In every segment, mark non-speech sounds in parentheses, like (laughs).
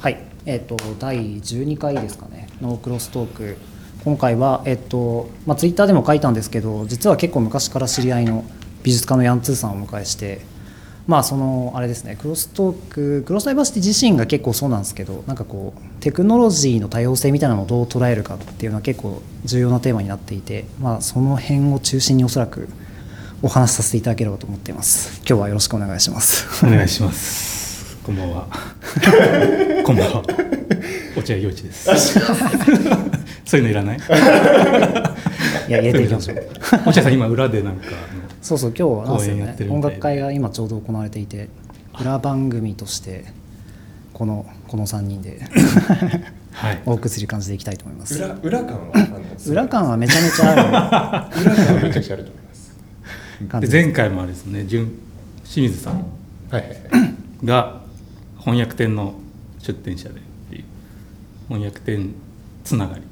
はい、えっ、と第12回ですかね。のクロストーク。今回はえっ、とまあツイッターでも書いたんですけど実は結構昔から知り合いの美術家のヤンツーさんをお迎えしてまあそのあれですねクロストーククロスダイバーシティ自身が結構そうなんですけどなんかこうテクノロジーの多様性みたいなのをどう捉えるかっていうのは結構重要なテーマになっていてまあその辺を中心におそらくお話しさせていただければと思っています。今日はよろしくお願いします。お願いします。こんばんは。(laughs) こんばんは。落合陽一です。(laughs) そういうのいらない？いや入れていきましょう落合さん今裏でなんかそうそう今日ね音楽会が今ちょうど行われていて裏番組としてこのこの3人ではい。お送りする感じでいきたいと思います裏裏感は (laughs) 裏感はめちゃめちゃあ (laughs) 裏感はめちゃくちゃあると思います。で前回もあれですね、純清水さんはい。が翻訳店の出店者でっていう翻訳店つながり。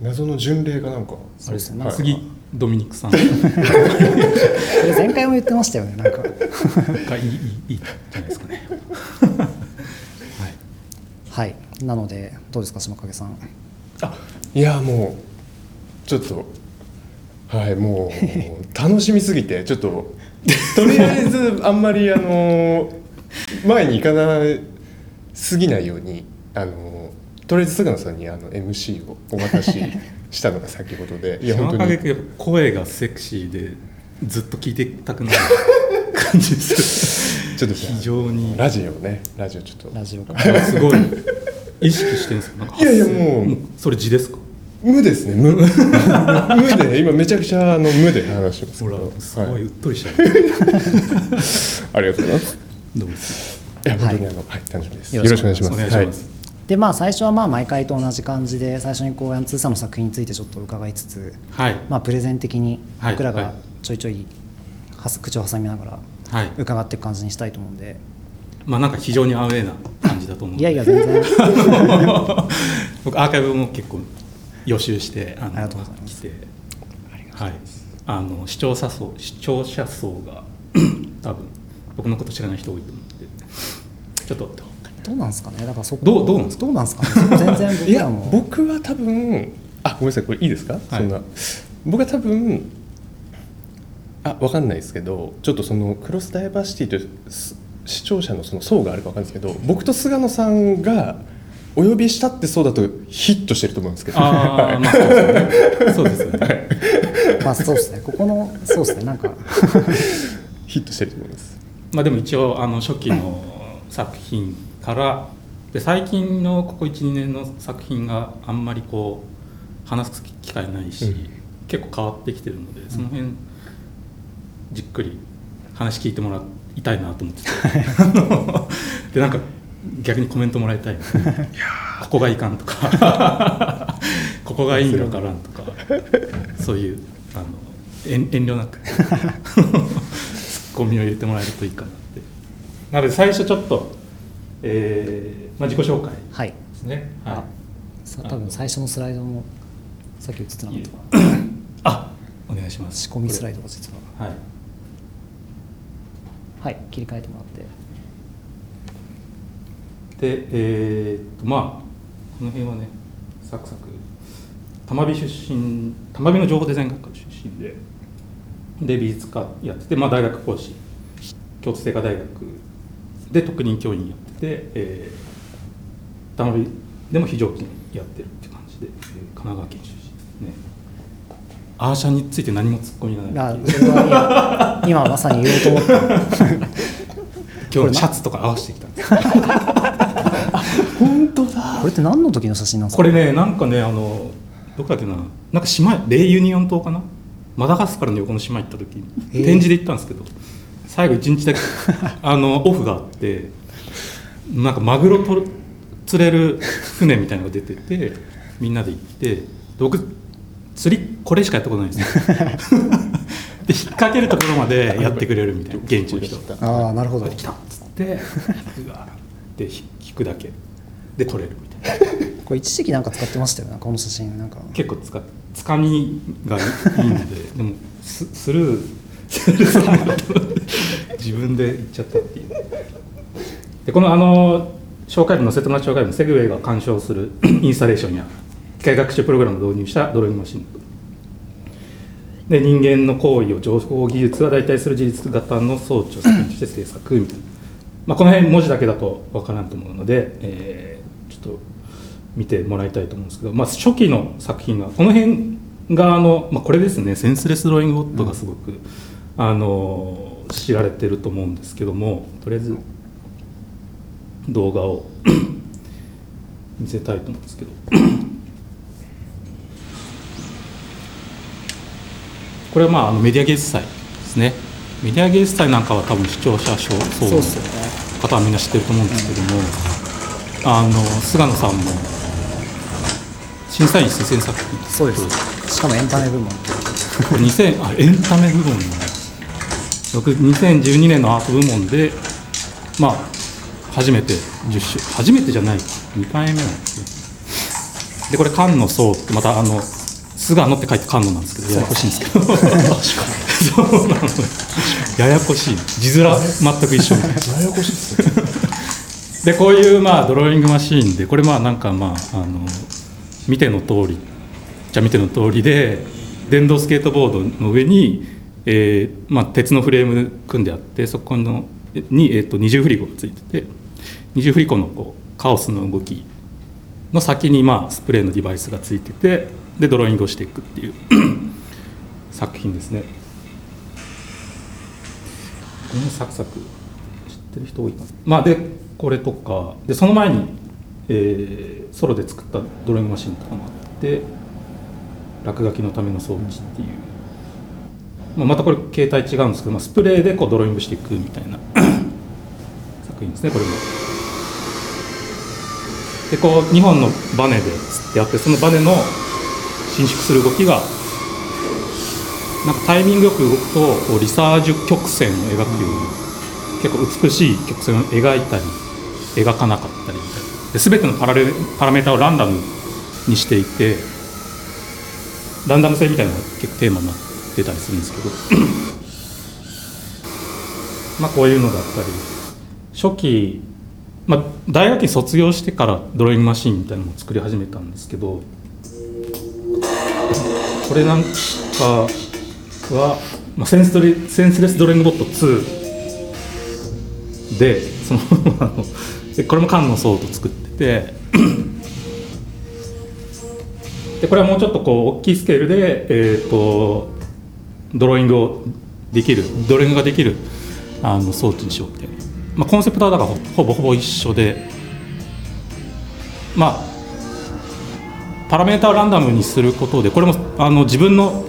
謎の巡礼がなんかあれですよね。はい。次ドミニクさん。前回も言ってましたよねなんか。がいいいいいいじゃないですかね。はい。はい。なのでどうですか島影さん。あいやもうちょっとはいもう楽しみすぎてちょっととりあえずあんまりあの前に行かなすぎないようにあのとりあえず菅野さんにあの MC をお渡ししたのが先ほどで (laughs) いや島本当に。影声がセクシーでずっと聞いてたくなる感じです。(laughs) ちょっと非常に。ラジオね。ラジオちょっと。ラジオか。すごい意識してるんですか？いやいやもう。それ字ですか？無ですね。無。(laughs) 無で。今めちゃくちゃあの無で話してますほらすごはい。いうっとりした。ありがとうございます。どうです。いや本当にあのはい楽しみです。よよろしくお願いします。ろしくお願いします。お願い。でまあ最初はまあ毎回と同じ感じで最初にこうヤンツーさんの作品についてちょっと伺いつつはい。まあプレゼン的にはい僕らがはいちょいちょいはす口を挟みながらはい。伺っていく感じにしたいと思うんで。まあなんか非常にアウェーな感じだと思う。いやいや全然。(laughs) 僕アーカイブも結構予習してあのありがとうございます。来て、はい。あの視聴者層視聴者層が多分僕のこと知らない人多いと思って、ちょっとどうな。んですかね？だからそこどうどうなんですどうなんですかね？全然いや僕らも。僕は多分あごめんなさいこれいいですか、そんな。僕は多分あわかんないですけどちょっとそのクロスダイバーシティというす視聴者のその層があるかわかんないですけど僕と菅野さんがお呼びしたってそうだとヒットしてると思うんですけど。ああ (laughs) まあそうですよね。そうですよね。まあそうですね。ここのそうですねなんか。(laughs) ヒットしてると思います。まあでも一応あの初期の作品からで最近のここ12年の作品があんまりこう話す機会ないし、うん。結構変わってきてるのでその辺じっくり話聞いてもらいたいなと思ってて。(laughs) でなんか逆にコメントもらいたい。(laughs) ここがいかんとか。(laughs) ここがいいんだからんとか。そういうあの遠遠慮なく。ツッコミを入れてもらえるといいかななので最初ちょっと、えーまあ、自己紹介はい。ですね。あはさ多分最初のスライドもさっき映ってなかった。いあお願いします。仕込みスライドが実は。はい。はい切り替えてもらって。でえーっとまあこの辺はねサクサク玉美出身玉美の情報デザイン学科出身でで美術科やってて、まあ、大学講師。京都精華大学で特任教員やってて、えー、玉美でも非常勤やってるって感じで、えー神奈川県出身。ね。アーシャについて何もツッコミがない今まさに言おうと思った。(laughs) 今日のシャツとか合わせてきたんです。(laughs) 本当だ。これって何の時の写真なんですか？これねなんかねあのどこだっけな。なんか島レイユニオン島かな？マダガスカルの横の島行った時えー。展示で行ったんですけど最後一日だけ (laughs) あのオフがあってなんかマグロとる釣れる船みたいなのが出ててみんなで行ってで僕釣りこれしかやったことないんですよ。(laughs) で引っ掛けるところまでやってくれるみたいな現地の人。ああなるほど。来たっつってうわ。ーで引引くだけ。で撮れるみたいな。(laughs) これ一時期なんか使ってましたよねこの写真なんか。結構つかつかみがいいのででもススルー (laughs) 自分で言っちゃったっていう。でこのあの紹介文の瀬戸内紹介文セグウェイが干渉する (coughs) インスタレーションや機械学習プログラムを導入したドローイングマシン。で人間の行為を情報技術が代替する自律型の装置を作品として制作みたいな、まあ、この辺文字だけだとわからんと思うので、えー、ちょっと見てもらいたいと思うんですけど、まあ、初期の作品がこの辺があの、まあ、これですね。センスレスドローイングボットがすごく、うん、あの知られてると思うんですけどもとりあえず動画を (coughs) 見せたいと思うんですけど。これはまああのメディア芸術祭ですね。メディア芸術祭なんかは多分視聴者層の方はみんな知ってると思うんですけども、あの菅野さんも審査員推薦作品そうです。しかもエンタメ部門。(laughs) 2000あエンタメ部門の僕2012年のアート部門でまあ初めて10週初めてじゃない2回目なんですね。でこれ菅野荘ってまたあの菅野って書いて菅野なんですけどややこしいんですけど。そうなのややこしい。字面全く一緒ややこしいですでこういうまあドローイングマシーンでこれまあなんかまああの見ての通りじゃ見ての通りで電動スケートボードの上に、えーまあ、鉄のフレーム組んであってそこのに、えー、と二重振り子がついてて二重振り子のこうカオスの動きの先にまあスプレーのデバイスがついててでドローイングをしていくっていう (coughs) 作品ですね。このサクサク知ってる人多いか。まあでこれとかでその前に、えー、ソロで作ったドローイングマシンとかもあって落書きのための装置っていう、まあ、またこれ形態違うんですけど、まあ、スプレーでこうドローイングしていくみたいな (coughs) 作品ですねこれも。でこう2本のバネでつってあってそのバネの伸縮する動きがなんかタイミングよく動くとこうリサージュ曲線を描くように結構美しい曲線を描いたり描かなかったりみたいなで全てのパラレパラメータをランダムにしていてランダム性みたいなのが結構テーマになって出たりするんですけど。(coughs) まあこういうのだったり初期、まあ、大学院卒業してからドローイングマシンみたいなのを作り始めたんですけどこれなんかは、まあ、センスレセンスレスドローイングボット2でそのでこれも缶の層と作っててでこれはもうちょっとこう大きいスケールで、えーと、ドローイングをできるドローイングができるあの装置にしようって、まあ、コンセプトはだからほぼほぼ一緒で。まあパラメータをランダムにすることでこれもあの自分の、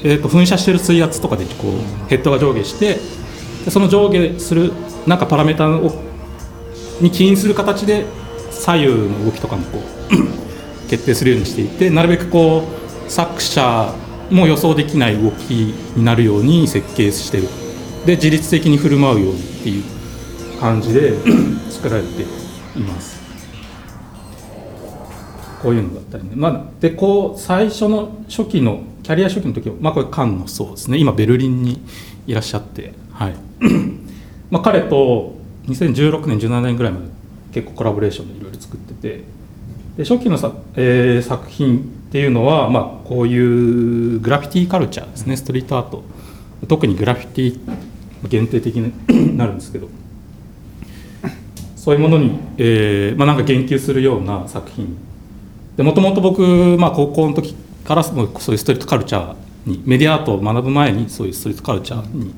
えーと、噴射してる水圧とかでこうヘッドが上下してでその上下するなんかパラメータをに起因する形で左右の動きとかもこう (clears throat) 決定するようにしていてなるべくこう作者も予想できない動きになるように設計してる。で自律的に振る舞うようにっていう感じで (laughs) 作られています。こういうのだったりね、まあ、でこう最初の初期のキャリア初期の時は、まあ、これ菅のそうですね。今ベルリンにいらっしゃってはい。(clears throat) まあ彼と2016年17年ぐらいまで結構コラボレーションでいろいろ作ってて。で初期のさ、えー、作品っていうのは、まあ、こういうグラフィティカルチャーですね。ストリートアート。特にグラフィティ限定的になるんですけど。そういうものに、えーまあ、なんか言及するような作品。でもともと僕、まあ、高校の時からそういうストリートカルチャーにメディアアートを学ぶ前にそういうストリートカルチャーに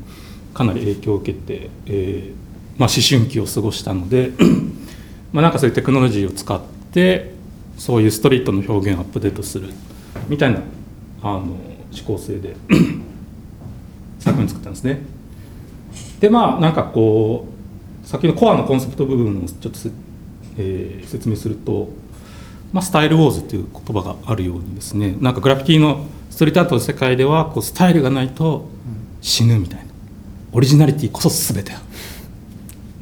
かなり影響を受けて、えーまあ、思春期を過ごしたので (clears throat) まあなんかそういうテクノロジーを使ってそういうストリートの表現をアップデートするみたいなあの思考性で (clears throat) 作品作ったんですね。でまあなんかこう先のコアのコンセプト部分をちょっと、えー、説明するとまあ、スタイルウォーズっていう言葉があるようにですねなんかグラフィティのストリートアートの世界ではこうスタイルがないと死ぬみたいなオリジナリティこそ全て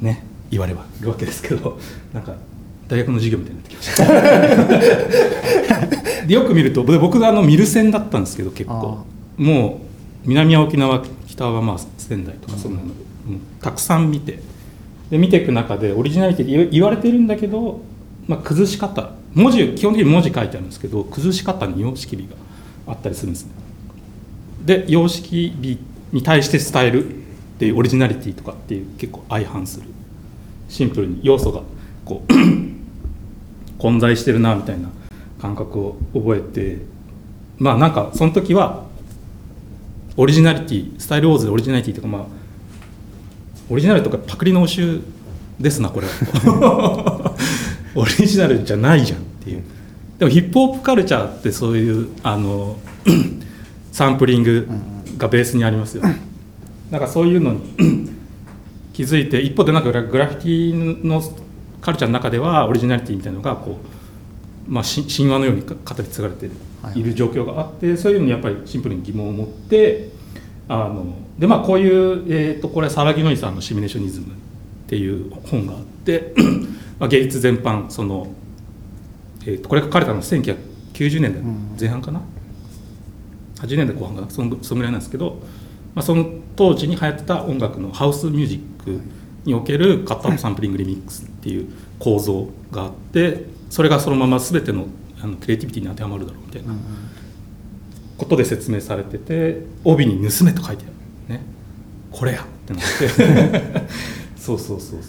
ね言われはるわけですけどなんか大学の授業みたいになってきました。(laughs) でよく見ると僕があのミルセンだったんですけど結構。もう南は沖縄北はまあ仙台とかそんなの、うん、たくさん見て。で見ていく中でオリジナリティって言われてるんだけど、まあ、崩し方。文字基本的に文字書いてあるんですけど崩し方に様式美があったりするんですね。で様式美に対して伝えるっていうオリジナリティとかっていう結構相反する。シンプルに要素がこう混在してるなみたいな感覚を覚えて。まあなんかその時はオリジナリティスタイルウォーズでオリジナリティとかまあオリジナルとかパクリの応酬ですなこれ (laughs) オリジナルじゃないじゃんっていう。でもヒップホップカルチャーってそういうあの (clears throat) サンプリングがベースにありますよ、ね、なんかそういうのに気づいて一方でなんかグラフィティのカルチャーの中ではオリジナリティみたいなのがこう、まあ、神話のように語り継がれている状況があって、そういうのにやっぱりシンプルに疑問を持ってあのでまあこういう、えーと、これ沢木のりさんの「シミュレーショニズム」っていう本があって (clears throat) まあ芸術全般その、えーと、これ書かれたのは1990年代前半かな、うん、80年代後半かな？そのそのぐらいなんですけど、まあ、その当時に流行ってた音楽のハウスミュージックにおけるカットアップサンプリングリミックスっていう構造があってそれがそのまま全てのあのクリエイティビティに当てはまるだろうみたいなことで説明されてて帯に「盗め」と書いてある。ね。これやってなって。(laughs) そうそうそうそう。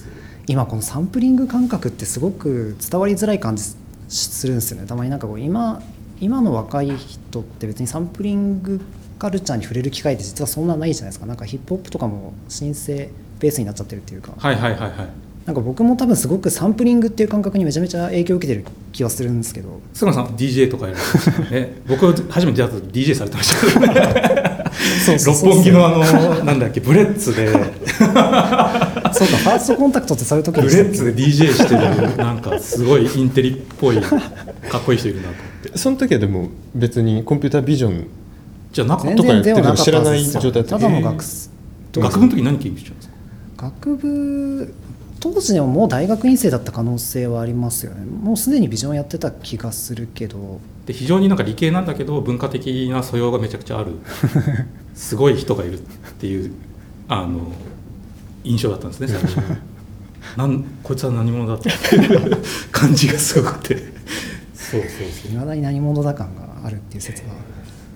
今このサンプリング感覚ってすごく伝わりづらい感じするんですよね。たまになんかこう今今の若い人って別にサンプリングカルチャーに触れる機会って実はそんなないじゃないですか。なんかヒップホップとかも申請ベースになっちゃってるっていうか。はいはいはいはい。なんか僕も多分すごくサンプリングっていう感覚にめちゃめちゃ影響を受けてる気はするんですけど。菅野さん DJ とかやるね？(laughs) 僕初めて出会った時 DJ されてました。けどね六本木のあのなんだっけブレッツで。そうかファーストコンタクトってそういう時 Bullet's で DJ してるなんかすごいインテリっぽいかっこいい人いるなと思って。その時はでも別にコンピュータービジョンじゃなかった。とかやってる知らない状態だったただの学学部の時何研究してたんですか？学部当時でももう大学院生だった可能性はありますよね。もうすでにビジョンやってた気がするけど。で非常になんか理系なんだけど文化的な素養がめちゃくちゃある。(laughs) すごい人がいるっていうあの印象だったんですね最初。(laughs) なんこいつは何者だっていう感じがすごくて。そうそうそう。いまだに何者だ感があるっていう説は。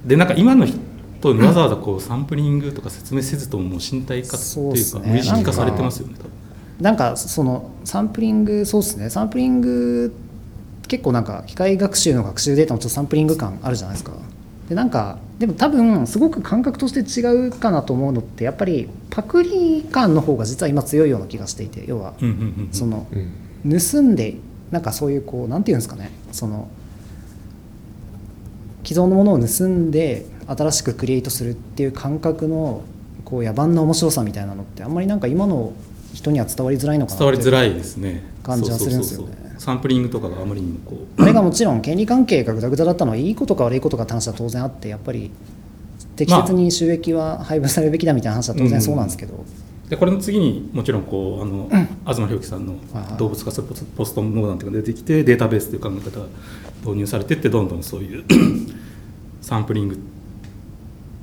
でなんか今の人にわざわざこうサンプリングとか説明せずとももう身体化っていうか無意識化されてますよね多分なんかそのサンプリングそうですね。サンプリング結構なんか機械学習の学習データのちょっとサンプリング感あるじゃないですか。でなんかでも多分すごく感覚として違うかなと思うのってやっぱりパクリ感の方が実は今強いような気がしていて要は。その盗んでなんかそういうこうなんていうんですかね。その既存のものを盗んで新しくクリエイトするっていう感覚のこう野蛮な面白さみたいなのってあんまりなんか今の人には伝わりづらいのかな伝わりづらいですね。感じはするんですよね。サンプリングとかがあまりにもこう。(laughs) あれがもちろん権利関係がぐだぐだだったのはいいことか悪いことかって話は当然あってやっぱり適切に収益は配分されるべきだみたいな話は当然そうなんですけど、でこれの次にもちろんこうあの、うん、東博樹さんの動物化するポストノーダンというのが出てきてデータベースという考え方が導入されてってどんどんそういう (coughs) サンプリング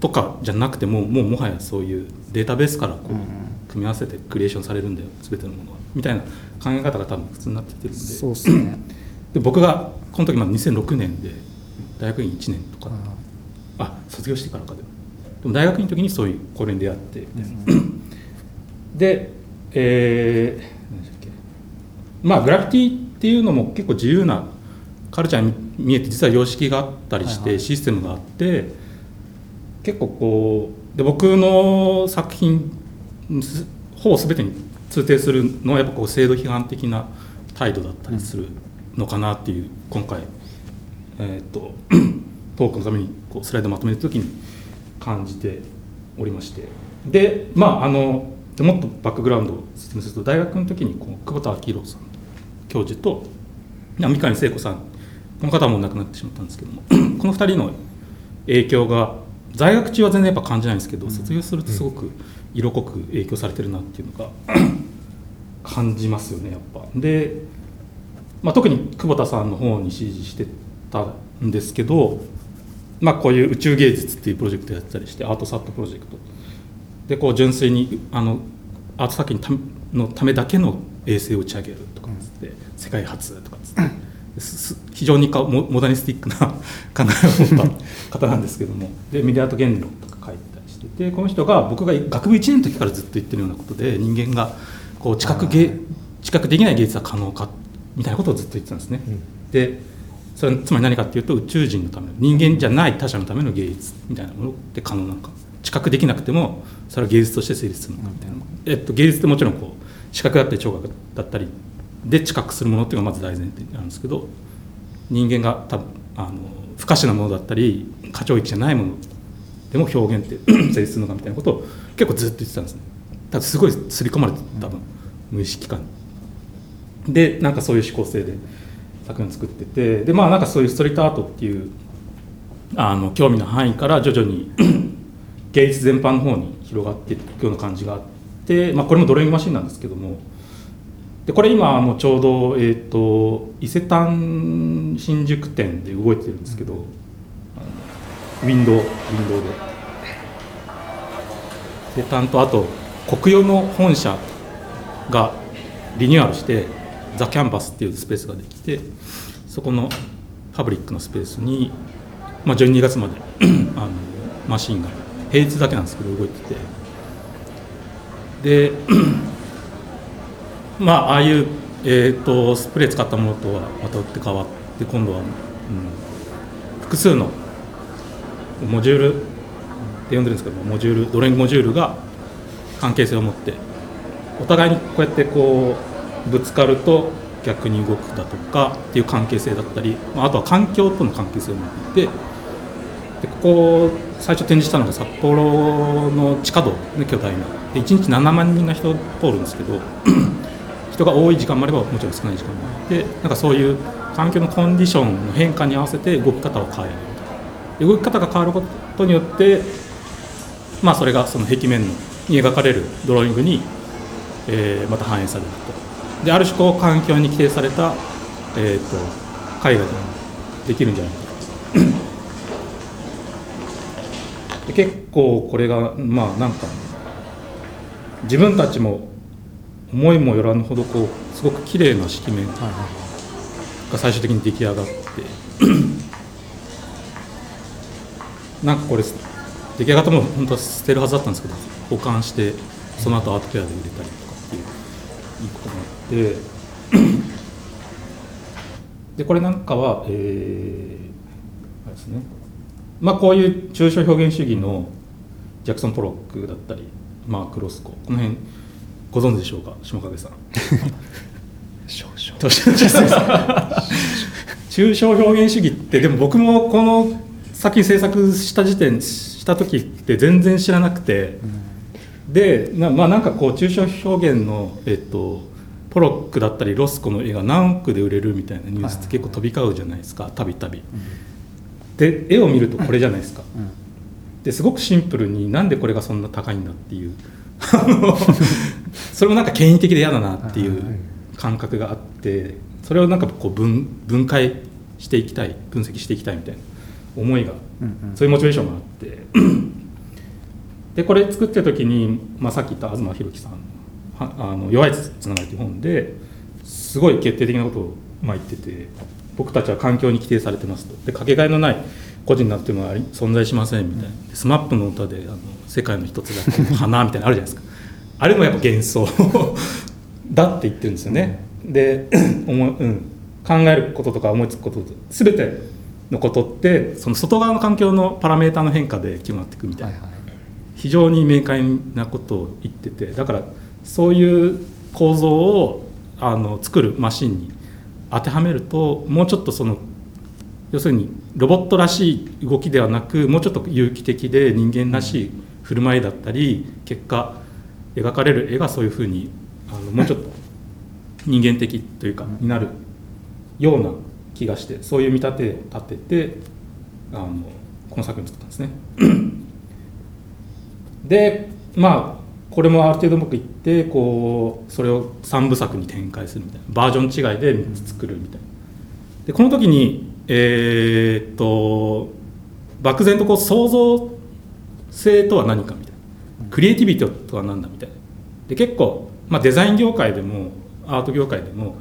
とかじゃなくてももうもはやそういうデータベースからこう、組み合わせてクリエーションされるんだよ全てのものは。みたいな考え方が多分普通になってきてるんで。そうっすね。(clears throat) で僕がこの時まあ2006年で大学院1年とかあ卒業してからかでも。でも大学院の時にそういうこれに出会ってみたいな、うん、でえー、何でしたっけ。まあグラフィティっていうのも結構自由なカルチャーに見えて実は様式があったりして、システムがあって結構こうで僕の作品ほぼ全てに通底するのはやっぱこう制度批判的な態度だったりするのかなっていう今回、えーと、(clears throat) トークのためにこうスライドまとめる時に感じておりまして。でまああのもっとバックグラウンドを説明すると大学の時にこう久保田明宏さん教授と三上聖子さんこの方もう亡くなってしまったんですけども (clears throat) この2人の影響が在学中は全然やっぱ感じないんですけど卒業するとすごく色濃く影響されてるなっていうのが (clears throat) 感じますよねやっぱ。で、まあ、特に久保田さんの方に支持してたんですけど、まあ、こういう宇宙芸術っていうプロジェクトやったりしてアートサットプロジェクト。でこう純粋にあのアート作品にのためだけの衛星を打ち上げるとかつって、世界初とかつって。す非常にかモモダニスティックな考えを持った方なんですけども。でメディアート言論とか書いてたりしててこの人が僕が学部1年の時からずっと言ってるようなことで人間がこう知覚芸知覚できない芸術は可能かみたいなことをずっと言ってたんですね。でそれはつまり何かっていうと宇宙人のための人間じゃない他者のための芸術みたいなものって可能なのか。知覚できなくてもそれは芸術として成立するのかみたいな、えっと、芸術ってもちろんこう視覚だったり聴覚だったりで知覚するものっていうのがまず大前提なんですけど人間が多分あの不可視なものだったり過聴域じゃないものでも表現って (clears throat) 成立するのかみたいなことを結構ずっと言ってたんですね。だすごい刷り込まれて多分無意識感。でなんかそういう思考性で作品を作っててでまあなんかそういうストリートアートっていうあの興味の範囲から徐々に (clears throat) 芸術全般の方に広がっていくような感じがあって、まあ、これもドローイングマシンなんですけどもでこれ今もうちょうど、えー、と伊勢丹新宿店で動いてるんですけど、あのウィンドウウィンドウで。伊勢丹とあと国用の本社がリニューアルしてザ・キャンバスっていうスペースができてそこのパブリックのスペースに、まあ、12月まで (clears throat) あのマシンが平日だけなんですけど動いてて。でまあああいう、えー、とスプレー使ったものとはまた打って変わって今度は、うん、複数のモジュールって呼んでるんですけどモジュールドレインモジュールが関係性を持ってお互いにこうやってこうぶつかると逆に動くだとかっていう関係性だったりまああとは環境との関係性を持っていてでここ最初展示したのが札幌の地下道、ね、巨大な。で1日7万人が人通るんですけど人が多い時間もあればもちろん少ない時間もあってなんかそういう環境のコンディションの変化に合わせて動き方を変える。動き方が変わることによってまあそれがその壁面に描かれるドローイングに、えーまた反映されると。である種こう環境に規定された、えー、と絵画でできるんじゃないかと。で結構これがまあなんか自分たちも思いもよらぬほどこうすごく綺麗な色面が最終的に出来上がって。(coughs) なんかこれ出来上がったもの本当は捨てるはずだったんですけど保管してその後アートフェアで売れたりとかっていういいことがあって。(coughs) でこれなんかはえー、あれですね。まあこういう抽象表現主義のジャクソン・ポロックだったりマーク・ロスコこの辺ご存知でしょうか？下影さん。少々。(laughs) 抽象表現主義ってでも僕もこの作品制作した時点した時って全然知らなくて、でなまあなんかこう抽象表現の、えっと、ポロックだったりロスコの絵が何億で売れるみたいなニュースって結構飛び交うじゃないですか。たびたび。で絵を見るとこれじゃないですか。ですごくシンプルになんでこれがそんな高いんだっていう (laughs) それもなんか権威的で嫌だなっていう感覚があってそれをなんかこう分分解していきたい分析していきたいみたいな思いがそういうモチベーションがあって。でこれ作ってる時に、まあ、さっき言った東博樹さんはあの「弱いつながり」という本ですごい決定的なことをまあ言ってて僕たちは環境に規定されてますと。でかけがえのない個人なんていうのは存在しませんみたいな。でスマップの歌であの「世界の一つだけ花」みたいなのあるじゃないですか。あれもやっぱ幻想 (laughs) だって言ってるんですよね。で (clears throat) 思い、うん、考えることとか思いつくこと全てのことってその外側の環境のパラメータの変化で決まっていくみたいな、非常に明快なことを言ってて。だからそういう構造をあの作るマシンに当てはめるともうちょっとその要するにロボットらしい動きではなくもうちょっと有機的で人間らしい振る舞いだったり結果描かれる絵がそういうふうにあのもうちょっと (laughs) 人間的というかになるような気がしてそういう見立てを立ててあのこの作品を作ったんですね。(laughs) でまあこれもある程度うまくいってこうそれを3部作に展開するみたいなバージョン違いで3つ作るみたいな。でこの時にえーっと漠然とこう創造性とは何かみたいな。クリエイティビティとは何だみたいな。で結構まあ、デザイン業界でもアート業界でも、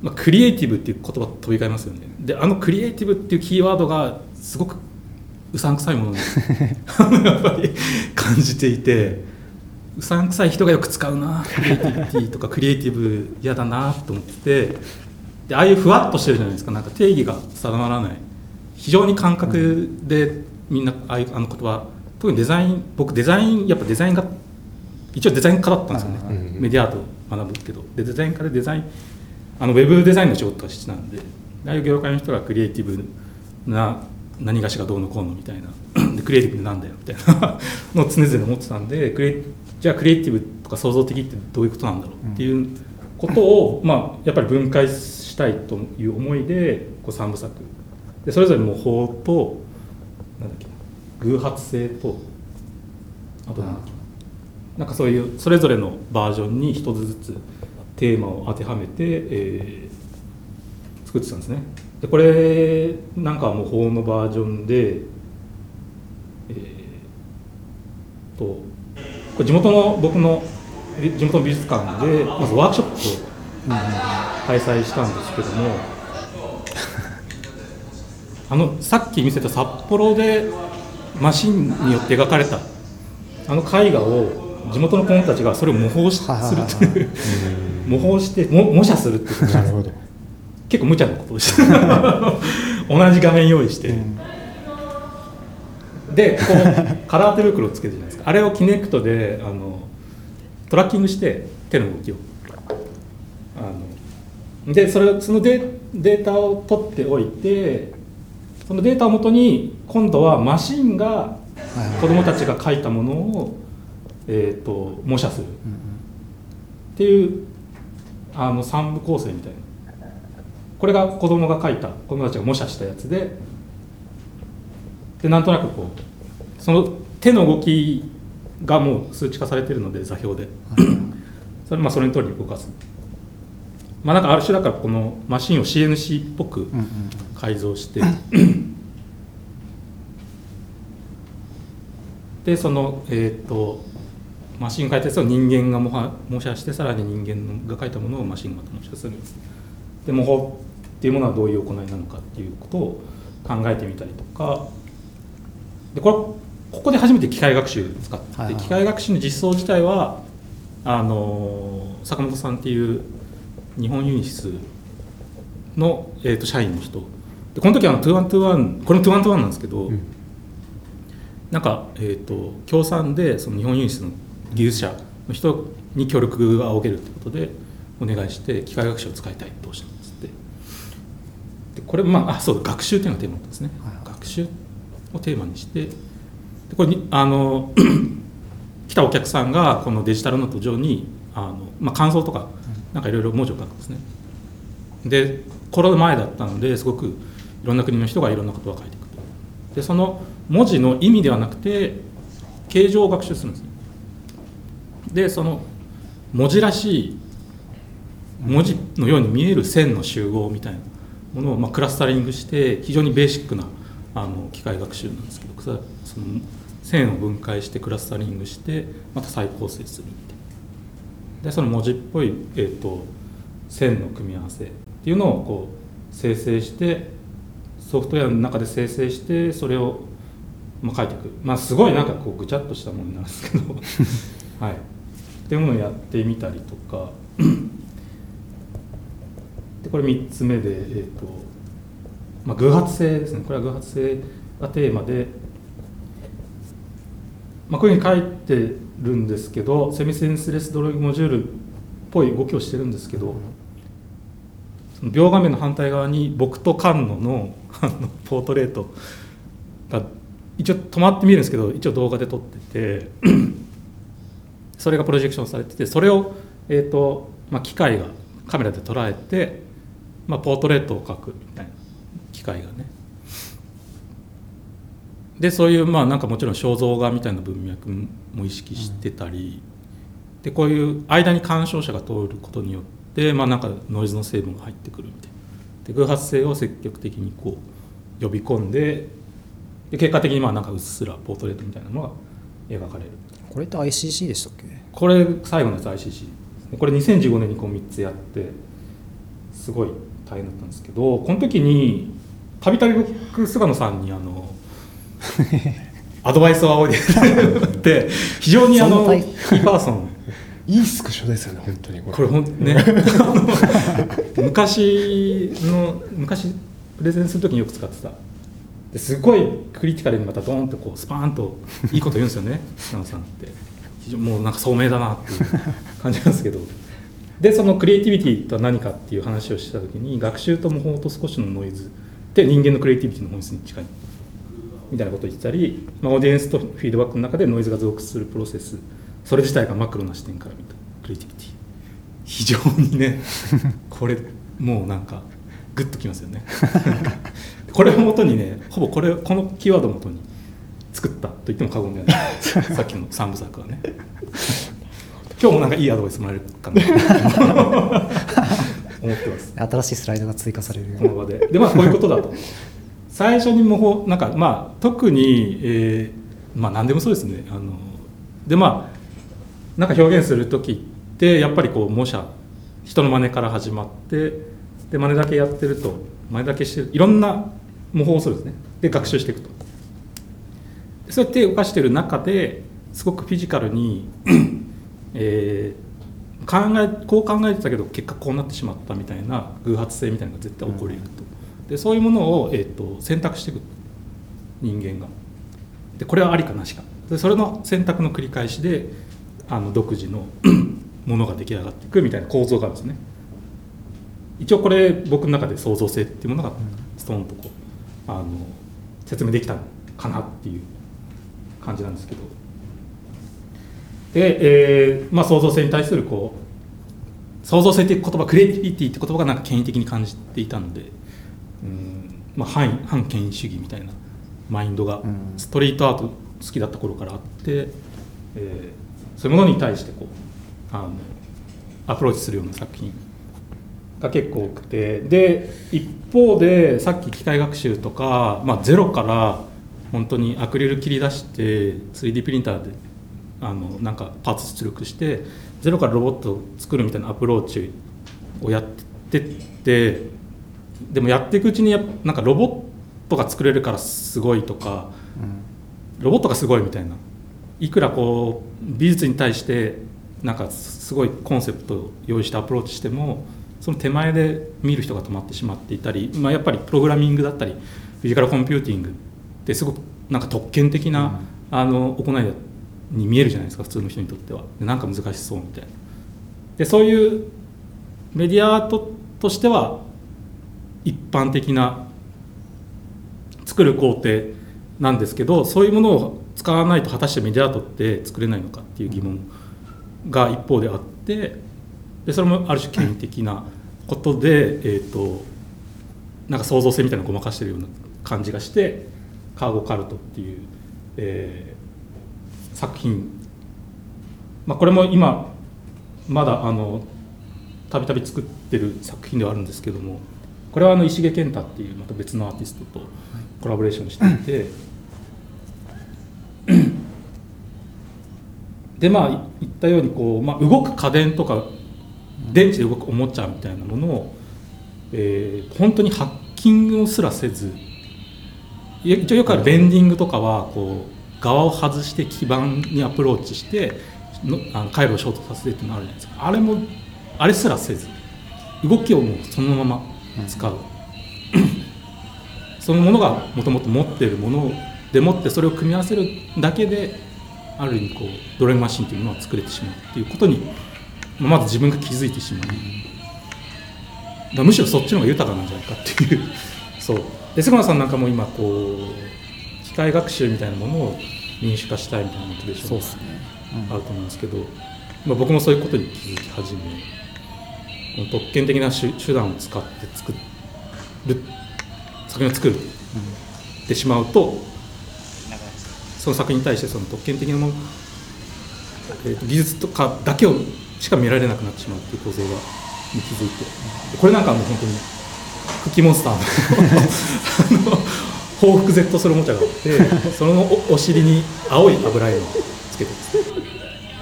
まあ、クリエイティブっていう言葉飛び交いますよね。であのクリエイティブっていうキーワードがすごくうさんくさいものに (laughs) やっぱり感じていてうさんくさい人がよく使うなクリエイティビティとかクリエイティブ嫌だなと思っててでああいうふわっとしてるじゃないですか。なんか定義が定まらない。非常に感覚でみんなああいうあの言葉特にデザイン僕デザインやっぱデザインが一応デザイン科だったんですよね、はいはい。はいメディアアート学ぶけど。でデザイン科でデザインあのウェブデザインの仕事がしてたんでああいう業界の人がクリエイティブな何がしがどうのこうのみたいな。(clears throat) でクリエイティブなんだよみたいな。(laughs) のを常々思ってたんでクリじゃあクリエイティブとか創造的ってどういうことなんだろうっていうことを、まあ、やっぱり分解したいという思いでこう3部作。でそれぞれ模倣となんだっけな偶発性とあとなんかそういうそれぞれのバージョンに一つずつテーマを当てはめて、えー作ってたんですね。でこれなんかは模倣のバージョンでえーとこれ地元の僕の地元の美術館でまずワークショップを開催したんですけどもあのさっき見せた札幌でマシンによって描かれた。あの絵画を地元の子供たちがそれを模倣するという。模倣しても模写するっていう。なるほど。結構無茶なことをして。(laughs) 同じ画面用意して、でこうカラー手袋をつけてるじゃないですか。あれをキネクトであのトラッキングして手の動きを。あのでそれそのデデータを取っておいてそのデータをもとに今度はマシンが子どもたちが描いたものを、えー、と模写する。っていうあの三部構成みたいな。これが子供が描いた子供たちが模写したやつででなんとなくこうその手の動きがもう数値化されてるので座標で。それまあそれに通りに動かす。まあなんかある種だからこのマシンを CNC っぽく改造して。(coughs) でそのえっ、とマシンが描いたやつを人間が模は模写してさらに人間が描いたものをマシンが模写する。んですで模倣っていうものはどういう行いなのかっていうことを考えてみたりとか。でこれここで初めて機械学習を使って、はいはい。機械学習の実装自体はあの坂本さんっていう日本ユニシスの、えー、と社員の人でこの時はあの2121これも2121なんですけど、うん。なんか、えー、と協賛でその日本ユニシスの技術者の人に協力が仰げるということでお願いして機械学習を使いたいどうしたんですって。でこれまああそうだ学習っていうのがテーマだったんですね、はいはい。学習をテーマにしてでこれにあの (clears throat) 来たお客さんがこのデジタルノート上にあの、まあ、感想とかなんかいろいろ文字を書くんですね。でコロナ前だったのですごくいろんな国の人がいろんなことを書いていくでその文字の意味ではなくて形状を学習するんですでその文字らしい文字のように見える線の集合みたいなものをまあクラスタリングして非常にベーシックなあの機械学習なんですけどその線を分解してクラスタリングしてまた再構成するみたいな。でその文字っぽい、えー、と線の組み合わせっていうのをこう生成してソフトウェアの中で生成してそれを、まあ、書いていく。まあすごいなんかこうぐちゃっとしたものになるんですけど。(laughs) はい。っていうものをやってみたりとか。でこれ3つ目で、えーとまあ、偶発性ですね。これは偶発性がテーマで、まあ、こういうふうに書いてるんですけどセミセンスレスドローイモジュールっぽい動きをしてるんですけどその描画面の反対側に僕と菅野のポートレート。が一応止まって見えるんですけど一応動画で撮ってて。それがプロジェクションされててそれを、えーとまあ、機械がカメラで捉えて、まあ、ポートレートを描くみたいな機械がね。でそういうまあなんかもちろん肖像画みたいな文脈も意識してたり、でこういう間に鑑賞者が通ることによって、まあ、なんかノイズの成分が入ってくるみたいな。で偶発性を積極的にこう呼び込んでで結果的にまあなんかうっすらポートレートみたいなのが描かれる。これって ICC でしたっけ？これ最後のやつ ICC ですねこれ2015年にこう3つやってすごい大変だったんですけどこの時にたびたび僕菅野さんにあの (laughs) アドバイスを仰いで (laughs) て非常にあのパーソンいいスクショですよね本当に。これこれほんね。(laughs) 昔の昔プレゼンする時によく使ってた。ですごいクリティカルにまたドーンとこうスパーンといいこと言うんですよね (laughs) 菅野さんって。非常にもうなんか聡明だなっていう感じなんですけど。でそのクリエイティビティとは何かっていう話をした時に学習と模倣と少しのノイズって人間のクリエイティビティの本質に近いみたいなことを言ってたり、まあ、オーディエンスとフィードバックの中でノイズが増幅するプロセスそれ自体がマクロな視点から見たクリエイティビティ。非常にね (laughs) これもうなんかグッときますよね。これをもとにねほぼこれこのキーワードをもとに作ったと言っても過言ではない。(laughs) さっきの三部作はね。今日もなんかいいアドバイスもらえるかな (laughs) 思ってます。新しいスライドが追加されるよこの場で。でまあこういうことだと。最初に模倣なんかまあ特に、えーまあ何でもそうですね。あのでまあなんか表現する時ってやっぱりこう模写人の真似から始まってで真似だけやってると真似だけしてるいろんな模倣をするんですね。で学習していくと。そうやって動かしてる中ですごくフィジカルに、(clears throat) えー考えこう考えてたけど結果こうなってしまったみたいな偶発性みたいなのが絶対起こり得ると、でそういうものを、えー、と選択していく。人間が。でこれはありかなしか。でそれの選択の繰り返しであの独自の (clears throat) ものが出来上がっていくみたいな構造があるんですね。一応これ僕の中で創造性っていうものがストーンとこうあの説明できたかなっていう感じなんですけど。で、えーまあ、創造性に対するこう創造性っていう言葉クリエイティビティって言葉がなんか権威的に感じていたのでうん、まあ、反反権威主義みたいなマインドがうん。ストリートアート好きだった頃からあって、えーそういうものに対してこうあのアプローチするような作品が結構多くてで一方でさっき機械学習とか、まあ、ゼロから本当にアクリル切り出して 3D プリンターであのなんかパーツ出力してゼロからロボットを作るみたいなアプローチをやってってでもやっていくうちにやなんかロボットが作れるからすごいとかロボットがすごいみたいないくらこう美術に対してなんかすごいコンセプトを用意してアプローチしてもその手前で見る人が止まってしまっていたり、まあ、やっぱりプログラミングだったりフィジカルコンピューティングってすごくなんか特権的な、あの行いに見えるじゃないですか普通の人にとっては。でなんか難しそうみたいな。でそういうメディアアートとしては一般的な作る工程なんですけどそういうものを使わないと果たしてメディアアートって作れないのかっていう疑問が一方であってでそれもある種権威的なことで、えー、となんか創造性みたいなのをごまかしてるような感じがして「カーゴカルト」っていう、えー作品、まあ、これも今まだあのたびたび作ってる作品ではあるんですけどもこれはあの石毛健太っていうまた別のアーティストとコラボレーションしていて、でまあ言ったようにこう、まあ、動く家電とか電池で動くおもちゃみたいなものを、えー本当にハッキングをすらせず一応よくあるベンディングとかはこう側を外して基板にアプローチしてのあの回路をショートさせてっていうのあるじゃないですか。あれもあれすらせず動きをもうそのまま使う、そのものがもともと持っているものでもってそれを組み合わせるだけである意味こうドライブマシンというものが作れてしまうっていうことにまず自分が気づいてしまう。だむしろそっちの方が豊かなんじゃないかっていう。(laughs) そう。で菅野さんなんかも今こう機械学習みたいなものを民主化したいみたいなモチベーションがあると思うんですけど、まあ、僕もそういうことに気づき始めこの特権的な手手段を使って作る作品を作るってしまうとその作品に対してその特権的なもの、えーと技術とかだけをしか見られなくなってしまうっていう構造がに気づいて。これなんかもう本当にクッキーモンスターのあの報復 Z するおもちゃがあってそのおお尻に青い油絵をつけてます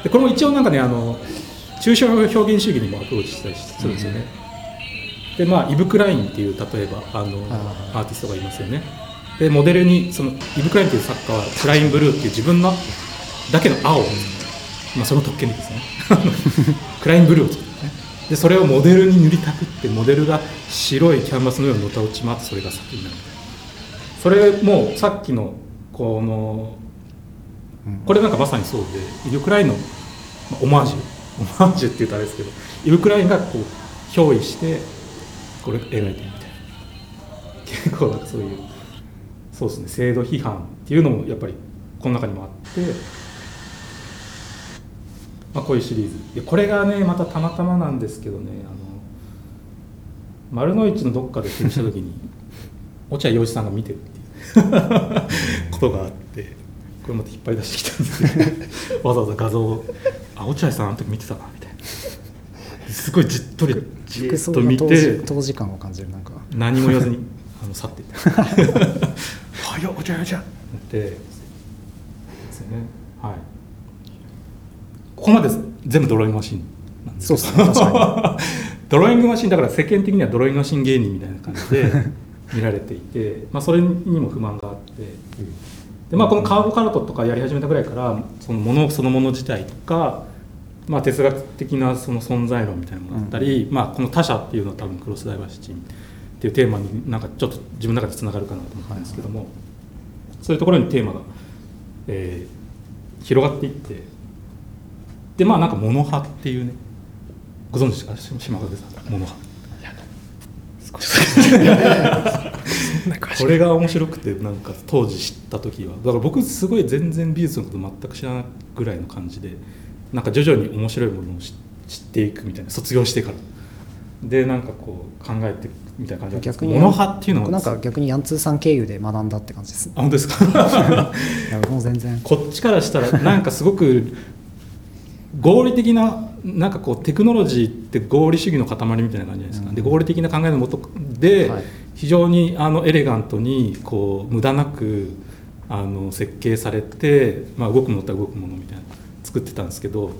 でこれも一応なんかねあの抽象表現主義にもアプローチしたりするんですよね、でまあイブ・クラインっていう例えばあのあアーティストがいますよねでモデルにそのイブ・クラインっていう作家はクラインブルーっていう自分のだけの青を、まあ、その特権でですね。(laughs) クラインブルーを作ってね。でそれをモデルに塗りたくってモデルが白いキャンバスのようにのた落ち回ってそれが作になる。それもうさっきのこのこれなんかまさにそうでイブ・クラインの、まあオマージュ。オマージュって言うとあれですけどイブ・クラインがこう憑依してこれ描いてるみたいな。結構そういうそうですね。制度批判っていうのもやっぱりこの中にもあって、まあ、こういうシリーズ。でこれがねまたたまたまなんですけどねあの丸の内のどっかで展示した時に (laughs) 落合陽一さんが見てるっていうことがあってこれまた引っ張り出してきたんですけど (laughs) わざわざ画像を「あ落合さんあの時見てたな」みたいな。すごいじっとりじっと見て当時感を感じるなんか。何も言わずにあの去っていった「はいよお茶お茶」ってですよねはい。ここまで全部ドローイングマシンなんですそうですね確か (laughs) ドローイングマシンだから世間的にはドローイングマシン芸人みたいな感じで見られていて、(laughs) まあ、それにも不満があって。で、まあ、このカーボカルトとかやり始めたぐらいからそのものそのもの自体とか、まあ、哲学的なその存在論みたいなものだったり、まあ、この他者っていうのは多分クロスダイバーシティっていうテーマになんかちょっと自分の中でつながるかなと思ったんですけども、そういうところにテーマが、えー広がっていってでまあなんかモノ派っていうねご存知ですか？島影さんモノ派これが面白くてなんか当時知った時は。だから僕すごい全然美術のこと全く知らないぐらいの感じでなんか徐々に面白いものを知知っていくみたいな卒業してからでなんかこう考えてみたいな感じ逆にモノ派っていうのは僕なんか逆にヤンツーさん経由で学んだって感じですあ本当ですか？(laughs) もう全然。こっちからしたらなんかすごく合理的ななんかこうテクノロジーって合理主義の塊みたいな感じじゃないですか、うん。で合理的な考えのもとで、はい。非常にあのエレガントにこう無駄なくあの設計されて、まあ、動くものだったら動くものみたいな作ってたんですけど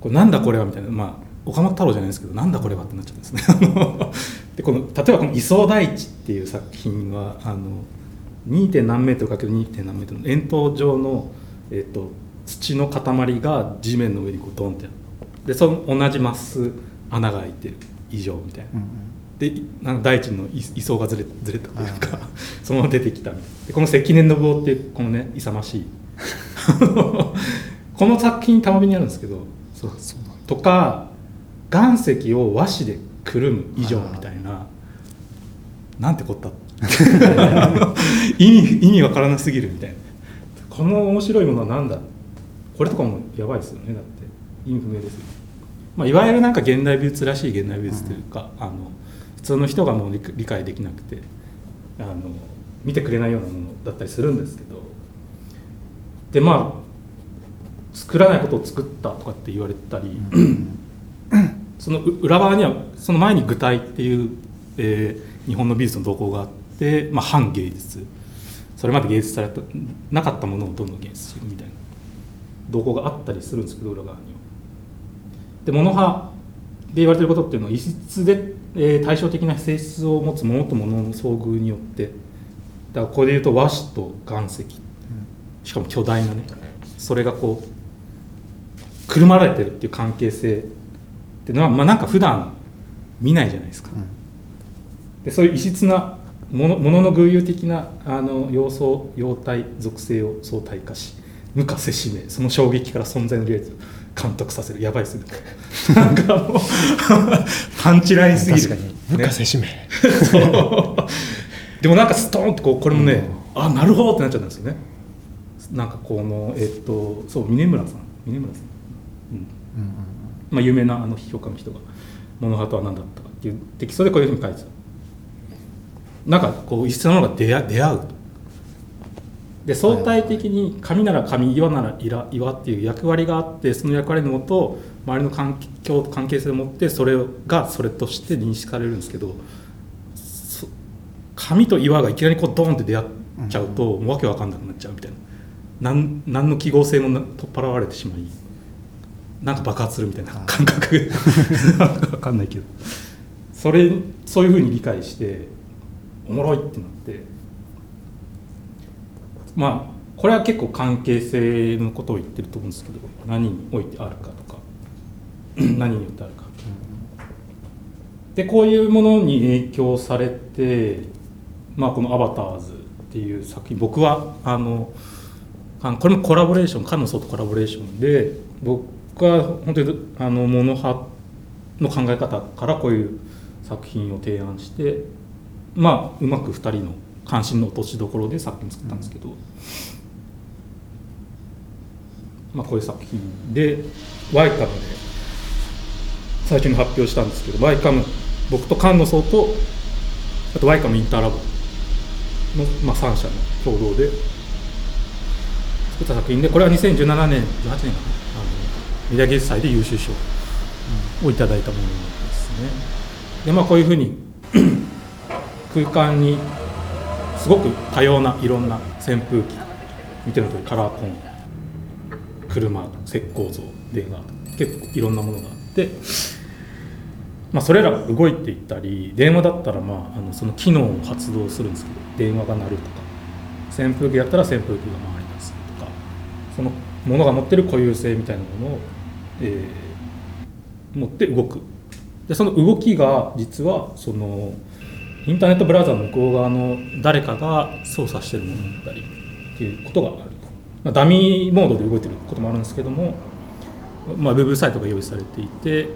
これなんだこれはみたいな、まあ、岡本太郎じゃないですけどなんだこれはってなっちゃったんですね (laughs) でこの例えばこの「位相大地」っていう作品はあの 2. 点何メートル ×2. 点何メートルの円筒状の、えっと土の塊が地面の上にこうドンってでその同じマス穴が開いてる以上みたいな。うんうんでなんか大地の位位相がずれずれたというか (laughs) そのまま出てきたでこの関根信夫っていうこのね勇ましい (laughs) この作品たまびにあるんですけどそうとか岩石を和紙でくるむ以上みたいな。なんてこった？(laughs) 意味意味わからなすぎるみたいな。この面白いものは何だ？これとかもやばいですよね。だって意味不明ですよ、まあ、いわゆるなんか現代美術らしい現代美術というか、あの普通の人がもう理理解できなくてあの見てくれないようなものだったりするんですけど。でまあ作らないことを作ったとかって言われたり、その裏側にはその前に具体っていう、えー日本の美術の動向があって、まあ、反芸術それまで芸術されたなかったものをどんどん芸術するみたいな動向があったりするんですけど裏側には。でモノ派で言われてることっていうのは異質で、えー対照的な性質を持つものとものの遭遇によってだからこれで言うと和紙と岩石しかも巨大なねそれがこうくるまられてるっていう関係性っていうのは、まあ、なんか普段見ないじゃないですか。でそういう異質なものものの偶有的なあの要素様態属性を相対化し無かせしめその衝撃から存在の利益を監督させる。やばいっすね。なんかもうパンチラインすぎる。確かに。無かせしめ。そ (laughs) うでもなんかストーンとこうこれもね、あなるほどってなっちゃったんですよね。なんかこのえっとそう峰村さん。峰村さん、うんうんうんまあ、有名なあの批評家の人が「モノハートは何だったか」っていうテキストでこういうふうに書いてた。なんかこう異質なものが出会出会うで相対的に紙なら紙岩なら岩岩っていう役割があってその役割のもと周りの環境関係性を持ってそれがそれとして認識されるんですけど紙と岩がいきなりこうドーンって出会っちゃうと、もうわけわかんなくなっちゃうみたいな。なん何の記号性もな取っ払われてしまい。なんか爆発するみたいな感覚。(laughs) 分かんないけど。それそういうふうに理解しておもろいってなって。まあこれは結構関係性のことを言ってると思うんですけど何においてあるかとか (laughs) 何によってあるか。でこういうものに影響されて、まあ、この「アバターズ」っていう作品僕はあのこれもコラボレーション菅野壮とコラボレーションで僕僕は本当にあのモノ派の考え方からこういう作品を提案してまあうまく2人の関心の落としどころで作品作ったんですけど、まあ、こういう作品でワイカムで最初に発表したんですけどワイカム僕と菅野壮とあとワイカムインターラボの、まあ、3社の共同で作った作品でこれは2017年18年かな。あのメディア芸術祭で優秀賞をいただいたものですね。でまあこういうふうに (clears throat) 空間にすごく多様ないろんな扇風機見ての通りカラーコン車石膏像電話結構いろんなものがあってまあ、それらが動いていったり電話だったら、まあ、あのその機能を発動するんですけど電話が鳴るとか扇風機だったら扇風機が回り出すとかそのものが持ってる固有性みたいなものを、えー、持って動く。でその動きが実はそのインターネットブラウザの向こう側の誰かが操作してるものだったりっていうことがあると、まあ、ダミーモードで動いてることもあるんですけども、まあ、ウェブサイトが用意されていて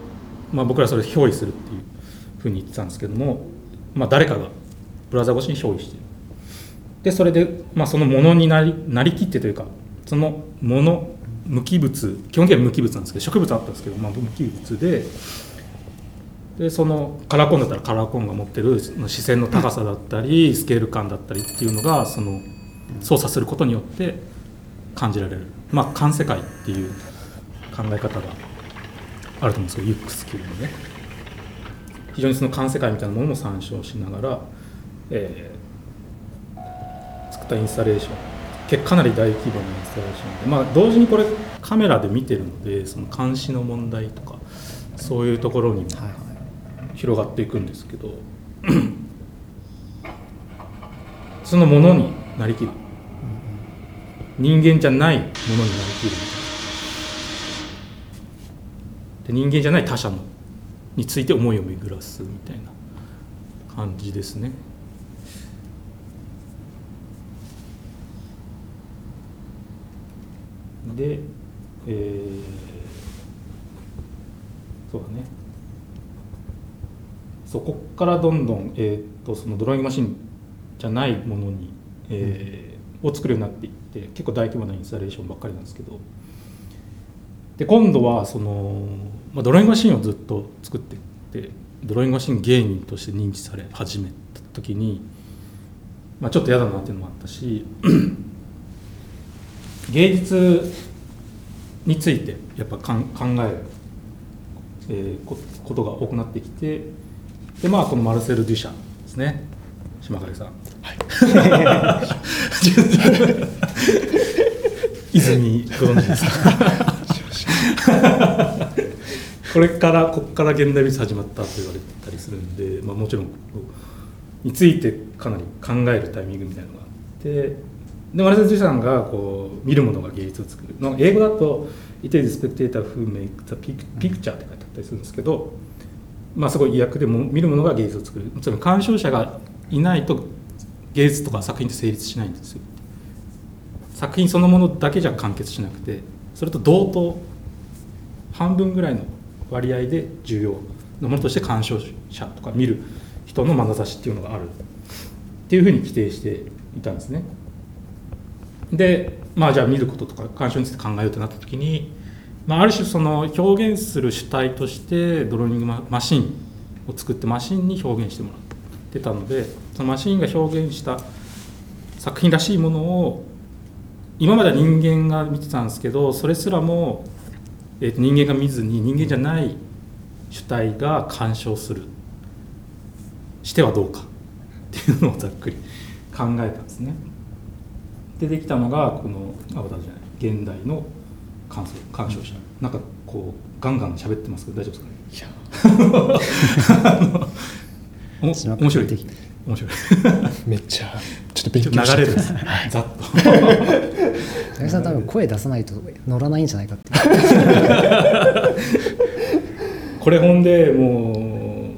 まあ、僕らそれを憑依するっていうふうに言ってたんですけども、まあ、誰かがブラウザ越しに憑依してる。でそれで、まあ、そのものになりなりきってというかそのもの無機物基本的には無機物なんですけど植物あったんですけど、まあ、無機物ででそのカラコンだったらカラコンが持ってる視線の高さだったりスケール感だったりっていうのがその操作することによって感じられる。まあ環世界っていう考え方があると思うんですけどユックス級のね。非常にその環世界みたいなものも参照しながら、えー、作ったインスタレーション。かなり大規模なインスタレーションで、まあ、同時にこれカメラで見てるのでその監視の問題とかそういうところにも広がっていくんですけど、(clears throat) そのものになりきる。人間じゃないものになりきるみたいな。で人間じゃない他者のについて思いを巡らすみたいな感じですね。で、えー、そうだね。そこからどんどん、えーと、そのドローイングマシンじゃないものに、えー、を作るようになっていって結構大規模なインスタレーションばっかりなんですけど。で今度はその、まあ、ドローイングマシンをずっと作っていってドローイングマシン芸人として認知され始めた時に、まあ、ちょっと嫌だなっていうのもあったし芸術についてやっぱ考える、えことが多くなってきてでまあこのマルセル・デュシャですね。島影さん。はい。(laughs) 泉ご存知ですか？これからここから現代美術始まったと言われたりするんで、まあ、もちろんについてかなり考えるタイミングみたいなのがあってでマルセル・ジさんがこう見るものが芸術を作る。の英語だと「It is the spectator who makes the picture」って書いてあったりするんですけど、まあ、すごい意訳でも見るものが芸術を作る。つまり鑑賞者がいないと芸術とか作品って成立しないんですよ。作品そのものだけじゃ完結しなくてそれと同等半分ぐらいの割合で重要なものとして鑑賞者とか見る人の眼差しっていうのがあるっていうふうに規定していたんですね。でまあじゃあ見ることとか鑑賞について考えようとなった時に、まあ、ある種その表現する主体としてドローニングマシンを作ってマシンに表現してもらってたのでそのマシンが表現した作品らしいものを今までは人間が見てたんですけどそれすらもえー、と人間が見ずに人間じゃない主体が干渉するしてはどうかっていうのをざっくり考えたんですね。でできたのがこのアバターじゃない現代の鑑鑑賞者。なんかこうガンガン喋ってますけど大丈夫ですかね？(laughs) いや面白い。的面白い。(laughs) めっちゃちょっと勉強し流れですざっと八木さん多分声出さない。と乗らない。んじゃないかってこれほんでも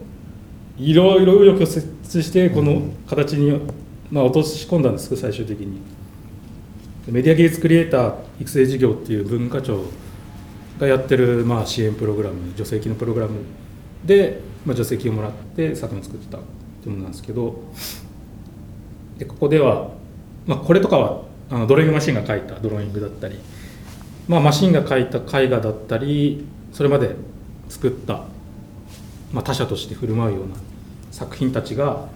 ういろいろ紆余曲折してこの形に、まあ、落とし込んだんですけど最終的にメディア技術クリエイター育成事業っていう文化庁がやってる、まあ、支援プログラム助成金のプログラムで、まあ、助成金をもらって作品を作ってたっていうものなんですけどでここでは、まあ、これとかはあのドローイングマシンが描いたドローイングだったり、まあ、マシンが描いた絵画だったりそれまで作った、まあ、他者として振る舞うような作品たちが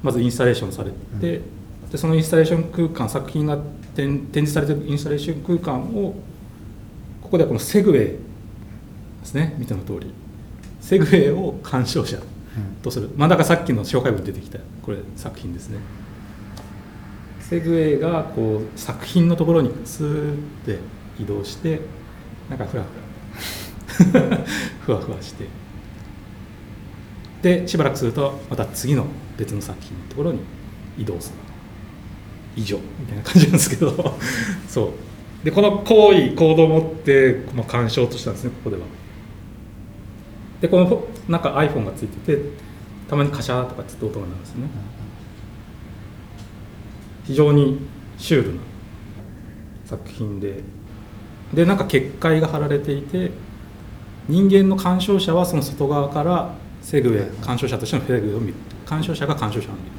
まずインスタレーションされて、でそのインスタレーション空間作品が展展示されてるインスタレーション空間をここではこのセグウェイですね。見ての通り。セグウェイを鑑賞者とする、まあだからさっきの紹介文に出てきた。これ作品ですね。セグウェイがこう作品のところにスーって移動してなんかふらふら。(laughs) ふわふわして。でしばらくするとまた次の別の作品のところに移動する以上みたいな感じなんですけど。(laughs) そう。でこの行為行動を持って、まあ、鑑賞としたんですねここでは。でこのなんか iPhone がついててたまにカシャーとかって音が鳴るんですね。非常にシュールな作品で。でなんか結界が張られていて人間の鑑賞者はその外側からセグウェイ鑑賞者としてのセグウェイを見る。鑑賞者が鑑賞者を見る。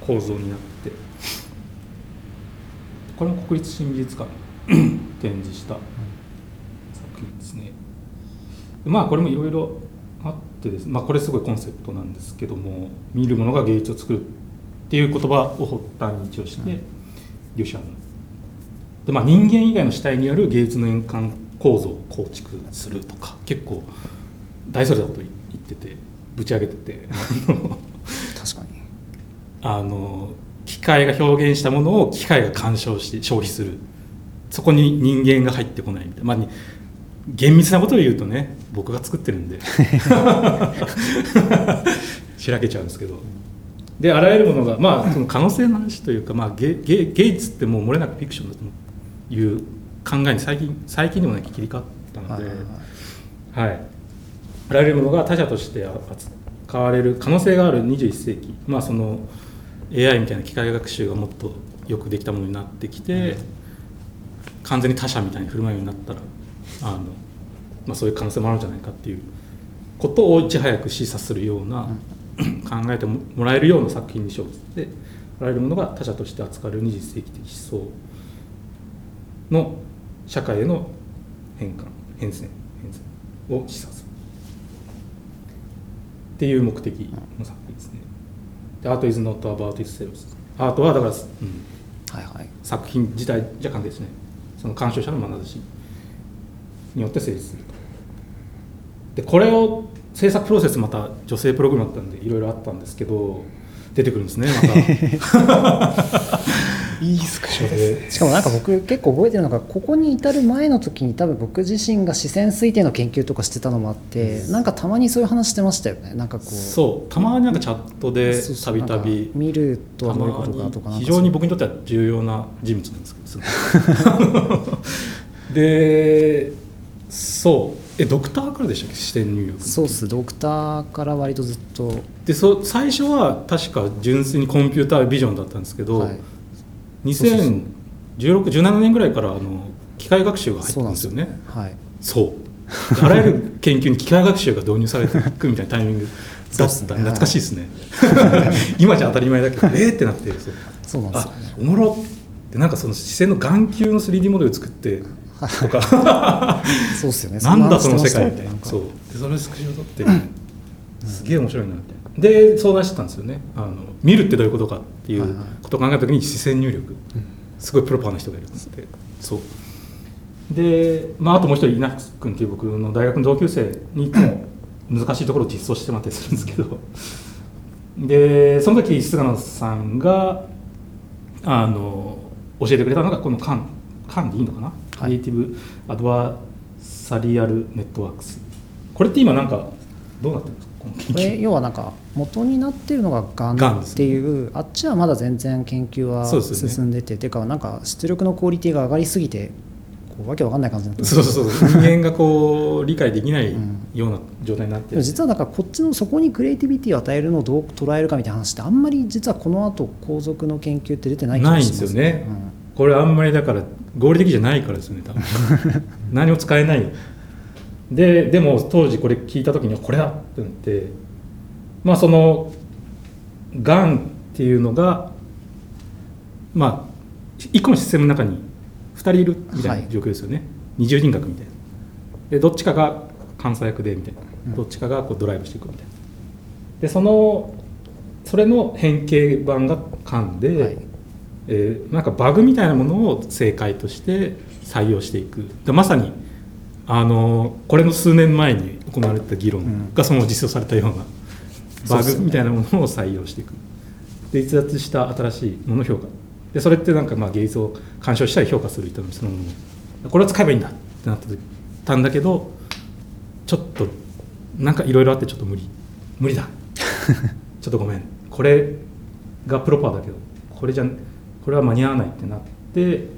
構造になって。これも国立新美術館に展示した作品ですね。まあこれもいろいろあってですまあこれすごいコンセプトなんですけども見るものが芸術を作るっていう言葉を発端に一応して、デュシャンで、まあ、人間以外の主体による芸術の円環構造を構築するとか結構大それたこと言っててぶち上げてて。確かに。(laughs) あの機械が表現したものを機械が鑑賞して消費する。そこに人間が入ってこないみたいな、まあに、厳密なことを言うとね僕が作ってるんで。(laughs) しらけちゃうんですけど。であらゆるものがまあその可能性の話というか、まあ、ゲゲゲイツってもう漏れなくフィクションだという考えに最近最近でもね切り替わったので、はい、あらゆるものが他者として扱われる可能性がある21世紀、まあ、その AI みたいな機械学習がもっとよくできたものになってきて、完全に他者みたいに振る舞うようになったらあの、まあ、そういう可能性もあるんじゃないかっていうことをいち早く示唆するような、考えてもらえるような作品にしようとしてあらゆるものが他者として扱われる21世紀的思想の社会への変換変遷変遷を示唆する。っていう目的の作品ですね。で、アート is not about itself。アートはだから、うん、はいはい作品自体じゃ関係ですね。その鑑賞者の眼差しによって成立すると。で、これを制作プロセスまた女性プログラムだったんでいろいろあったんですけど、出てくるんですね、また。(laughs) いいスクショです。ねしかもなんか僕結構覚えてるのがここに至る前の時に多分僕自身が視線推定の研究とかしてたのもあってなんかたまにそういう話してましたよね。なんかこう。そう、たまになんかチャットでたびたび。か見るとはどういうことかとか非常に僕にとっては重要な人物なんですけど (laughs) でそうえドクターからでしたっけ？視点入力そうっす。ドクターから割とずっと。でそ最初は確か純粋にコンピュータービジョンだったんですけど、はい。201617年ぐらいからあの機械学習が入ってそうなんですよ。ねよねはい。そう。あらゆる研究に機械学習が導入されていくみたいなタイミングだった、ね。懐かしいですね。(laughs) 今じゃ当たり前だけど (laughs) えーってなってそう。そうなんですあよね。おもろでなんかその視線の眼球の 3D モデル作ってとか。そうっすよね。(laughs) なんだその世界みたいな。なんか。そう。でそれスクショ撮ってすげえ面白いなみたいなで相談してたんですよね。あの見るってどういうことかっていうことを考えた時に視線入力。すごいプロパーな人がいるんですって。そう。で、まあ、あともう一人稲福君っていう僕の大学の同級生にいつも難しいところを実装してもらったりするんですけど。でその時菅野さんがあの教えてくれたのがこのカンカンでいいのかな、はいクリエイティブアドバサリアルネットワークスこれって今なんかどうなってるんですか？この研これ究要はなんか元になってるのががんっていうあっちはまだ全然研究は進んでて、ていうかなんか出力のクオリティが上がりすぎてこうわけわかんない感じになってそうそうそう (laughs) 人間がこう理解できないうんような状態になってでも実はなんかこっちのそこにクリエイティビティを与えるのをどう捉えるかみたいな話ってあんまり実はこの後後続の研究って出てない気がないんしますですよね、これあんまりだから合理的じゃないからですよね多分。(laughs) 何も使えないででも当時これ聞いた時にはこれだってなって。まあそのがんっていうのがまあ一個のシステムの中に2人いるみたいな状況ですよね、二重人格みたいな。でどっちかが監査役でみたいな。うん。どっちかがこうドライブしていくみたいな。でそのそれの変形版が缶で、はいえーなんかバグみたいなものを正解として採用していく。でまさにあのこれの数年前に行われた議論がその実装されたようなバグみたいなものを採用していく。で逸脱した新しいものを評価。でそれってなんかまあ芸術を鑑賞したり評価する人のそのもの。これを使えばいいんだってなったんだけどちょっとなんかいろいろあってちょっと無理。無理だ。(laughs) ちょっとごめん。これがプロパーだけどこれじゃこれは間に合わないってなって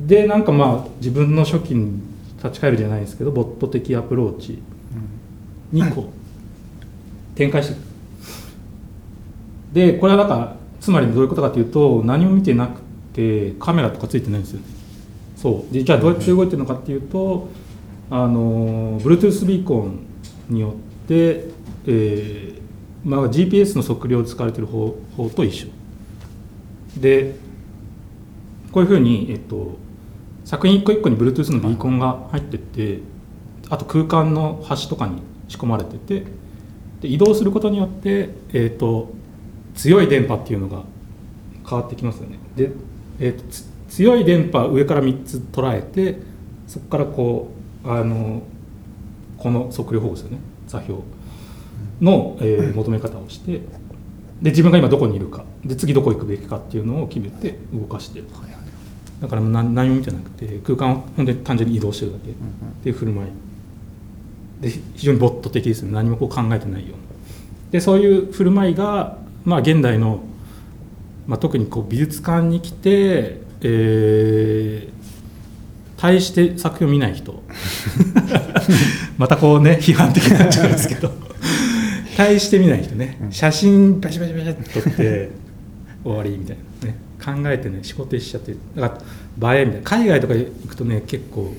でなんかまあ自分の初期に立ち返るじゃないですけどボット的アプローチにこう展開していく。でこれはなんかつまりどういうことかというと何も見てなくてカメラとかついてないんですよ。ねそう。でじゃあどうやって動いてるのかっていうとあの Bluetooth ビーコンによって、えーまあ、GPS の測量で使われている方法と一緒でこういうふうに、えっと、作品一個一個に Bluetooth のビーコンが入っててあと空間の端とかに仕込まれててで移動することによって、えっと、強い電波っていうのが変わってきますよね。で、えっと、つ強い電波上から3つ捉えてそこからこうあのこの測量方法ですよね。座標の、えー求め方をしてで自分が今どこにいるか。で次どこ行くべきかっていうのを決めて動かしてる。だからもう何何も見てなくて空間を本当に単純に移動してるだけ。っていう振る舞い。で非常にボット的ですね。何もこう考えてないような。でそういう振る舞いが、まあ、現代の、まあ、特にこう美術館に来て、えー対して作品を見ない人。(laughs) またこうね批判的になっちゃうんですけど対して見ない人ね。写真バシバシバシって撮って (laughs) 終わりみたいなね。考えてね仕事しちゃってだから映えみたいな。海外とか行くとね結構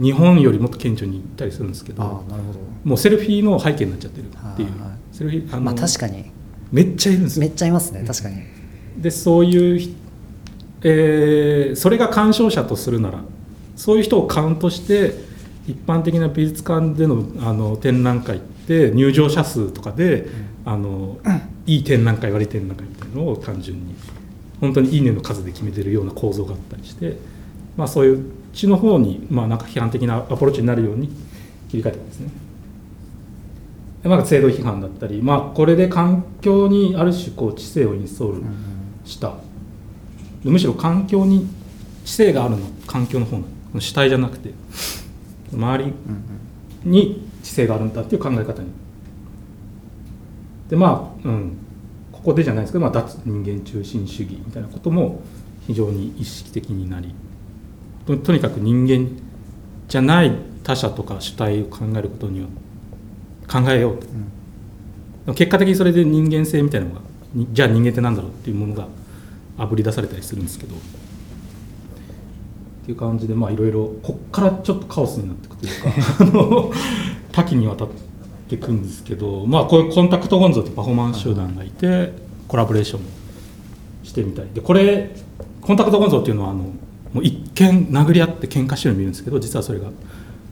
日本よりもっと顕著に行ったりするんですけどなるほど。もうセルフィーの背景になっちゃってるっていう。セルフィーあの、まあ確かに。めっちゃいるんですよ。めっちゃいますね確かに。でそういうひ、えーそれが鑑賞者とするならそういう人をカウントして一般的な美術館でのあの展覧会って入場者数とかで、あのいい展覧会悪い展覧会みたいなのを単純に本当に「いいね」の数で決めてるような構造があったりして、まあ、そういうちの方に、まあ、なんか批判的なアプローチになるように切り替えてますね。まあ、制度批判だったり、まあ、これで環境にある種こう知性をインストールした、むしろ環境に知性があるの環境の方の主体じゃなくて周りに知性があるんだっていう考え方に。でまあ、うん、ここでじゃないですけど、まあ、脱人間中心主義みたいなことも非常に意識的になりととにかく人間じゃない他者とか主体を考えることには考えようと、でも結果的にそれで人間性みたいなのがにじゃあ人間ってなんだろうっていうものがあぶり出されたりするんですけどっていう感じでまあいろいろこっからちょっとカオスになっていくというか多岐にわたっていくんですけど (laughs) まあこういうコンタクトゴンゾってパフォーマンス集団がいてコラボレーションしてみたりでこれコンタクトゴンゾっていうのはあのもう一見殴り合って喧嘩してるように見るんですけど実はそれが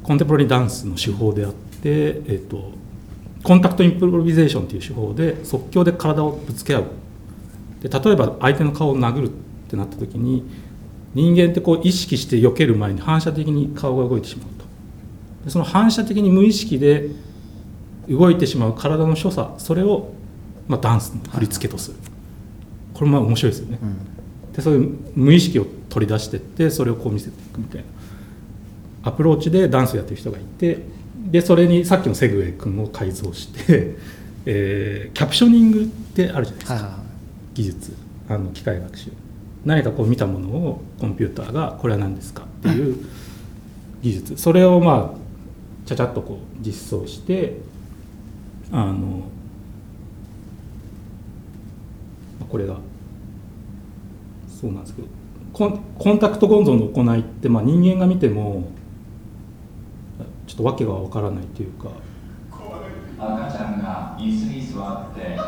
コンテンポラリーダンスの手法であって、えっとコンタクトインプロビゼーションという手法で即興で体をぶつけ合う。で例えば相手の顔を殴るってなった時に人間ってこう意識して避ける前に反射的に顔が動いてしまうと。でその反射的に無意識で動いてしまう体の所作それを、まあ、ダンスの振り付けとする。これも面白いですよね、でそういう無意識を取り出していってそれをこう見せていくみたいな。アプローチでダンスをやってる人がいてでそれにさっきのセグウェイ君を改造して、えーキャプショニングってあるじゃないですか、はいはいはい。技術。あの機械学習何かこう見たものをコンピューターがこれは何ですかっていう技術。それをまあちゃちゃっとこう実装してあのこれがそうなんですけどコンコンタクトゴンゾの行いって、まあ、人間が見てもちょっと訳がわからないというか。赤ちゃんが椅子に座って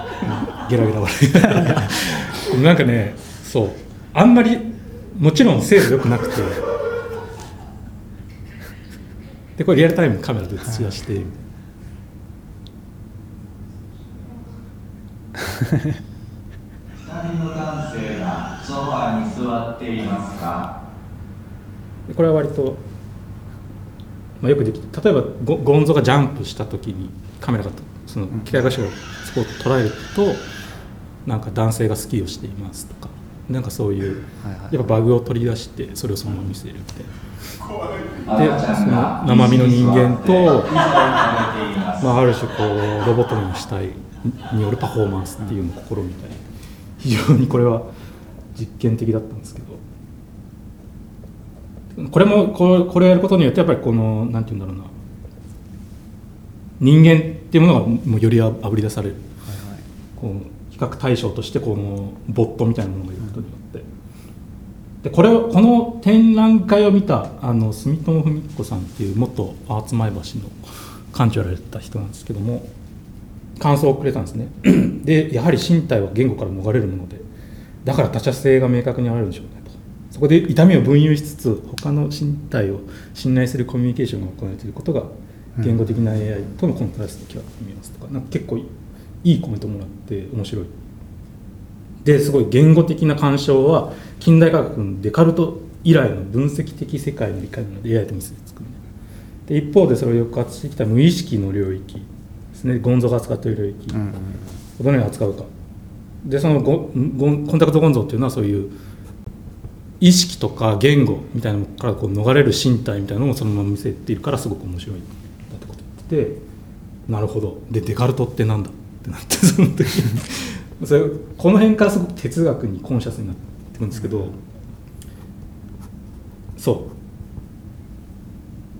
(laughs) ゲラゲラ笑い。(laughs) なんかねそう。あんまりもちろん精度良くなくて。でこれリアルタイムにカメラで映し出して、二人の男性がソファに座っていますか？でこれは割と、まあ、よくできて例えばゴゴンゾがジャンプした時にカメラがその機械学習を捉えるとなんか男性がスキーをしていますとかなんかそういうはいはい。やっぱバグを取り出してそれをそのまま見せるみたいな。でその生身の人間とまあ、ある種こうロボットの主体によるパフォーマンスっていうのを試みたり非常にこれは実験的だったんですけど。これもこれこれをやることによってやっぱりこのなんて言うんだろうな。人間っていうものがもうよりあぶり出される。こう比較対象としてこのボットみたいなものがいることによって。でこれをこの展覧会を見たあの住友文子さんっていう元アーツ前橋の館長やられた人なんですけども感想をくれたんですね。(clears throat) でやはり身体は言語から逃れるものでだから他者性が明確に現れるんでしょうねと。そこで痛みを分有しつつ他の身体を信頼するコミュニケーションが行われていることが言語的な AI とのコントラスト的だと見えますとかなんか結構いいコメントもらって面白い。ですごい言語的な干渉は近代科学のデカルト以来の分析的世界の理解なので AI と結びつくみたいなで一方でそれを抑圧してきた無意識の領域ですね。ゴンゾが扱っている領域、うんうん。どのように扱うか。でそのゴゴンコンタクトゴンゾっていうのはそういう意識とか言語みたいなものからこう逃れる身体みたいなのをそのまま見せているからすごく面白いってなるほどでデカルトってなんだ？ってなってその時に。(laughs) それこの辺からすごく哲学にコンシャスになってくるんですけどそ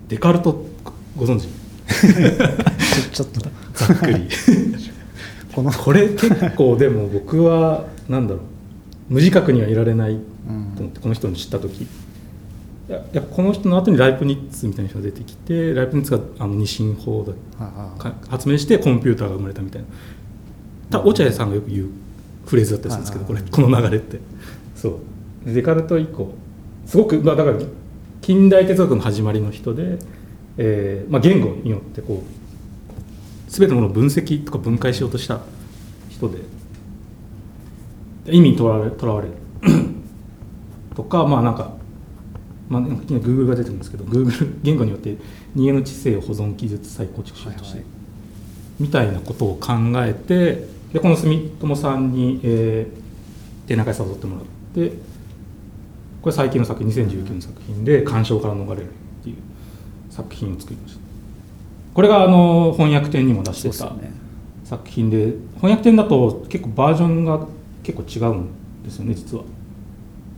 う。デカルトご存知？(laughs) ちょっと。ざっくり。(laughs) この。これ結構でも僕はなんだろう。無自覚にはいられないうんと思ってこの人に知った時いややっぱこの人の後にライプニッツみたいな人が出てきてライプニッツがあの二進法だはいはいか発明してコンピューターが生まれたみたいな。た落合さんがよく言うフレーズだったりするんですけどこはいれこの流れって。そう。デカルト以降すごく、まあ、だから近代哲学の始まりの人で、えーまあ、言語によってこう全てのものを分析とか分解しようとした人で意味にとらわれとらわれる。(clears throat) とかまあなんか、まあ、なんかいきなり Google が出てるんですけど Google 言語によって人間の知性を保存技術再構築しようとしてみたいなことを考えてでこの住友さんに、えー、展覧会誘ってもらってこれ最近の作品2019年の作品で干渉から逃れるっていう作品を作りました。これがあの翻訳展にも出してた作品で翻訳展だと結構バージョンが結構違うんですよね実は。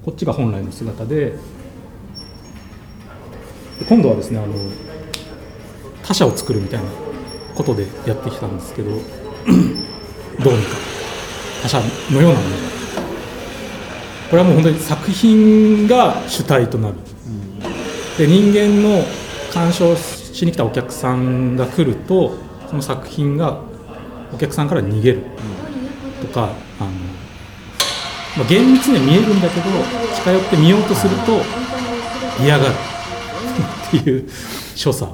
こっちが本来の姿でで今度はですねあの他者を作るみたいなことでやってきたんですけど (clears throat) どうにか他者のようなもの。これはもう本当に作品が主体となる。で人間の鑑賞しに来たお客さんが来るとその作品がお客さんから逃げる。とかあの、まあ、厳密には見えるんだけど近寄って見ようとすると嫌がるていう所作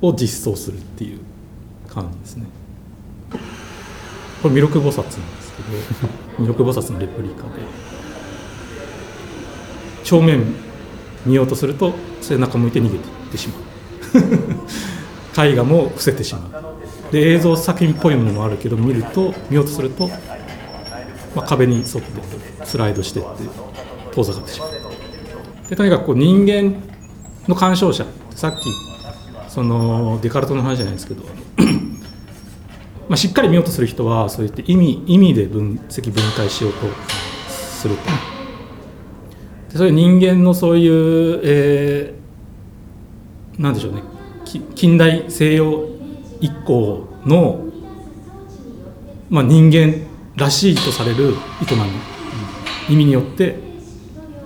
を実装するっていう感じですね。これ弥勒菩薩なんですけど (laughs) 弥勒菩薩のレプリカで。正面見ようとすると背中向いて逃げていってしまう。(laughs) 絵画も伏せてしまう。で映像作品っぽいものもあるけど見ると見ようとすると、まあ、壁に沿ってスライドしてって遠ざかってしまう。でとにかくこう人間の鑑賞者さっきそのデカルトの話じゃないですけど (clears throat) まあしっかり見ようとする人はそうやって意味意味で分析分解しようとすると。でそういう人間のそういう、えーなんでしょうね。近代西洋以降の、まあ、人間らしいとされる営み意味によって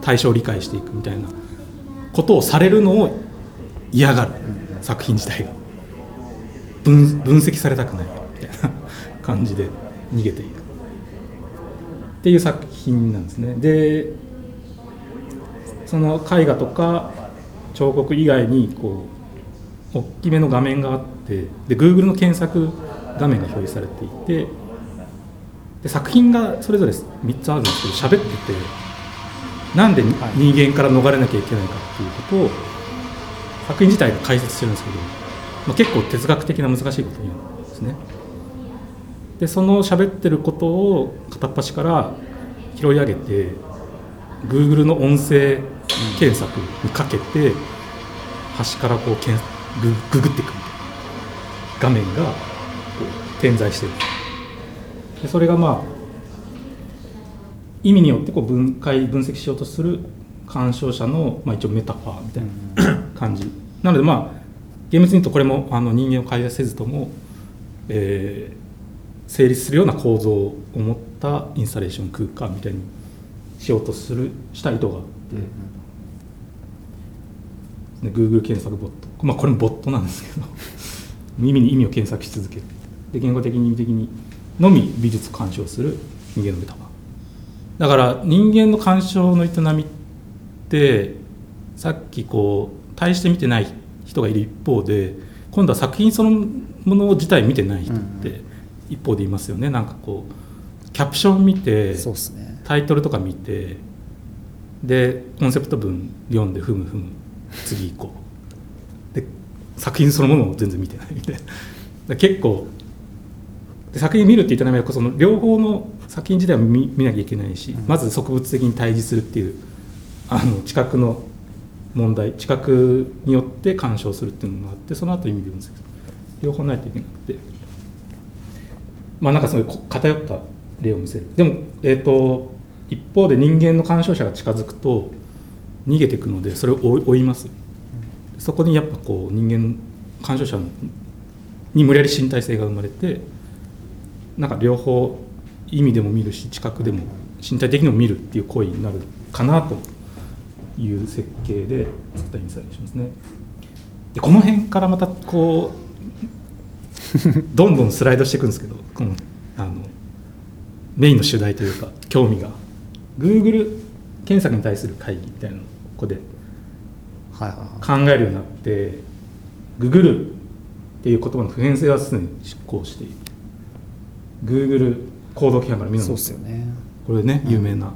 対象を理解していくみたいな。ことをされるのを嫌がる。作品自体が。分分析されたくない。みたいな感じで逃げているっていう作品なんですね。でその絵画とか彫刻以外にこう大きめの画面があってで Google の検索画面が表示されていてで作品がそれぞれ3つあるんですけど喋っててなんで人間から逃れなきゃいけないかっていうことを作品自体が解説してるんですけど、まあ、結構哲学的な難しいこと言うんですね。でその喋ってることを片っ端から拾い上げて Google の音声検索にかけて端からこうけんググっていくみたいな画面が点在してるでそれがまあ意味によってこう分解分析しようとする鑑賞者の、まあ、一応メタファーみたいな感じ、なのでまあ厳密に言うとこれもあの人間を解説せずとも、えー成立するような構造を持ったインスタレーション空間みたいにしようとするした意図があって、で Google 検索ボット、まあ、これもボットなんですけど。意味に意味を検索し続ける。で言語的に意味的にのみ美術鑑賞する人間のメタファー。だから人間の鑑賞の営みってさっきこう対して見てない人がいる一方で今度は作品そのもの自体見てない人って一方でいますよね。なんかこうキャプション見てね。タイトルとか見てでコンセプト文読んでふむふむ次行こう。で作品そのものを全然見てないみたいな。で結構で作品見るって言ったらその両方の作品自体を見見なきゃいけないし、まず植物的に対峙するっていうあの知覚の問題知覚によって鑑賞するっていうのがあってその後意味で分析する。両方ないといけなくて。まあなんかそういうこ偏った例を見せる。でも、えー、と一方で人間の鑑賞者が近づくと逃げていくのでそれを追います。そこにやっぱこう人間鑑賞者に無理やり身体性が生まれてなんか両方意味でも見るし知覚でも身体的にも見るっていう行為になるかなという設計で作ったインスタレーションですね。でこの辺からまたこうどんどんスライドしていくんですけどこのあのメインの主題というか興味が。Google 検索に対する会議みたいなのをここではい考えるようになってググるっていう言葉の普遍性は常に執行している Google 行動規範から見るの？そうっすよね。これね有名な、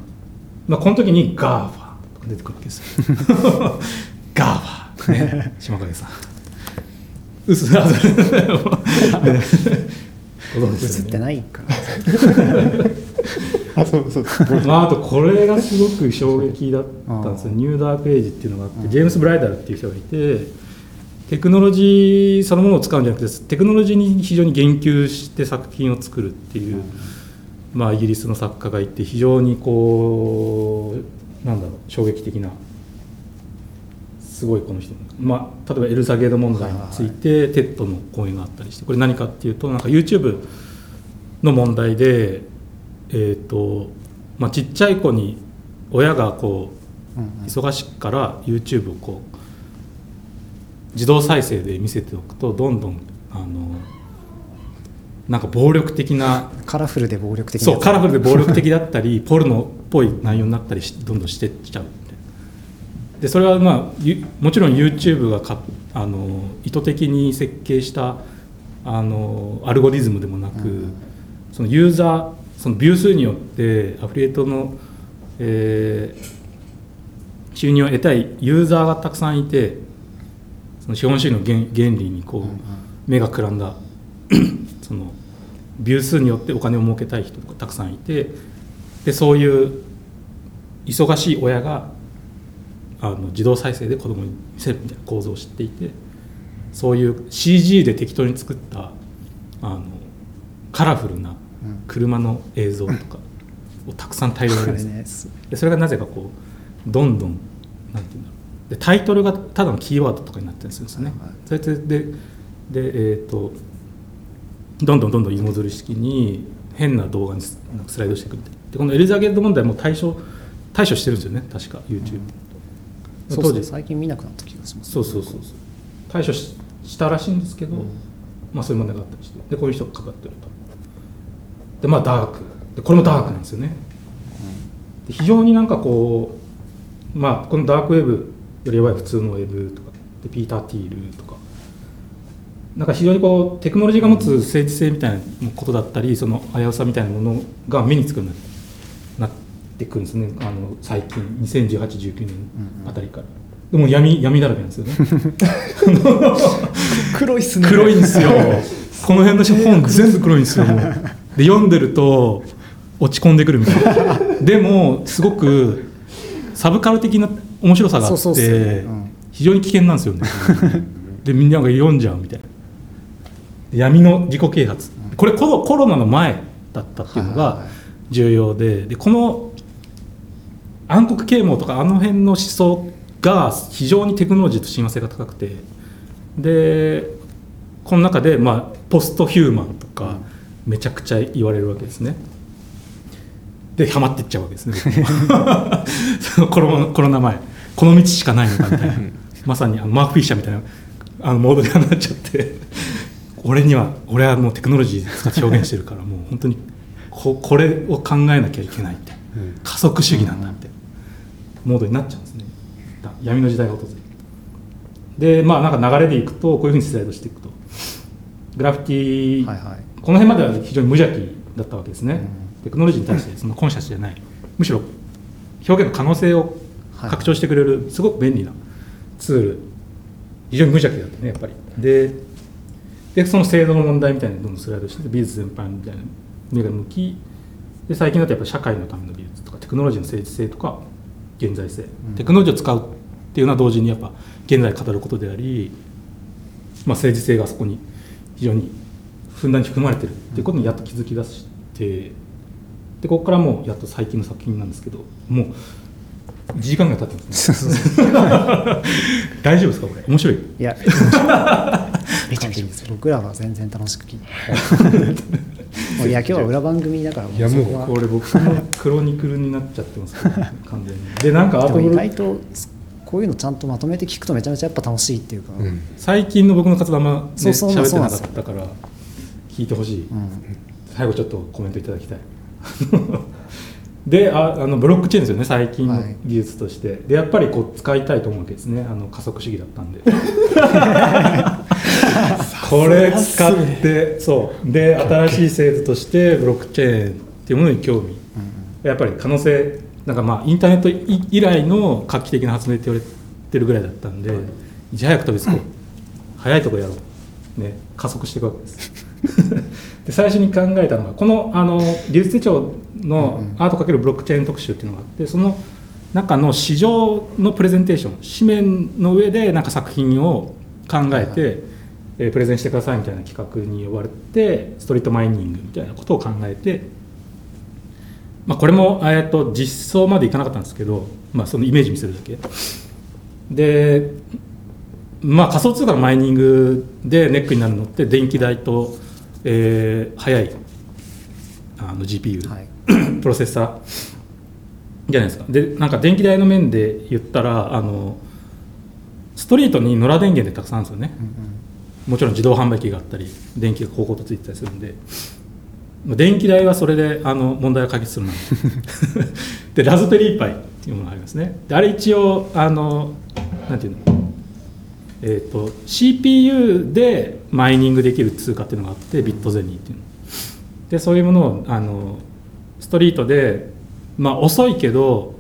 まあ、この時に GAFA とか出てくるわけですよ。(laughs) GAFA ね。島影さん。うすあご存知ってないか。ら (laughs) あそうそう。まあ、あとこれがすごく衝撃だったんですよ。 New Dark Age っていうのがあってジェームス・ブライドルっていう人がいてテクノロジーそのものを使うんじゃなくてテクノロジーに非常に言及して作品を作るっていう、まあ、イギリスの作家がいて非常にこうなんだろう衝撃的なすごいこの人、まあ、例えばエルサゲート問題について TED の講演があったりしてこれ何かっていうとなんか YouTube の問題でえーとまあ、ちっちゃい子に親がこう忙しいから YouTube をこう自動再生で見せておくとどんどんあのなんか暴力的な。カラフルで暴力的なそうカラフルで暴力的だったり (laughs) ポルノっぽい内容になったりしどんどんしてっちゃうでそれはまあゆもちろん YouTube がかあの意図的に設計したあのアルゴリズムでもなく、うん。そのユーザーそのビュー数によってアフリエイトの、えー収入を得たいユーザーがたくさんいてその資本主義の原原理にこう、目がくらんだ (coughs) そのビュー数によってお金を儲けたい人がたくさんいてでそういう忙しい親があの自動再生で子供に見せるみたいな構造を知っていてそういう CG で適当に作ったあのカラフルな車の映像とかをたくさん大量にですでそれがなぜかこうどんどんなんていうんだろう。でタイトルがただのキーワードとかになってるんですよね。それでででえー、とどんどんどんどん芋づる式に変な動画にスライドしていくでこのエリザゲット問題も対処対処してるんですよね。確か YouTube、そう当時。そう最近見なくなった気がしますそうそうそうそう。対処ししたらしいんですけど、まあそういう問題があったりして。でこういう人がかかってると。でまあダーク。でこれもダークなんですよね、で非常になんかこうまあこのダークウェブより弱い普通のウェブとか。でピーター・ティールとかなんか非常にこうテクノロジーが持つ政治性みたいなことだったりその危うさみたいなものが目につくようになってくるんですね。あの最近201819年あたりから、でも闇闇だらけなんですよね。(laughs) 黒いっす黒いんですよ。この辺の本全部黒いんですよ。で読んでると落ち込んでくるみたいな。でもすごくサブカル的な面白さがあってうん。非常に危険なんですよね。でみんなが読んじゃうみたいな闇の自己啓発。これコロコロナの前だったっていうのが重要ででこの暗黒啓蒙とかあの辺の思想が非常にテクノロジーと親和性が高くてでこの中で、まあ、ポストヒューマンとかめちゃくちゃ言われるわけですね。でハマっていっちゃうわけですね。(laughs) (laughs) コロナコロナ前。この道しかないのかみたいな。(laughs) まさにあのマーク・フィッシャーみたいなあのモードになっちゃって俺には俺はもうテクノロジー使って表現してるからもう本当にここれを考えなきゃいけないって。加速主義なんだみたいなモードになっちゃうんですね。だ闇の時代が訪れるでまあなんか流れでいくとこういうふうにスライドしていくと。グラフィティ、はいはい。この辺までは非常に無邪気だったわけですね、テクノロジーに対してそのコンシャスじゃない。むしろ表現の可能性を拡張してくれるすごく便利なツール。非常に無邪気だったねやっぱり。ででその制度の問題みたいなのどんどんスライドして美術全般みたいな目が向きで最近だとやっぱ社会のための美術とかテクノロジーの政治性とか現在性、テクノロジーを使うっていうのは同時にやっぱ現在語ることであり、まあ、政治性がそこに非常にふんだんに含まれてるっていうことにやっと気づき出してでここからもうやっと最近の作品なんですけどもう1時間ぐらい経ってますね。(laughs) (laughs) (laughs) 大丈夫ですかこれ？面白い。いやめちゃくちゃいいです僕らは全然楽しく聞いてもういや今日は裏番組だからもいやもうそこれ僕のクロニクルになっちゃってます完全に。でなんかあでも意と外とこういうのちゃんとまとめて聞くとめちゃめちゃやっぱ楽しいっていうか、うん。最近の僕の活動あんま、ね、そうそう喋ってなかそうなんですよったから聞いてほしい、うん。最後ちょっとコメントいただきたい。(laughs) でああのブロックチェーンですよね最近のはい。技術として、でやっぱりこう使いたいと思うわけですね。あの加速主義だったんで (laughs) (laughs) これ使ってそう。で新しい制度としてブロックチェーンっていうものに興味、やっぱり可能性なんかまあインターネット以以来の画期的な発明って言われてるぐらいだったんで、い。ち早く飛びつこう。(laughs) 早いとこやろう、ね、加速していくわけですで最初に考えたのがこのあの技術手帳のアート×ブロックチェーン特集っていうのがあってその中の市場のプレゼンテーション紙面の上でなんか作品を考えて、えープレゼンしてくださいみたいな企画に呼ばれてストリートマイニングみたいなことを考えて、まあ、これも、えー、と実装までいかなかったんですけど、まあ、そのイメージ見せるだけ。でまあ仮想通貨のマイニングでネックになるのって電気代と、えー速いあの GPU、はい。(coughs) プロセッサーじゃないですか。でなんか電気代の面で言ったらあのストリートに野良電源でたくさんあるんですよね、もちろん自動販売機があったり電気がこうこうとついてたりするんでまあ電気代はそれであの問題を解決するの。(laughs) ででラズベリーパイっていうものがありますね。であれ一応あのなんていうの？えー、と CPU でマイニングできる通貨っていうのがあってビットゼニーっていうの。でそういうものをあのストリートでまあ遅いけど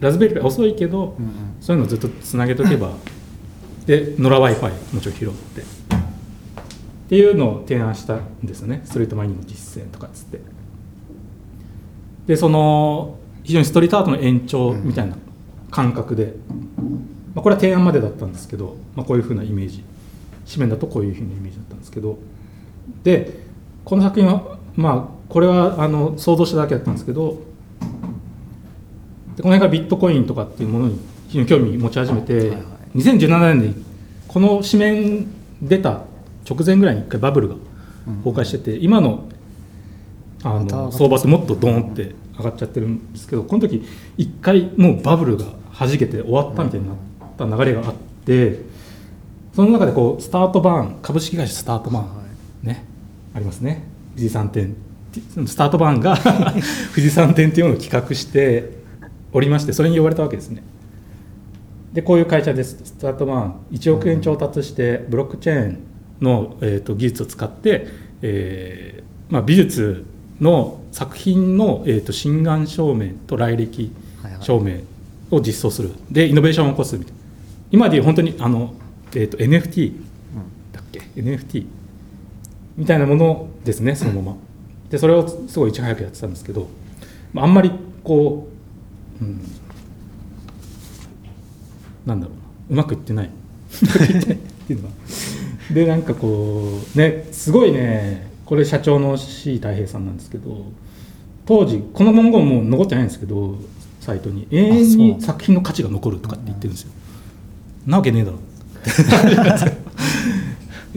ラズベリーパイ遅いけど、うんうん。そういうのをずっとつなげとけばで野良 w i f i もちろん拾って。っていうのを提案したんですよね。ストリートマイニング実践とかっつって。でその非常にストリートアートの延長みたいな感覚でまあ、これは提案までだったんですけど、まあ、こういうふうなイメージ紙面だとこういうふうなイメージだったんですけど。でこの作品はまあこれはあの想像しただけだったんですけどでこの辺がビットコインとかっていうものに非常に興味持ち始めて、はいはい。2017年にこの紙面出た直前ぐらいに一回バブルが崩壊してて、今のあの相場ってもっとドーンって上がっちゃってるんですけどこの時一回もうバブルが弾けて終わったみたいになった流れがあってその中でこうスタートバーン株式会社スタートバーン、はねありますね。富士山店スタートバーンが (laughs) 富士山店っていうものを企画しておりましてそれに呼ばれたわけですねでこういう会社です。スタートバーン1億円調達してブロックチェーンの、えー、と技術を使って、えーまあ、美術の作品の、えー、と心眼証明と来歴証明を実装する。でイノベーションを起こすみたいな。今でいう本当にあの、えー、と NFT だっけ？NFT みたいなものですねそのまま。でそれをすごいいち早くやってたんですけどまああんまりこう、うん、なんだろうな。うまくいってない。ってないうのは。でなんかこうねすごいねこれ社長の C 太平さんなんですけど当時この文言もう残ってないんですけどサイトに永遠に作品の価値が残るとかって言ってるんですよ。なわけねえだろ。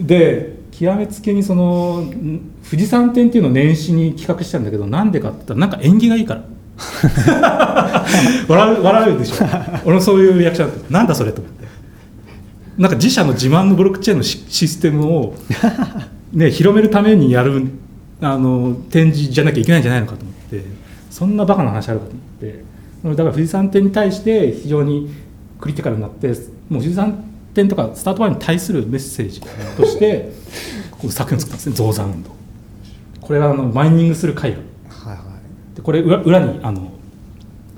(laughs) で極めつけにそのん富士山店っていうのを年始に企画したんだけどなんでかって言ったらなんか縁起がいいから (laughs) 笑う笑うでしょ。俺もそういうリアクションだったなんだそれと思って。なんか自社の自慢のブロックチェーンのシステムを、ね、広めるためにやるあの展示じゃなきゃいけないんじゃないのかと思ってそんなバカな話あるかと思って。だから富士山店に対して非常にクリティカルになってもう富士山店とかスタートバーに対するメッセージとしてこう作品を作ったんですね。増産運動これはあのマイニングする絵画はいはいでこれ裏裏にあの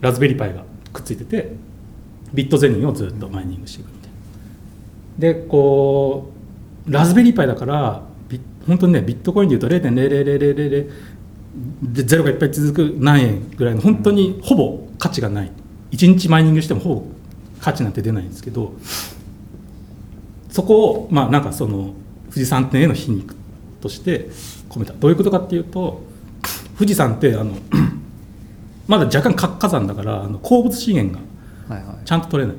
ラズベリーパイがくっついててビットゼニーをずっとマイニングしていくみたいでこうラズベリーパイだからビ本当にねビットコインでいうと0.00000でゼロがいっぱい続く何円ぐらいの本当にほぼ価値がない。1日マイニングしてもほぼ価値なんて出ないんですけどそこをまあなんかその富士山店への皮肉として込めた。どういうことかっていうと富士山ってあの (clears throat) まだ若干活火山だからあの鉱物資源がちゃんと取れない。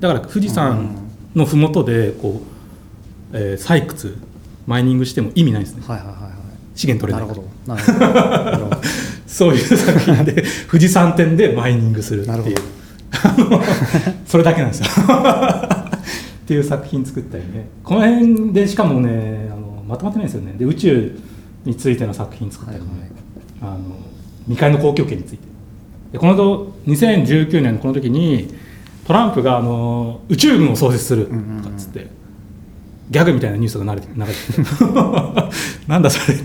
だから富士山の麓でこう、えー採掘マイニングしても意味ないですね。はいはいはいはい。資源取れないなるほど。なるほど。(laughs) そういう作品で富士山店でマイニングするっていう。(laughs) それだけなんですよ。っていう作品作ったりね。この辺でしかもねあのまとまってないんですよね。で宇宙についての作品作ったりね、あの未開の公共圏について。でこのと2019年のこの時にトランプがあの宇宙軍を創設するとかっつって、ギャグみたいなニュースが流れて流れて。て (laughs) なんだそれ。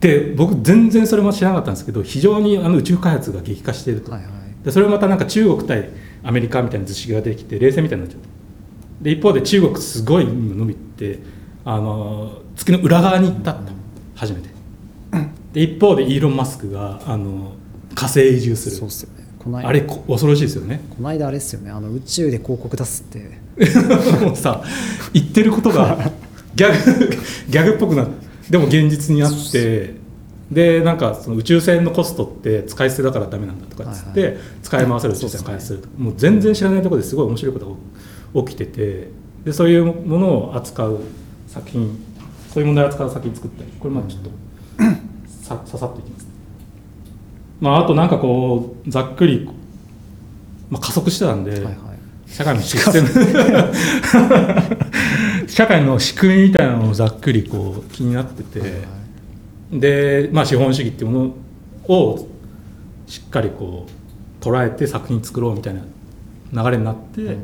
で僕全然それも知らなかったんですけど非常にあの宇宙開発が激化していると、はいはい。でそれもまたなんか中国対アメリカみたいな図式ができて冷戦みたいになっちゃった。で一方で中国すごい伸びてあの月の裏側に行ったと初めて。で一方でイーロン・マスクがあの火星移住する。そうっすよね。この間あれこ恐ろしいですよね。この間あれっすよね。あの宇宙で広告出すって。(laughs) もうさ言ってることが (laughs) ギャグギャグっぽくなでも現実にあってでなんかその宇宙船のコストって使い捨てだからダメなんだとかっつって、はい使い回せる宇宙船を開発すると。かもう全然知らないところですごい面白いことが起きててでそういうものを扱う作品そういう問題を扱う作品作ったりこれまあちょっとさささっといきます、まあ、あとなんかこうざっくり、まあ、加速してたんで、はいはい。社会のシステム社会の仕組みみたいなのをざっくりこう気になってて、はいはい。で、まあ、資本主義っていうものをしっかりこう捉えて作品作ろうみたいな流れになって、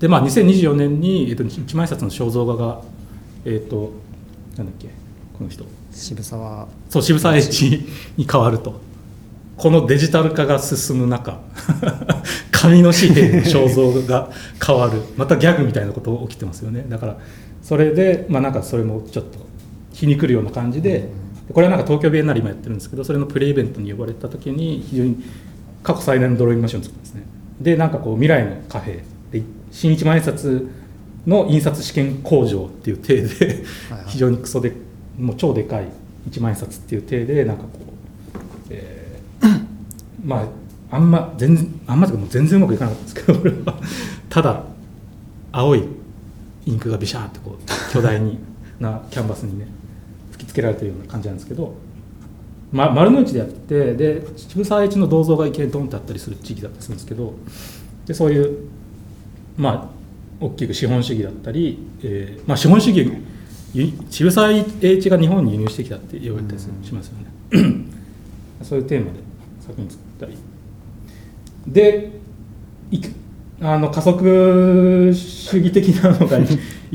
でまあ2024年に、えっと、一万円札の肖像画がえっ、となんだっけ？この人。渋沢。そう渋沢栄一に変わると。このデジタル化が進む中 (laughs) 紙の紙幣の肖像が変わる。またギャグみたいなこと起きてますよね。だからそれでまあなんかそれもちょっと皮肉るような感じでこれはなんか東京ビエンナーレ今やってるんですけどそれのプレイベントに呼ばれた時に非常に過去最大のドローイングマシンを作ったんですね。でなんかこう未来の貨幣。で新一万円札の印刷試験工場っていう体で非常にクソでもう超でかい一万円札っていう体でなんかこう、えー (coughs) まああんま全然あんまというかもう全然うまくいかなかったんですけど (laughs) 俺は。ただ青いインクがビシャーってこう巨大になキャンバスにね吹きつけられてるような感じなんですけど、ま、丸の内でやってで渋沢栄一の銅像がいきなりドンってあったりする地域だったりするんですけどでそういうまあ大きく資本主義だったり、えーまあ、資本主義ゆ渋沢栄一が日本に輸入してきたって言われたりしますよね、(clears throat) そういうテーマで作品作ったり。であの加速主義的なのが (laughs) 行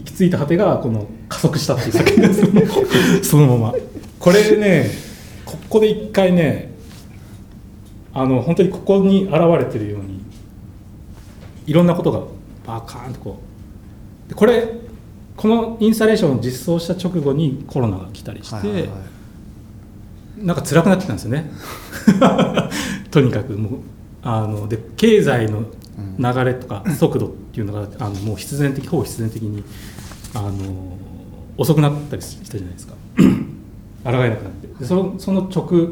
き着いた果てがこの加速したっていう作品ですよ (laughs) そのまま。これねここで一回ねあの本当にここに現れてるようにいろんなことがバカーンとこう。でこれこのインスタレーションを実装した直後にコロナが来たりして、はいはいはい。なんか辛くなってきたんですよね。(laughs) とにかくもうあので経済の流れとか速度っていうのがあのもう必然的ほぼ必然的にあの遅くなったりしたじゃないですか。(coughs) 抗えなくなって。でそのその直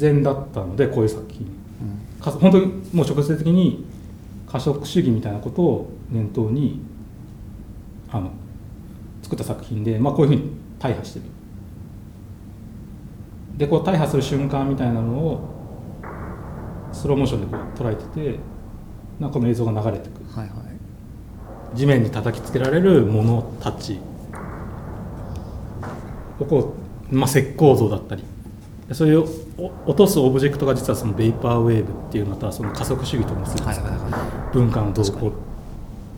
前だったのでこういう作品。か本当にもう直接的に過食主義みたいなことを念頭にあの作った作品で、まあ、こういうふうに大破してる。でこう大破する瞬間みたいなのをスローモーションでこう捉えててなんかこの映像が流れてく。はいはい。地面に叩きつけられるものたち。をこう、まあ、石膏像だったり。そういうお落とすオブジェクトが実はそのベイパーウェーブっていうまたその加速主義と結びつく文化の動向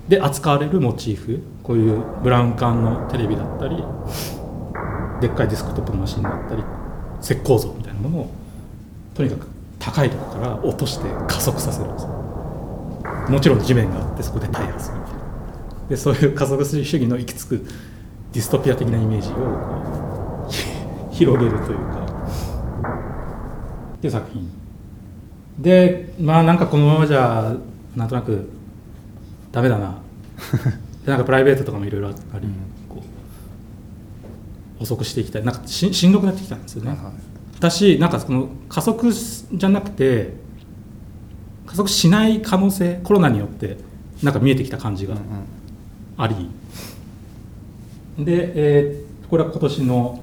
で扱われるモチーフこういうブラウン管のテレビだったりでっかいディスクトップのマシンだったり石膏像みたいなものをとにかく高いとこから落として加速させるんですもちろん地面があってそこで大破するみたいな。でそういう加速主義の行き着くディストピア的なイメージを広げるというかっていう作品。でまあなんかこのままじゃなんとなくダメだな。(laughs) でなんかプライベートとかもいろいろあり、こう遅くしていきたい。なんかししんどくなってきたんですよね、はいはい。私なんかその加速じゃなくて加速しない可能性コロナによってなんか見えてきた感じがうんうん。あり、で、えーこれは今年の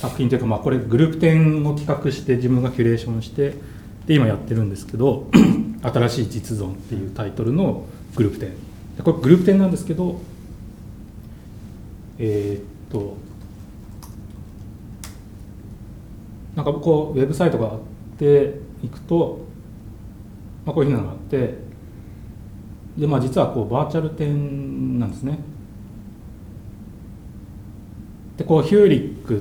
作品というか、まあ、これグループ展を企画して自分がキュレーションしてで今やってるんですけど「(clears throat) 新しい実存」っていうタイトルのグループ展。でこれグループ展なんですけどえーっとなんかこうウェブサイトがあっていくと、まあ、こういうふうなのがあってで、まあ、実はこうバーチャル展なんですね。でこうヒューリックっ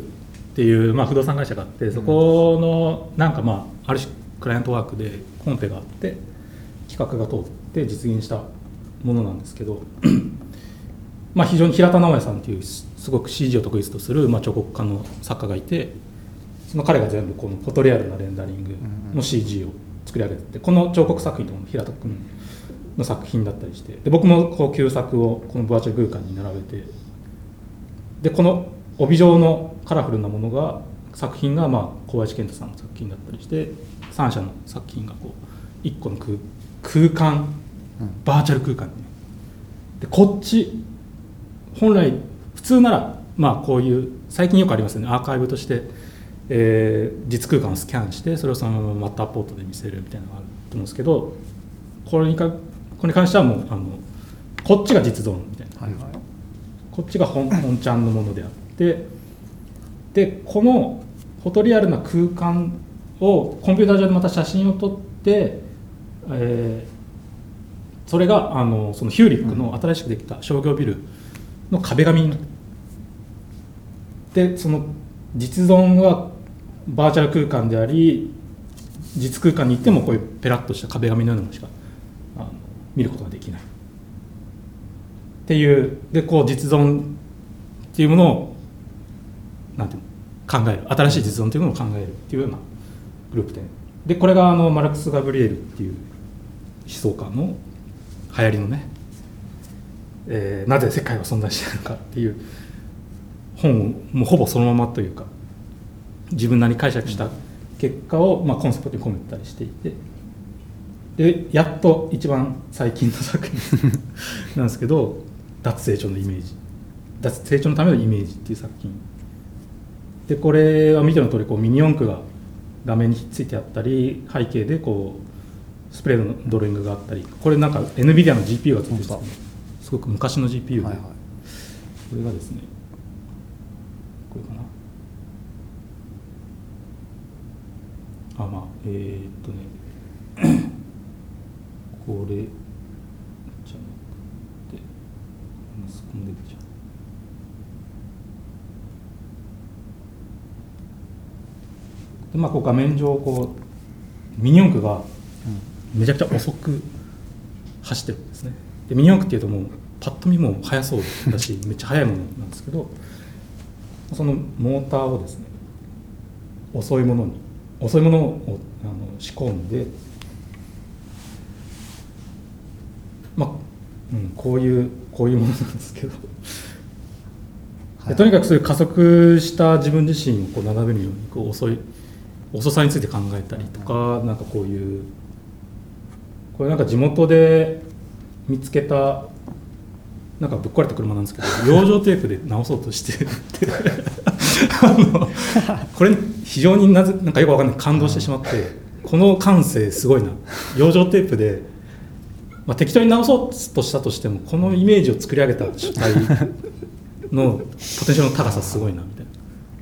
ていう、まあ、不動産会社があってそこのなんかまあある種クライアントワークでコンペがあって企画が通って実現したものなんですけど (clears throat) まあ非常に平田直哉さんっていうすすごく CG を得意とする、まあ、彫刻家の作家がいてその彼が全部このフォトリアルなレンダリングの CG を作り上げててこの彫刻作品とかも平田君の作品だったりしてで僕もこう旧作をこのバーチャル空間に並べてでこの帯状のカラフルなものが作品がまあ小林健太さんの作品だったりして3社の作品がこう1個の空空間バーチャル空間にね。でこっち本来普通ならまあこういう最近よくありますよね。アーカイブとして、えー実空間をスキャンしてそれをそのままマッターポートで見せるみたいなのがあると思うんですけどこれにかこれに関してはもうあのこっちが実存みたいな。はいはい。こっちが本本ちゃんのものであってでこのフォトリアルな空間をコンピューター上でまた写真を撮って、えーそれがあのそのヒューリックの新しくできた商業ビルの壁紙になってでその実存はバーチャル空間であり実空間に行ってもこういうペラッとした壁紙のようなものしか見ることができない。っていうでこう実存っていうものをなんていうの考える。新しい実存というものを考えるっていうようなグループ展でこれがあのマルクス・ガブリエルっていう思想家の流行りのね、えーなぜ世界は存在しているのかっていう本をもうほぼそのままというか自分なりに解釈した結果を、まあ、コンセプトに込めたりしていてでやっと一番最近の作品 (laughs) なんですけど脱成長のイメージ。脱成長のためのイメージっていう作品。でこれは見ての通りこうミニ四駆が画面にひっついてあったり背景でこうスプレーのドローイングがあったりこれなんか NVIDIA の GPU がついてるんですすごく昔の GPU で、はいはい。これがですねこれかな。あまあえー、っとね。これじゃなくてマスコン出てきちゃうでまあこう画面上こうミニ四駆がめちゃくちゃ遅く走ってるんですね。でミニ四駆っていうともうパッと見もう速そうだし (laughs) めっちゃ速いものなんですけどそのモーターをですね遅いものに遅いものをあの仕込んでまあ、うん、こういうこういうものなんですけど、でとにかくそういう加速した自分自身をこう眺めるようにこう遅い遅さについて考えたりとか、なんかこういうこれなんか地元で見つけたなんかぶっ壊れた車なんですけど養生テープで直そうとして (laughs) ってこれ非常になぜなんかよくわかんない感動してしまってこの感性すごいな。養生テープで、まあ、適当に直そうとしたとしてもこのイメージを作り上げた主体のポテンシャルの高さすごいなみたいな。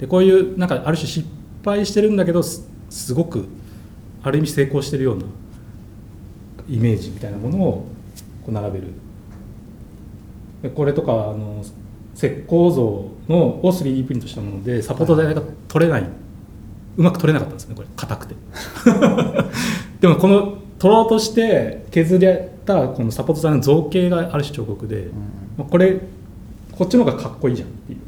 でこういうなんかある種失敗してるんだけどすすごくある意味成功してるようなイメージみたいなものをこう並べる。でこれとかあの石膏像のを 3D プリントしたものでサポート台が取れない、うまく取れなかったんですねこれ。硬くて。(laughs) でもこの取ろうとして削られたこのサポート台の造形がある種彫刻で、まあこれこっちの方がかっこいいじゃんっていう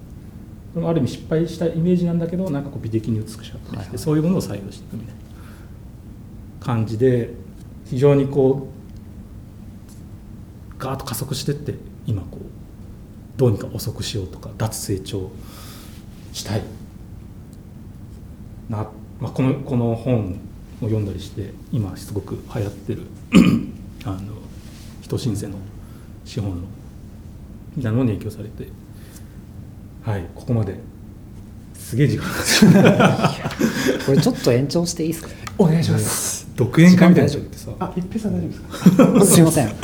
ある意味失敗したイメージなんだけどなんかこう美的に美しかったりして、はいはい。そういうものを採用していくみたいな感じで非常にこうガーッと加速してって今こうどうにか遅くしようとか脱成長したいな、まあ、このこの本を読んだりして今すごく流行ってる (clears throat) あの人申請の資本のみたいなのに影響されてはい。ここまで。すげえ時間これちょっと延長していいですか？お願いします。独演会みたいになあ一平さん大丈夫ですか？すいません。こ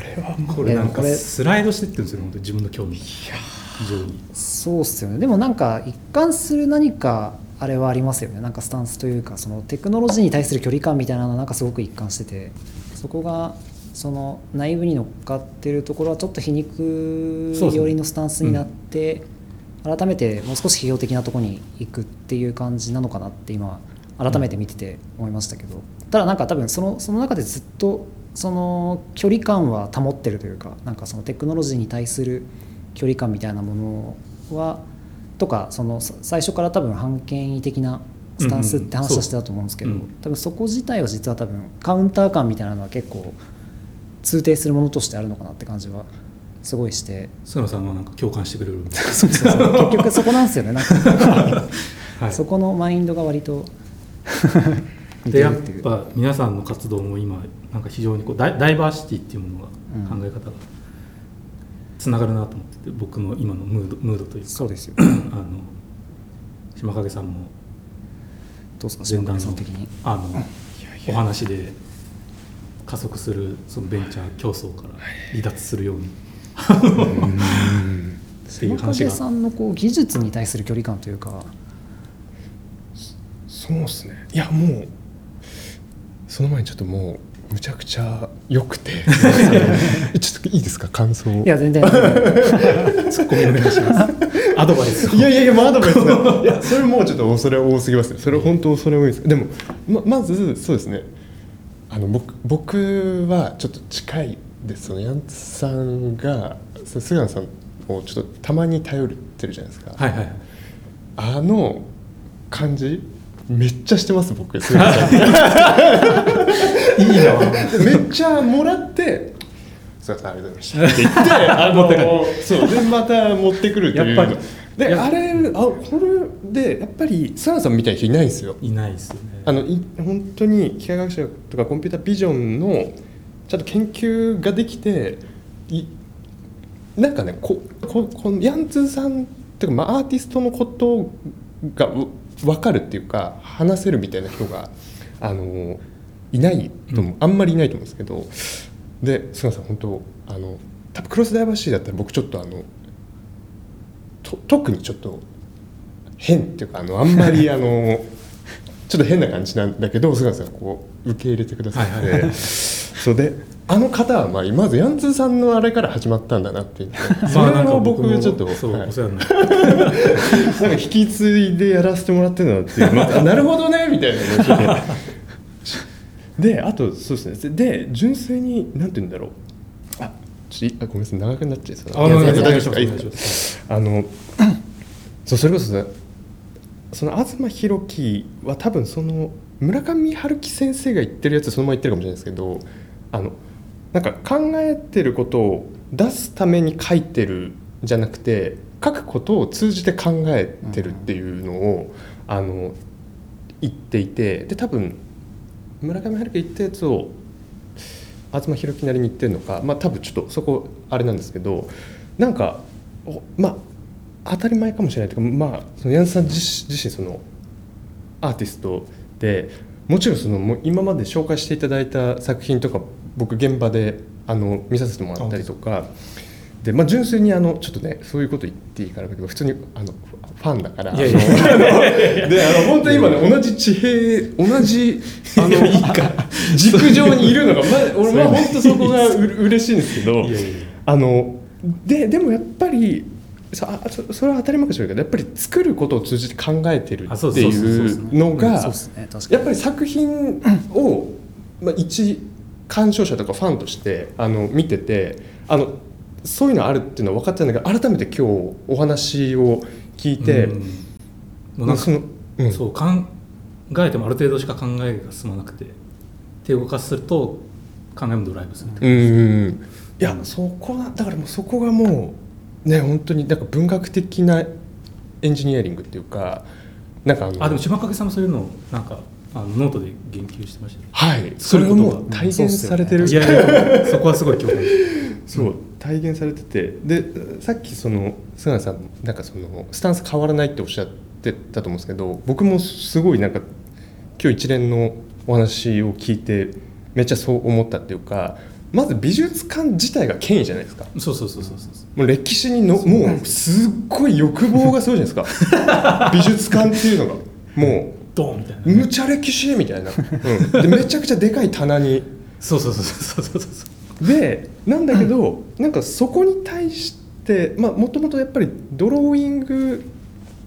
れはもう。これなんかスライドしてってるんですよ本当に自分の興味。非常にそうっすよね。でもなんか一貫する何かあれはありますよね。なんかスタンスというかそのテクノロジーに対する距離感みたいなのはなんかすごく一貫しててそこがその内部に乗っかってるところはちょっと皮肉寄りのスタンスになって、改めてもう少し批評的なところに行くっていう感じなのかなって今改めて見てて思いましたけど、ただなんか多分そのその中でずっとその距離感は保ってるというかなんかそのテクノロジーに対する距離感みたいなものはとかそのさ最初から多分反権威的なスタンスって話はしてたと思うんですけど、うんうん。多分そこ自体は実は多分カウンター感みたいなのは結構通底するものとしてあるのかなって感じはすごいして。菅野さんはなんか共感してくれるみたいな。(laughs) そうそうそう。結局そこなんですよねなんか、はい。そこのマインドが割と (laughs) でやっ。ぱ皆さんの活動も今なんか非常にこうダイダイバーシティっていうものがうん考え方がつながるなと思ってて僕の今のムードムードというか。そうですよ。(clears throat) あの島影さんもどうですか前段のあのお話で加速するそのベンチャー競争から離脱するように。っていう島話が。影さんのこう技術に対する距離感というか。そうですね。いやもうその前にちょっともうむちゃくちゃ良くて。(laughs) ちょっといいですか？感想。いや全然。ツッコミお願いします。アドバイスを。いやいやいや、まあ、アドバイスが。いや、それもうちょっと恐れ多すぎますね。それ本当恐れ多いです。でも、ま、まず、そうですね。あの、僕、僕はちょっと近いです。そのヤンツさんが、菅野さんをちょっとたまに頼ってるじゃないですか。はいはいはい。あの感じめっちゃしてます僕。すいませんいいな。めっちゃもらって「すいませんありがとうございました」って言って (laughs) あのそうでまた持ってくるっていう。やっぱり。やであれあこれでやっぱりサラさんみたいな人いないんですよ。いないですよね。あのい本当に機械学習とかコンピュータービジョンのちゃんと研究ができていなんかねこここのヤンツーさんっていうか、まあ、アーティストのことがう分かるっていうか話せるみたいな人があのいないと思う、あんまりいないと思うんですけど。で菅さん本当あの多分クロスダイバーシティだったら僕ちょっとあのと特にちょっと変っていうかあのあんまりあの (laughs) ちょっと変な感じなんだけど菅さんがこう受け入れてくださって、はいはいはい。そうであの方はまあまずヤンツーさんのあれから始まったんだなっていう。(laughs) それを僕もちょっと、はい。(laughs) なんか引き継いでやらせてもらってるのっていう、まあ、なるほどねみたいなのであとそうですね。で純粋になんて言うんだろう。あちあごめんなさい。長くなっちゃいそうあい。や大丈夫あの (coughs) そうそれこそねその東博樹は多分その村上春樹先生が言ってるやつそのまま言ってるかもしれないですけどあのなんか考えてることを出すために書いてるじゃなくて書くことを通じて考えてるっていうのを、あの言っていてで多分村上春樹が言ったやつを東博樹なりに言ってるのかまあ多分ちょっとそこあれなんですけどなんかまあ当たり前かもしれないというかまあそのヤンさん自身自身そのアーティストでもちろんそのもう今まで紹介していただいた作品とか僕現場であの見させてもらったりとかで、まあ、純粋にあのちょっとねそういうこと言っていいかなけど普通にあのファンだからいやいや。あのであの本当に今ね同じ地平同じあの軸 (laughs) 上にいるのが、まあ、俺は本当そこがう嬉しいんですけどあのででもやっぱりそあそそれは当たり前かもしれないけどやっぱり作ることを通じて考えてるっていうのがやっぱり作品を、まあ、一鑑賞者とかファンとしてあの見ててあのそういうのあるっていうのは分かってたんだけど改めて今日お話を聞いて、うん。そのうん。そう考えてもある程度しか考えが進まなくて手を動かすると考えもドライブするみたいなうんうんうんいやそこだだからもうそこがもうね本当になんか文学的なエンジニアリングっていうかなんかあのあでも島影さんもそういうのをなんかあのノートで言及してましたよはい。それをもう体現されてる、いやいやそこはすごい共感そう。体現されてて。でさっきその菅野さんなんかそのスタンス変わらないっておっしゃってたと思うんですけど僕もすごいなんか今日一連のお話を聞いてめっちゃそう思ったっていうかまず美術館自体が権威じゃないですか。そうそうそうそうそう。もう歴史にのもうすっごい欲望がすごいじゃないですか。(laughs) 美術館っていうのが。もドーンみたいな。うむちゃ歴史みたいな、うん、でめちゃくちゃでかい棚に。そうそうそうそうそうそうそうでなんだけどなんかそこに対してもともとやっぱりドローイング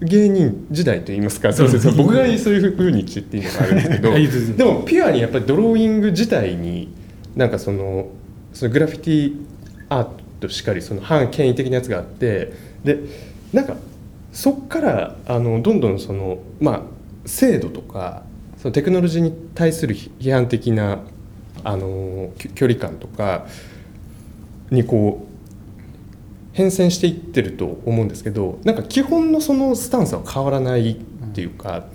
芸人時代といいますか。そうそうそう。僕がそういうふうに言っていいのがあるんですけど。(laughs) でもピュアにやっぱりドローイング自体になんかそのそのグラフィティアートしかりその反権威的なやつがあってでなんかそっからあのどんどんそのまあ制度とかそのテクノロジーに対する批判的なあの距離感とかにこう変遷していってると思うんですけどなんか基本のそのスタンスは変わらないっていうか、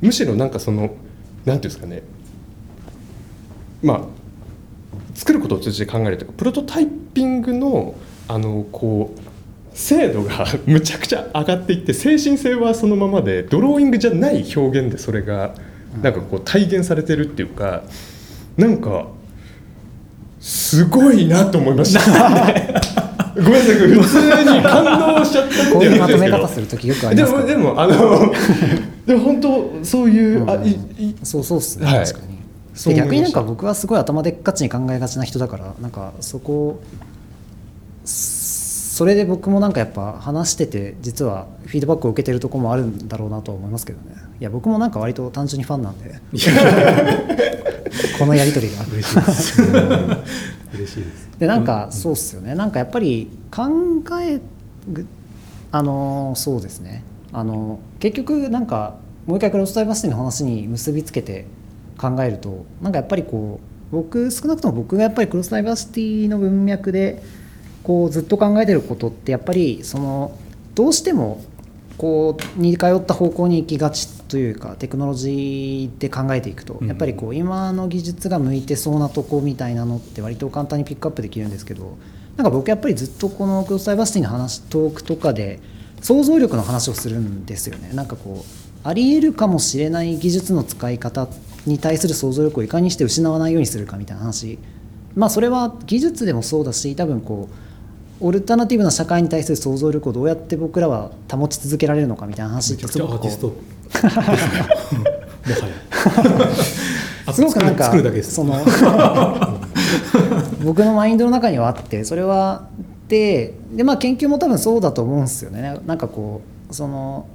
むしろなんかそのなんていうんですかねまあ作ることを通じて考えるというかプロトタイピングのあのこう精度が (laughs) むちゃくちゃ上がっていって精神性はそのままでドローイングじゃない表現でそれがなんかこう体現されてるっていうかなんかすごいなと思いました。(laughs) ごめんなさい、普通に感動しちゃったってこういうまとめ方する時よくありでますからもでもあのでも本当そういう、あうん。いいそうそうっすね、はい。確かにで逆になんか僕はすごい頭でっかちに考えがちな人だからなんかそこそれで僕もなんかやっぱ話してて実はフィードバックを受けてるところもあるんだろうなとは思いますけどね。いや僕もなんか割と単純にファンなんで。(laughs) このやり取りが嬉しいです。嬉しいです。でなんかそうっすよね。なんかやっぱり考えぐあのそうですね。あの結局なんかもう一回クロスダイバーシティの話に結びつけて考えるとなんかやっぱりこう僕少なくとも僕がやっぱりクロスダイバーシティの文脈でこうずっと考えてることってやっぱりそのどうしてもこう似通った方向に行きがちというかテクノロジーで考えていくと、やっぱりこう今の技術が向いてそうなとこみたいなのって割と簡単にピックアップできるんですけどなんか僕やっぱりずっとこのクロスダイバーシティの話トークとかで想像力の話をするんですよね。なんかこうありえるかもしれない技術の使い方に対する想像力をいかにして失わないようにするかみたいな話。まあそれは技術でもそうだし多分こうオルタナティブな社会に対する想像力をどうやって僕らは保ち続けられるのかみたいな話ってすごくこうですねもはやすごくなんか作るだけですその僕のマインドの中にはあってそれはでで、まあ、研究も多分そうだと思うんですよねなんかこうその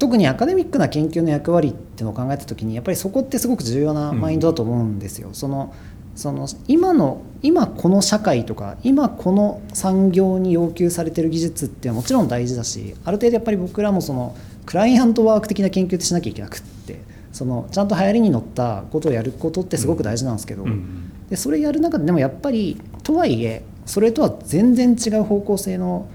特にアカデミックな研究の役割っていうのを考えた時にやっぱりそこってすごく重要なマインドだと思うんですよ。そのその今の今この社会とか今この産業に要求されてる技術ってもちろん大事だしある程度やっぱり僕らもそのクライアントワーク的な研究ってしなきゃいけなくってそのちゃんと流行りに乗ったことをやることってすごく大事なんですけど、うんでそれやる中ででもやっぱりとはいえそれとは全然違う方向性の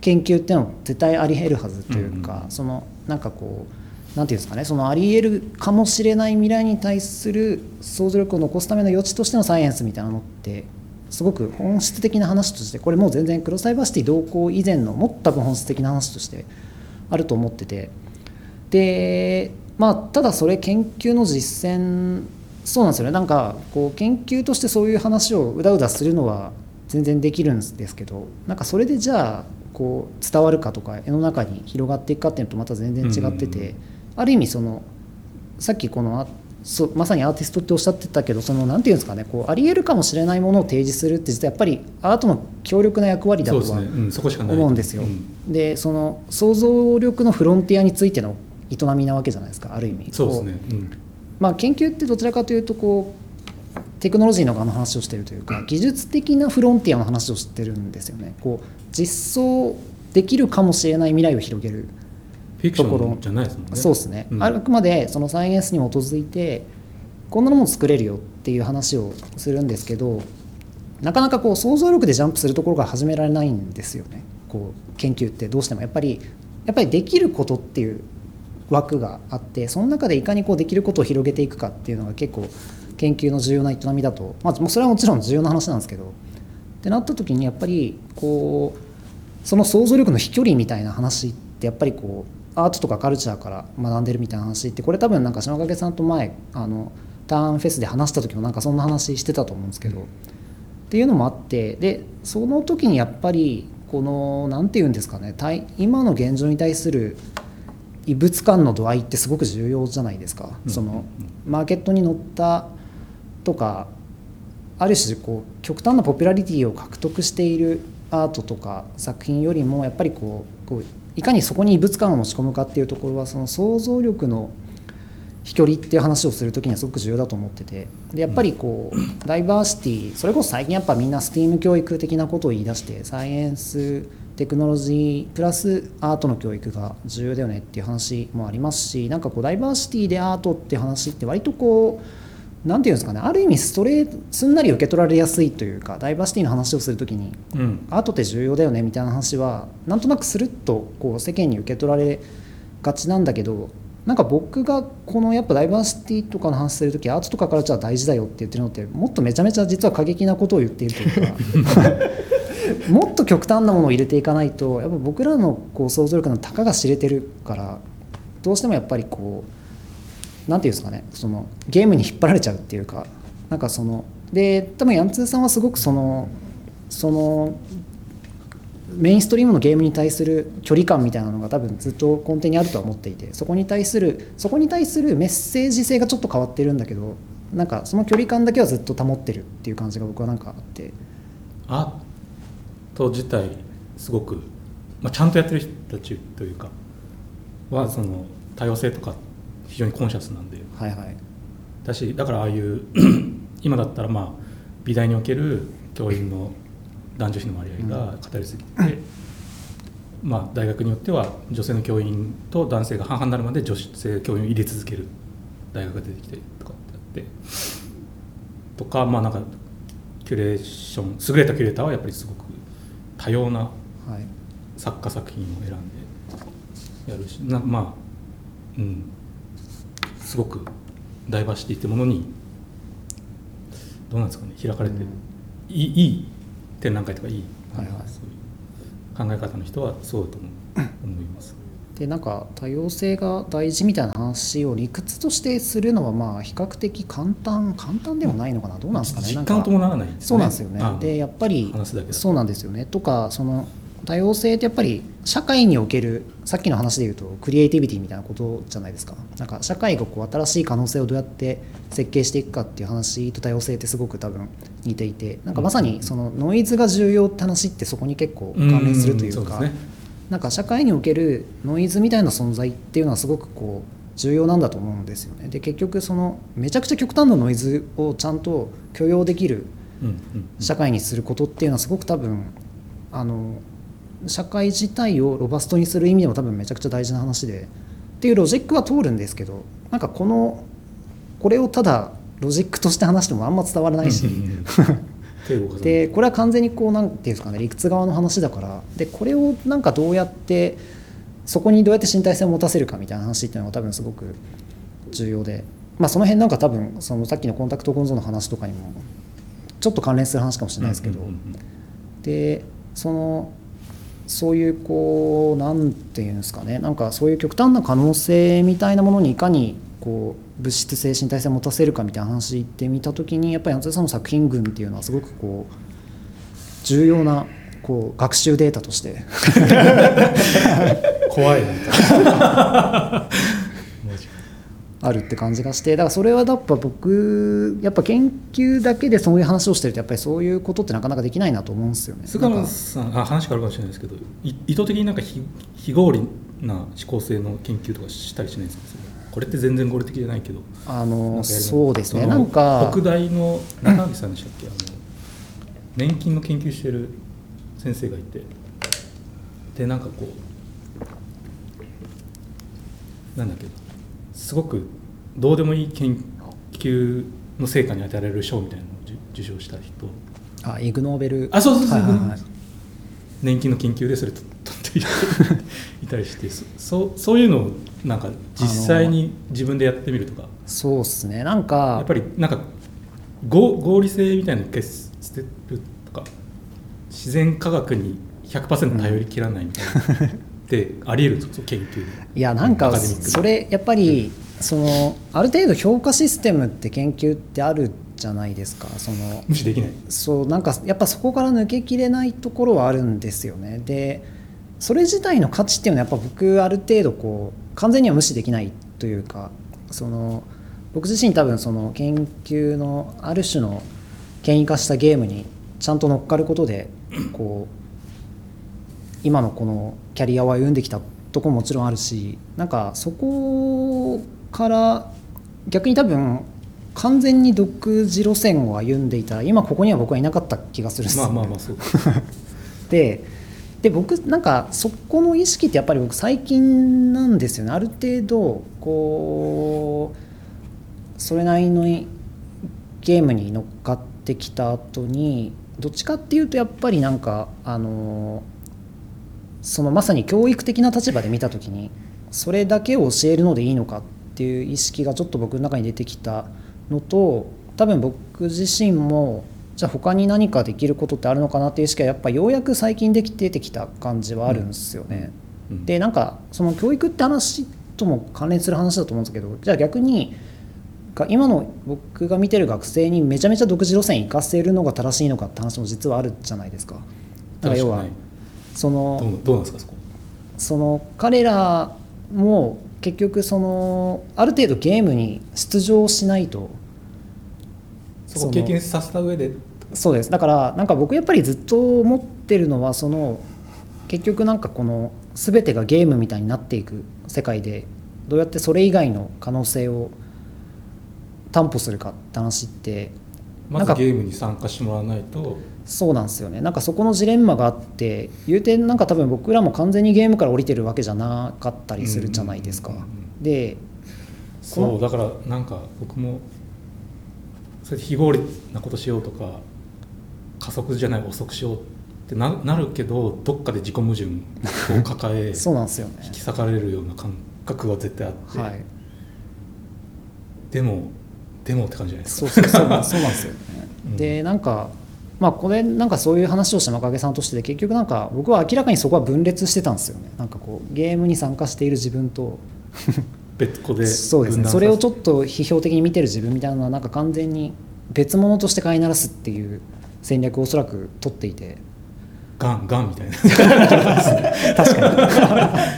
研究っていうのは絶対あり得るはずというか、うん。そのなんかこうなんていうんですかねそのあり得るかもしれない未来に対する想像力を残すための余地としてのサイエンスみたいなのってすごく本質的な話としてこれもう全然クロスダイバーシティ同行以前のもっと多分本質的な話としてあると思ってて。でまあただそれ研究の実践そうなんですよね。なんかこう研究としてそういう話をうだうだするのは全然できるんですけどなんかそれでじゃあこう伝わるかとか世の中に広がっていくかっていうのとまた全然違ってて、ある意味そのさっきこのあそうまさにアーティストっておっしゃってたけどそのなんていうんですかねこうありえるかもしれないものを提示するって実はやっぱりアートの強力な役割だとはそうですね、うん、そこしかない。思うんですよ。ん。でその想像力のフロンティアについての営みなわけじゃないですかある意味。そうですね。こ、うん。まあ、研究ってどちらかというとこうテクノロジーの側の話をしてるというか技術的なフロンティアの話をしてるんですよね。こう実装できるかもしれない未来を広げるところ。じゃないですもんね。そうですね、うん。あくまでそのサイエンスに基づいてこんなのも作れるよっていう話をするんですけどなかなかこう想像力でジャンプするところから始められないんですよね。こう研究って。どうしても。やっぱりやっぱりできることっていう枠があってその中でいかにこうできることを広げていくかっていうのが結構研究の重要な営みだと、まあ、それはもちろん重要な話なんですけど。ってなった時にやっぱりこうその想像力の飛距離みたいな話ってやっぱりこうアートとかカルチャーから学んでるみたいな話ってこれ多分なんか島影さんと前あのターンフェスで話した時もなんかそんな話してたと思うんですけど、っていうのもあってでその時にやっぱりこの何て言うんですかね対今の現状に対する異物感の度合いってすごく重要じゃないですか。うん。そのマーケットに乗ったとかある種こう極端なポピュラリティを獲得しているアートとか作品よりもやっぱりこうこういかにそこに異物感を持ち込むかっていうところはその想像力の飛距離っていう話をする時にはすごく重要だと思っててでやっぱりこうダイバーシティそれこそ最近やっぱみんな STEAM 教育的なことを言い出してサイエンステクノロジープラスアートの教育が重要だよねっていう話もありますしなんかこうダイバーシティでアートって話って割とこうなんていうんですかねある意味ストレートすんなり受け取られやすいというかダイバーシティの話をするときにうん。アートって重要だよねみたいな話はなんとなくスルッとこう世間に受け取られがちなんだけどなんか僕がこのやっぱダイバーシティとかの話する時アートとかカルチャー大事だよって言ってるのってもっとめちゃめちゃ実は過激なことを言っているというか (laughs) もっと極端なものを入れていかないとやっぱ僕らのこう想像力のたかが知れてるからどうしてもやっぱりこうなんていうんですかねそのゲームに引っ張られちゃうっていうかなんかそので多分ヤンツーさんはすごくそのそのメインストリームのゲームに対する距離感みたいなのが多分ずっと根底にあるとは思っていてそこに対するそこに対するメッセージ性がちょっと変わってるんだけどなんかその距離感だけはずっと保ってるっていう感じが僕はなんかあって。アート自体すごく、まあ、ちゃんとやってる人たちというかはその多様性とか非常にコンシャスなんで。はいはい。だしだからああいう (clears throat) 今だったらまあ美大における教員の男女比の割合が偏りすぎて、まあ、大学によっては女性の教員と男性が半々になるまで女性教員を入れ続ける大学が出てきてとかってあって。とかまあなんかキュレーション優れたキュレーターはやっぱりすごく多様なはい。作家作品を選んでやるしなまあうんすごくダイバーシティってものにどうなんですかね開かれて、いいいい展覧会とかいい、はいはい。そういう考え方の人はそうだと思います。でなんか多様性が大事みたいな話を理屈としてするのはまあ比較的簡単簡単でもないのかな。どうなんですかね。実感を伴わないね。そうなんですよね。でやっぱりそうなんですよね。とかその多様性ってやっぱり社会におけるさっきの話で言うとクリエイティビティみたいなことじゃないですか。なんか社会がこう新しい可能性をどうやって設計していくかっていう話と多様性ってすごく多分似ていてなんかまさにそのノイズが重要って話ってそこに結構関連するというかなんか社会におけるノイズみたいな存在っていうのはすごくこう重要なんだと思うんですよね。で結局そのめちゃくちゃ極端なノイズをちゃんと許容できる社会にすることっていうのはすごく多分あの社会自体をロバストにする意味でも多分めちゃくちゃ大事な話で。っていうロジックは通るんですけどなんかこのこれをただロジックとして話してもあんま伝わらないし。(laughs) でこれは完全にこうなんていうんですかね理屈側の話だから。でこれをなんかどうやってそこにどうやって身体性を持たせるかみたいな話っていうのが多分すごく重要で、まあ、その辺なんか多分そのさっきのコンタクトコンの話とかにもちょっと関連する話かもしれないですけど、でそのそういうこうなんていうんですかね。なんかそういう極端な可能性みたいなものにいかにこう物質性身体性を持たせるかみたいな話って見た時にやっぱり夏井さんの作品群っていうのはすごくこう重要なこう学習データとして。怖いな (laughs) あるって感じがしてだからそれはやっぱ僕やっぱ研究だけでそういう話をしてるとやっぱりそういうことってなかなかできないなと思うんですよね。菅野さんあ話変わるかもしれないですけどい意図的になんか非非合理な思考性の研究とかしたりしないんですか？これって全然合理的じゃないけど。あのそうですね。なんか。北大の中垣さんでしたっけ、あの年金の研究してる先生がいて。でなんかこうなんだっけ？すごくどうでもいい研究の成果に与えられる賞みたいなのを受受賞した人。あイグ・ノーベル。あそうそうそうはいはいはい。年金の研究でそれと取っていたりしてそそういうのをなんか実際に自分でやってみるとかそうですねなんかやっぱりなんか合合理性みたいなのを捨てるとか自然科学に100%頼りきらないみたいな、ってありえるんですか研究でいやなんかそれやっぱりそのある程度評価システムって研究ってあるじゃないですか。その無視できない。そうなんかやっぱそこから抜けきれないところはあるんですよね。でそれ自体の価値っていうのはやっぱ僕ある程度こう完全には無視できないというかその僕自身多分その研究のある種の権威化したゲームにちゃんと乗っかることでこう今のこのキャリアを歩んできたとこももちろんあるしなんかそこから逆に多分完全に独自路線を歩んでいたら今ここには僕はいなかった気がするんです。よまあまあまあそう。(laughs) でで僕なんかそこの意識ってやっぱり僕最近なんですよね。ある程度こうそれなりのゲームに乗っかってきた後にどっちかっていうとやっぱりなんかあのそのまさに教育的な立場で見た時にそれだけを教えるのでいいのかっていう意識がちょっと僕の中に出てきたのと多分僕自身もじゃあ他に何かできることってあるのかなっていう意識はやっぱようやく最近でき出てきた感じはあるんですよね。うんでなんかその教育って話とも関連する話だと思うんですけどじゃあ逆にが今の僕が見てる学生にめちゃめちゃ独自路線行かせるのが正しいのかって話も実はあるじゃないですか。だから要はそのどうどうなんですかそこ。その彼らも結局そのある程度ゲームに出場しないと。そこを経験させた上で。そうです。だからなんか僕やっぱりずっと思ってるのはその結局なんかこの全てがゲームみたいになっていく世界でどうやってそれ以外の可能性を担保するかって話ってまずゲームに参加してもらわないとそうなんですよね。なんかそこのジレンマがあって言うてなんか多分僕らも完全にゲームから降りてるわけじゃなかったりするじゃないですか、でそうだからなんか僕もそれで非合理なことしようとか加速じゃない遅くしようってななるけどどっかで自己矛盾を抱え (laughs) そうなんですよね。引き裂かれるような感覚は絶対あって、はい。でもでもって感じじゃないですか。そうそうそうなん (laughs) そうなんですよね、うん。でなんかまあこれなんかそういう話をした真影さんとしてで結局なんか僕は明らかにそこは分裂してたんですよね。なんかこうゲームに参加している自分と。別個で。そうですね。それをちょっっと批評的に見てる自分みたいなのはなんか完全に別物として飼いならすっていう戦略をおそらく取っていて。ガンガンみたいな。確かに。は (laughs) い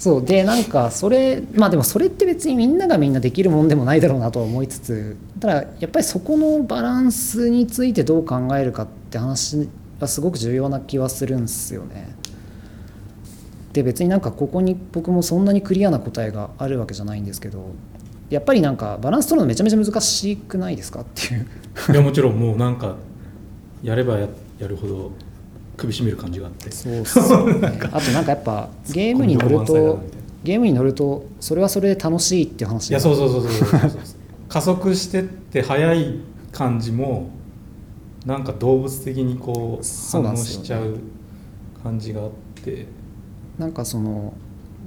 そうでなんかそれまあでもそれって別にみんながみんなできるもんでもないだろうなと思いつつただやっぱりそこのバランスについてどう考えるかって話はすごく重要な気はするんですよね。で別になんかここに僕もそんなにクリアな答えがあるわけじゃないんですけどやっぱりなんかバランス取るのめちゃめちゃ難しくないですかっていういやもちろんもうなんかやればややるほど首絞める感じがあって。そうっすよね。(laughs) あとなんかやっぱゲームに乗るとゲームに乗るとそれはそれで楽しいっていう話いやそうそうそうそうそうそうそう加速してって速い感じもなんか動物的にこう反応しちゃう感じがあって。なんかその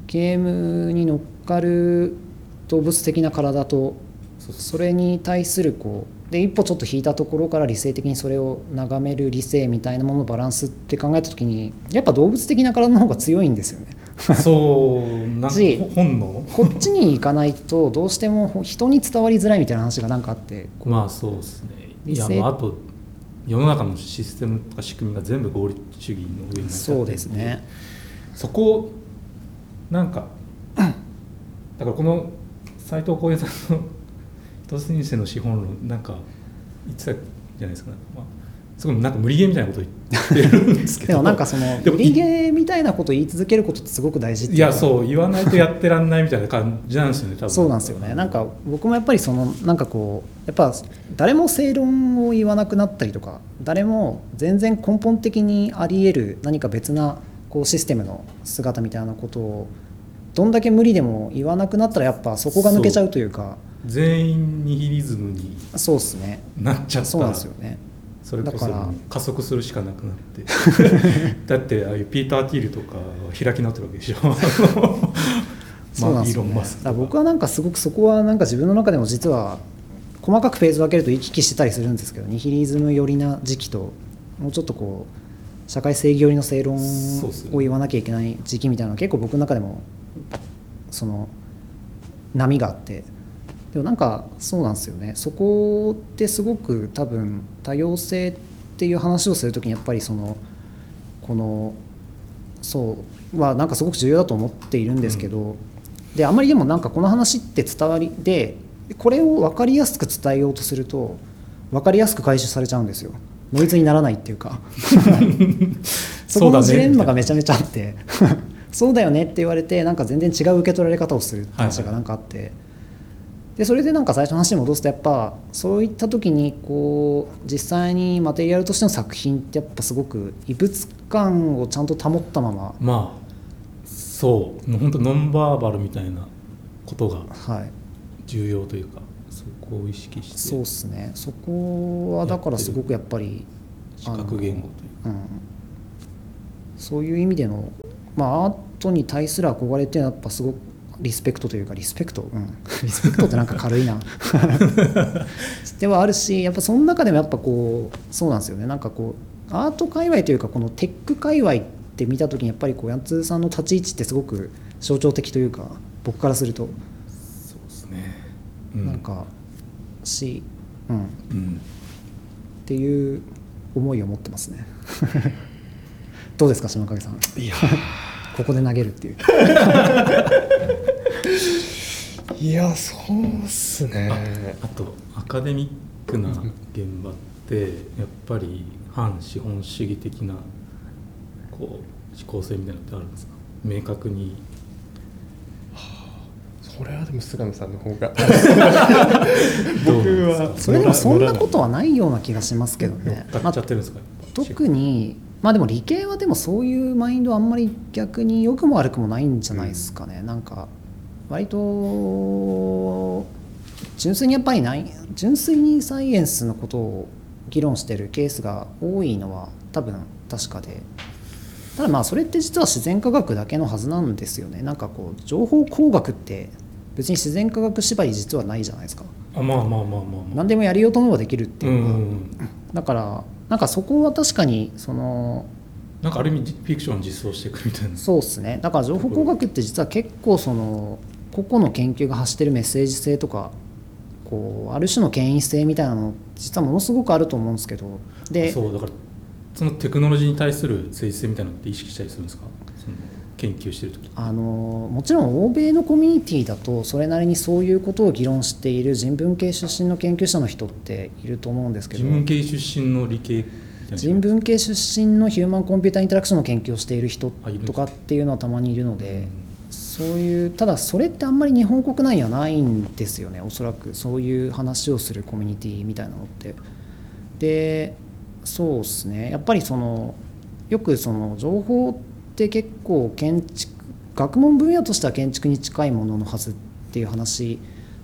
ゲームに乗っかる動物的な体とそう。それに対するこうで一歩ちょっと引いたところから理性的にそれを眺める理性みたいなもののバランスって考えた時にやっぱ動物的な体の方が強いんですよね。そうなん (laughs) 本能？こっちに行かないとどうしても人に伝わりづらいみたいな話がなんかあってまあそうですねいやああと世の中のシステムとか仕組みが全部合理主義の上に成り立っそうですね。そこをなんか (clears throat) だからこの斎藤浩平さんの「都市先生の資本論」なんか言ってたじゃないですか、まあ、すごいなんか無理ゲーみたいなこと言ってるんですけど。でもなんかその無理ゲーみたいなことを言い続けることってすごく大事いやそう言わないとやってらんないみたいな感じなんですよね多分。そうなんですよね。なんか僕もやっぱりそのなんかこうやっぱ誰も正論を言わなくなったりとか誰も全然根本的にあり得る何か別なこうシステムの姿みたいなことをどんだけ無理でも言わなくなったらやっぱそこが抜けちゃうというか。全員ニヒリズムにそうですね。なっちゃった。そうなんですよね。それこそ加速するしかなくなって。(laughs) だってああいうピーター・ティールとか開き直ってるわけでしょ。(laughs) そうなんですよね。僕はなんかすごくそこはなんか自分の中でも実は細かくフェーズ分けると行き来してたりするんですけどニヒリズム寄りな時期ともうちょっとこう社会正義寄りの正論を言わなきゃいけない時期みたいなのが結構僕の中でもその波があって。でもなんかそうなんですよね。そこってすごく多分多様性っていう話をするときにやっぱりそのこのそうはなんかすごく重要だと思っているんですけど、であんまりでもなんかこの話って伝わりでこれを分かりやすく伝えようとすると分かりやすく回収されちゃうんですよ。ノイズにならないっていうか。(laughs) そこのジレンマがめちゃめちゃあってそうだよねって言われてなんか全然違う受け取られ方をするって話がなんかあって、でそれでなんか最初の話に戻すとやっぱそういった時にこう実際にマテリアルとしての作品ってやっぱすごく異物感をちゃんと保ったまま。まあそう。もう本当ノンバーバルみたいなことがはい。重要というかそこを意識して。そうっすね。そこはだからすごくやっぱり視覚言語といううん、そういう意味での、まあ、アートに対する憧れっていうのはやっぱすごくリスペクトというかリスペクト、うん、(laughs) リスペクトってなんか軽いな。(laughs) ではあるしやっぱその中でもやっぱこうそうなんですよね。なんかこうアート界隈というかこのテック界隈って見た時にやっぱりこうヤンツーさんの立ち位置ってすごく象徴的というか僕からすると、そうですね、うなんかし、うん、っうん。ていう思いを持ってますねどうですか島影さん。いや (laughs) ここで投げるっていう。(laughs) いやそうっすね。あとアカデミックな現場ってやっぱり反資本主義的なこう思考性みたいなのってあるんですか？明確に。それはでも菅野さんの方が。(laughs) 僕は。それでもそんなことはないような気がしますけどね、乗っかっちゃってるんですか、特にまあでも理系はでもそういうマインドあんまり逆に良くも悪くもないんじゃないですかね、なんか割と純粋にやっぱりない純粋にサイエンスのことを議論してるケースが多いのは多分確かで。ただまあそれって実は自然科学だけのはずなんですよね。なんかこう情報工学って別に自然科学縛り実はないじゃないですか。あまあまあまあまあまあ。何でもやりようと思えばできるってうんいうのが、うんうん。だからなんかそこは確かにそのなんかある意味フィクションを実装していくみたいな。そうですね。だから情報工学って実は結構その個々の研究が発してるメッセージ性とかこうある種の権威性みたいなの実はものすごくあると思うんですけど。でそう。だからそのテクノロジーに対する誠実性みたいなのって意識したりするんですか？研究してる時。あのもちろん欧米のコミュニティだとそれなりにそういうことを議論している人文系出身の研究者の人っていると思うんですけど人文系出身の理系人文系出身のヒューマンコンピューターインタラクションの研究をしている人とかっていうのはたまにいるのうでんそういうただそれってあんまり日本国内にはないんですよねおそらく。そういう話をするコミュニティみたいなのって。でそうですね。やっぱりそのよくその情報って結構建築学問分野としては建築に近いもののはずっていう話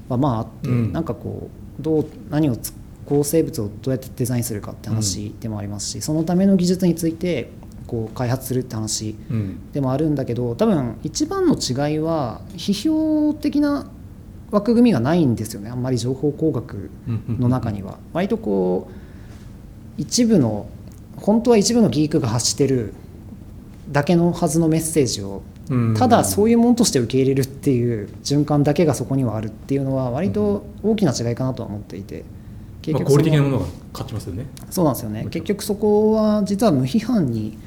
はまああって、うん。なんかこうどう何をつ構成物をどうやってデザインするかって話でもありますし、そのための技術についてこう開発するって話うん。でもあるんだけど多分一番の違いは批評的な枠組みがないんですよね。あんまり情報工学の中には。割とこう一部の本当は一部のギークが発してるだけのはずのメッセージをうん。ただそういうものとして受け入れるっていう循環だけがそこにはあるっていうのは割と大きな違いかなとは思っていてまあ、合的なものが勝ちますよね。そうなんですよね。結局そこは実は無批判に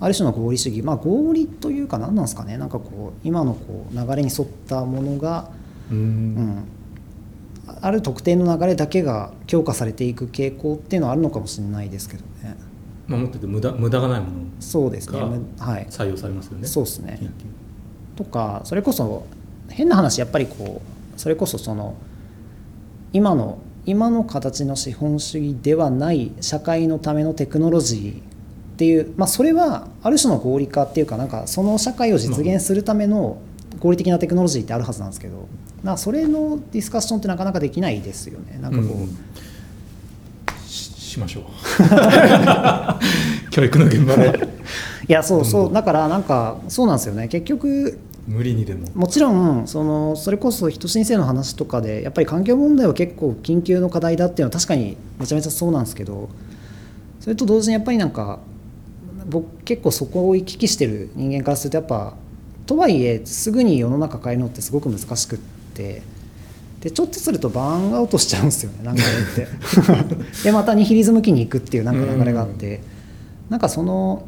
ある種の合理主義。まあ合理というか何なんですかね。なんかこう今のこう流れに沿ったものが、ううんん、ある特定の流れだけが強化されていく傾向っていうのはあるのかもしれないですけどねまあ、持ってて無駄無駄がないものそうですね。はい。採用されますよね。そうですね。とかそれこそ変な話やっぱりこうそれこそその今の今の形の資本主義ではない社会のためのテクノロジーっていう、まあ、それはある種の合理化っていうかなんかその社会を実現するための合理的なテクノロジーってあるはずなんですけどなそれのディスカッションってなかなかできないですよね。なんかこう、うんうんししましょう。(laughs) 教育の現場で。いやそうそうだからなんかそうなんですよね。結局無理にでも。もちろんそのそれこそ人申請の話とかでやっぱり環境問題は結構緊急の課題だっていうのは確かにめちゃめちゃそうなんですけどそれと同時にやっぱりなんか僕結構そこを行き来してる人間からするとやっぱとはいえすぐに世の中変えるのってすごく難しくってでちょっとするとバーンアウトしちゃうんですよねなんかあれって。(laughs) でまたニヒリズム期に行くっていうなんか流れがあって。なんかその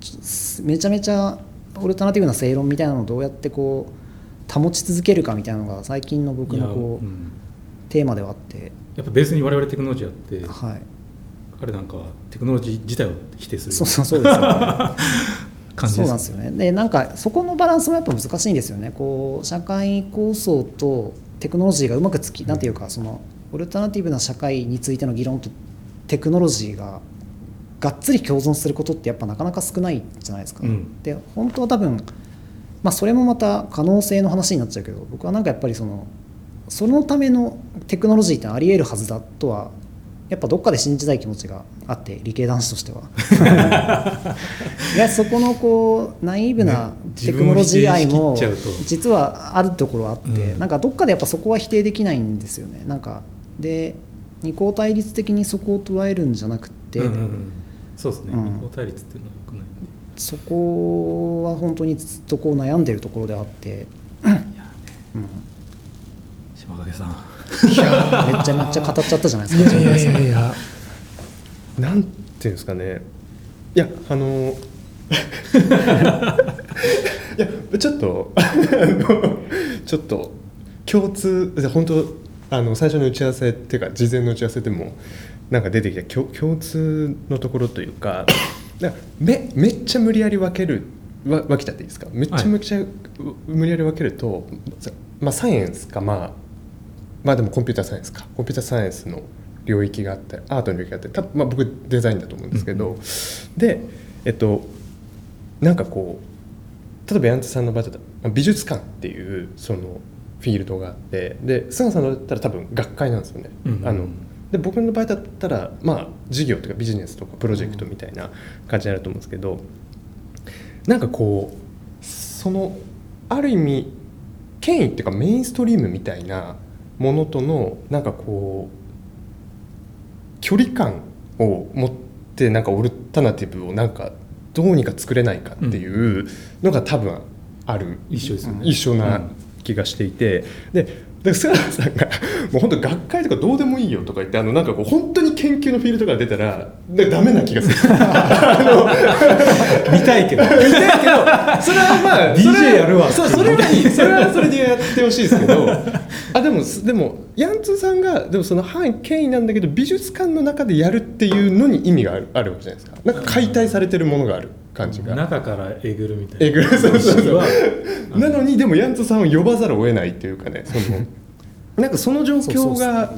ちめちゃめちゃオルタナティブな正論みたいなのをどうやってこう保ち続けるかみたいなのが最近の僕のこう、うん。テーマではあって、やっぱベースに我々テクノロジーあってはい、彼なんかはテクノロジー自体を否定する。そうそうそうですよね。(laughs) そうなんですよね。でなんかそこのバランスもやっぱ難しいんですよね。こう社会構想とテクノロジーがうまくつき、なんていうかそのオルタナティブな社会についての議論とテクノロジーががっつり共存することってやっぱなかなか少ないじゃないですか、うん。で本当は多分まあそれもまた可能性の話になっちゃうけど僕はなんかやっぱりそのそのためのテクノロジーってありえるはずだとはやっぱどっかで信じたい気持ちがあって理系男子としては。(laughs) いやそこのこうナイーブなねテクノロジー愛も実はあるところあって、うん。なんかどっかでやっぱそこは否定できないんですよね。なんかで二項対立的にそこを捉えるんじゃなくて、うんうんうん。そうですね。うん。二項対立っていうのはよくない。そこは本当にずっとこう悩んでるところであって、うん。島影さんめっちゃめっちゃ語っちゃったじゃないですか。いやいやなんていうんですかね。いやあの (laughs) いやちょっとあの (laughs) ちょっと共通本当あの最初の打ち合わせっていうか事前の打ち合わせでもなんか出てきた共共通のところというかめめっちゃ無理やり分けるわ分けちゃっていいですか？めっちゃはい。めっちゃ、無理やり分けるとさまあ、サイエンスかまあまあでもコンピューターサイエンスか。コンピューターサイエンスの領域があってアートの領域があって多分まあ僕デザインだと思うんですけど、でえっとなんかこう例えばヤンツさんの場合だったらまあ美術館っていうそのフィールドがあって。で菅さんのだったら多分学会なんですよね。うんあので僕の場合だったらまあ事業とかビジネスとかプロジェクトみたいな感じになると思うんですけど。なんかこうそのある意味権威っていうかメインストリームみたいなものとのなんかこう距離感を持ってなんかオルタナティブをなんかどうにか作れないかっていうのが多分ある一緒ですよね。一緒な気がしていて、でで菅原さんがもう本当学会とかどうでもいいよとか言ってあのなんかこう本当に研究のフィールドから出たらでダメな気がする。(laughs) 見たいけど。見たいけどそれはまあ (laughs) DJ やるわ。そうそれはいい。それはそれでやってほしいですけど。あでもでもヤンツーさんがでもその反権威なんだけど美術館の中でやるっていうのに意味があるあるわけじゃないですか。なんか解体されてるものがある感じが。中からえぐるみたいな。えぐるそうそうそう。は (laughs) なのにでもヤンツさんを呼ばざるを得ないっていうかねそのなんかその状況が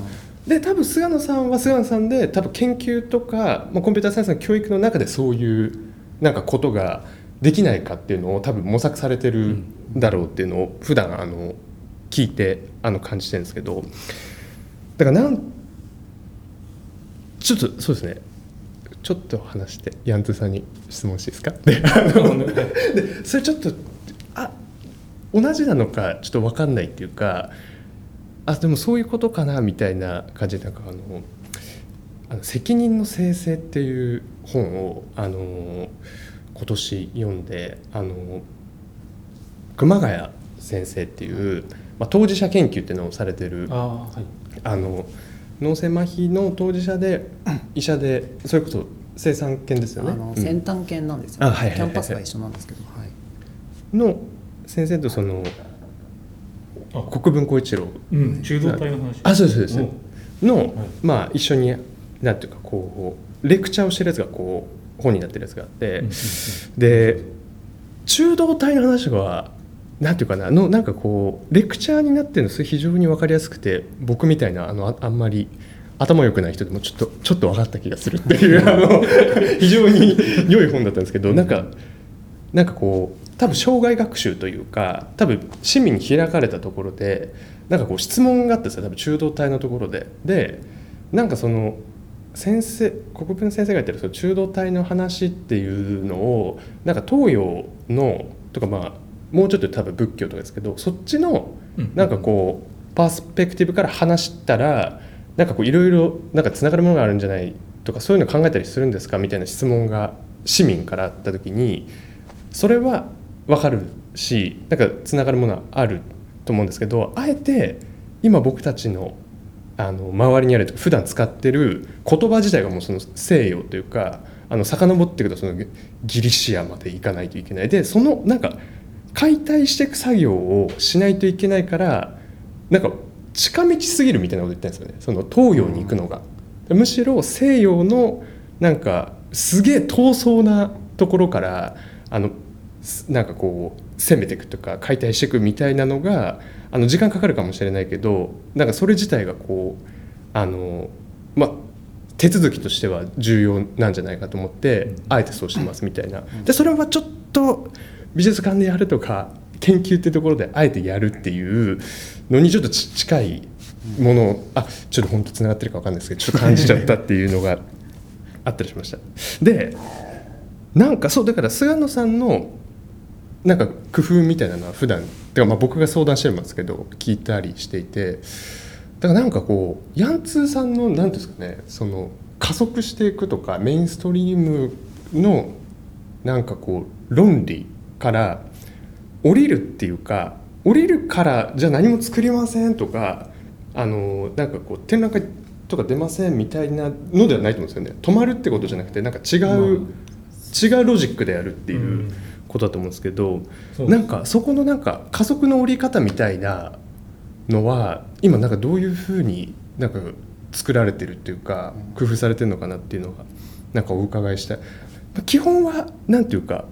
で多分菅野さんは菅野さんで多分研究とか、まあ、コンピューターサイエンスの教育の中でそういうなんかことができないかっていうのを多分模索されてるんだろうっていうのを普段あの聞いてあの感じてるんですけど。だからなんちょっとそうですねちょっと話してヤンツーさんに質問していいですか？(laughs) ででそれちょっとあ同じなのかちょっと分かんないっていうかあでもそういうことかなみたいな感じでなんかあの「あの責任の生成」っていう本をあの今年読んであの熊谷先生っていう、まあ、当事者研究っていうのをされてるああはい。あの脳性麻痺の当事者で (clears throat) 医者でそれこそ生産犬ですよね。あのうん。先端犬なんですよ、あはいはいはいはい。キャンパスが一緒なんですけど、はい、の先生とそのあ。国分光一郎。うん中道体の話。あそうですそうです。の、はい。まあ一緒になんていうかこうレクチャーをしてるやつがこう本になってるやつがあって、うんで中道体の話はなんていうかなのなんかこうレクチャーになってるのそれ非常に分かりやすくて僕みたいなあのああんまり頭良くない人でもちょっとちょっと分かった気がするっていうあの非常に良い本だったんですけどなんかなんかこう多分障害学習というか多分市民に開かれたところでなんかこう質問があってさ多分中道体のところで。でなんかその先生国分先生が言ってるその中道体の話っていうのをなんか東洋のとかまあもうちょっと多分仏教とかですけどそっちのうん。なんかこうパースペクティブから話したらなんかこういろいろなんかつながるものがあるんじゃないとかそういうの考えたりするんですかみたいな質問が市民からあった時にそれは分かるしなんかつながるものはあると思うんですけどあえて今僕たちのあの周りにある普段使ってる言葉自体がもうその西洋というかあの遡っていくとそのギリシアまで行かないといけない。でそのなんか解体していく作業をしないといけないからなんか近道すぎるみたいなこと言ったんですよね。その東洋に行くのが。むしろ西洋のなんかすげえ遠そうなところからあのすなんかこう攻めていくとか解体していくみたいなのがあの時間かかるかもしれないけどなんかそれ自体がこうあのまあ手続きとしては重要なんじゃないかと思ってあえてそうしてますみたいな。でそれはちょっと美術館でやるとか研究っていうところであえてやるっていうのにちょっとち近いものをあちょっと本当つながってるか分かんないですけどちょっと感じちゃったっていうのがあったりしました。でなんかそうだから菅野さんのなんか工夫みたいなのは普段てかまあ僕が相談してるんですけど聞いたりしていてだからなんかこうヤンツーさんの何ていうんですかねその加速していくとかメインストリームのなんかこう論理から降りるっていうか降りるからじゃあ何も作りませんとかあのなんかこう展覧会とか出ませんみたいなのではないと思うんですよね。止まるってことじゃなくてなんか違う、違うロジックでやるっていううん。ことだと思うんですけど、そうなんかそこのなんか加速の降り方みたいなのは今なんかどういうふうになんか作られてるっていうか工夫されてるのかなっていうのがなんかお伺いしたい。基本はなんていうか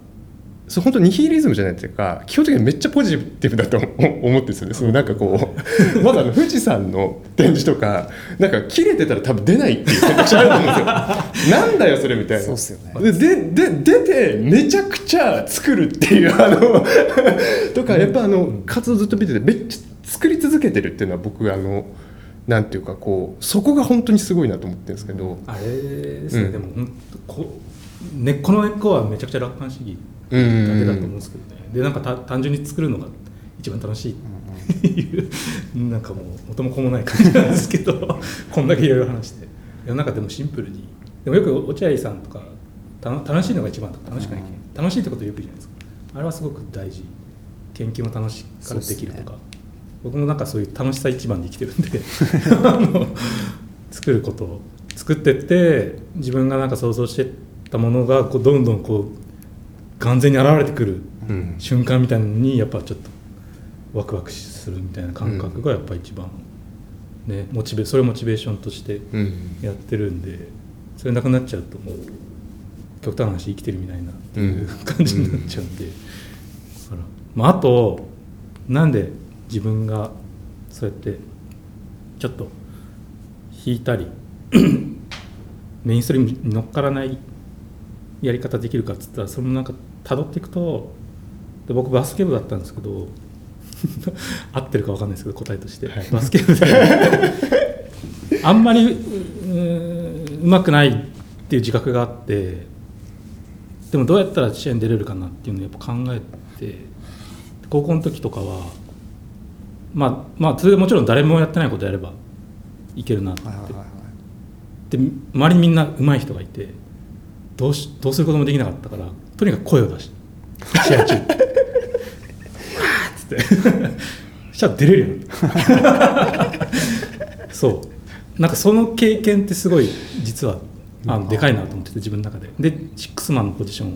それ本当ニヒリズムじゃないというか基本的にめっちゃポジティブだと思ってるんですよね。そのなんかこう (laughs) まずあの富士山の展示とかなんか切れてたら多分出ないっていう選択肢あると思うんですよ。(laughs) なんだよそれみたいな。そうっすよね。ででで出てめちゃくちゃ作るっていうあの (laughs) とかやっぱあの活動ずっと見ててめっちゃ作り続けてるっていうのは僕あのなんていうかこうそこが本当にすごいなと思ってるんですけど、あれですね、うん。でも根っこの根っこはめちゃくちゃ楽観主義だけだと思うんですけどね、でなんかた単純に作るのが一番楽しい。って (laughs) いう、なんかもう元も子もない感じなんですけど (laughs) こんだけいろいろ話して。いやなんかでもシンプルに。でもよく落合さんとかた楽しいのが一番とか楽しくない、楽しいってことよく言うじゃないですか。あれはすごく大事。研究も楽しいからできるとか、僕もなんかそういう楽しさ一番で生きてるんで。(laughs) あの作ることを作ってって自分がなんか想像してたものがこうどんどんこう完全に現れてくるうん。瞬間みたいなのにやっぱちょっとワクワクするみたいな感覚がやっぱ一番、ね、モチベそれをモチベーションとしてうん。やってるんでそれなくなっちゃうともう極端な話生きてるみたいなっていううん感じになっちゃうんで、まあ、あとなんで自分がそうやってちょっと引いたり (clears throat) メインストリームに乗っからないやり方できるかっつったらそれもなんか辿っていくとで僕バスケ部だったんですけど (laughs) 合ってるか分かんないですけど答えとして、バスケ部で。(laughs) あんまりうまくないっていう自覚があってでもどうやったら試合に出れるかなっていうのをやっぱ考えて高校の時とかはまあまあそれでもちろん誰もやってないことやればいけるなって、はいはいはいはい。で周りにみんな上手い人がいてどうしどうすることもできなかったからとにかく声を出して試合中。わーっつって。(laughs) そしたら出れるよ。うになったそう。なんかその経験ってすごい実はあのでかいなと思ってて自分の中で。でシックスマンのポジションを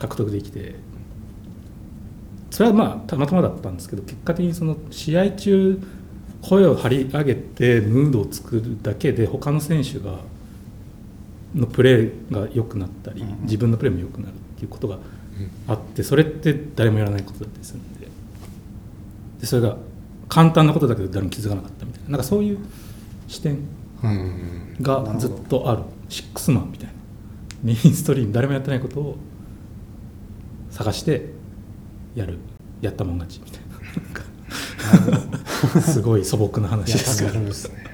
獲得できて。それはまあたまたまだったんですけど結果的にその試合中声を張り上げてムードを作るだけで他の選手がのプレーが良くなったり自分のプレーも良くなるっていうことがあってそれって誰もやらないことだったりするんで。でそれが簡単なことだけど誰も気づかなかったみたいな。なんかそういう視点うんがずっとある。シックスマンみたいな。メインストリーム誰もやってないことを探してやる。やったもん勝ちみたいな。(laughs) すごい素朴な話ですけね。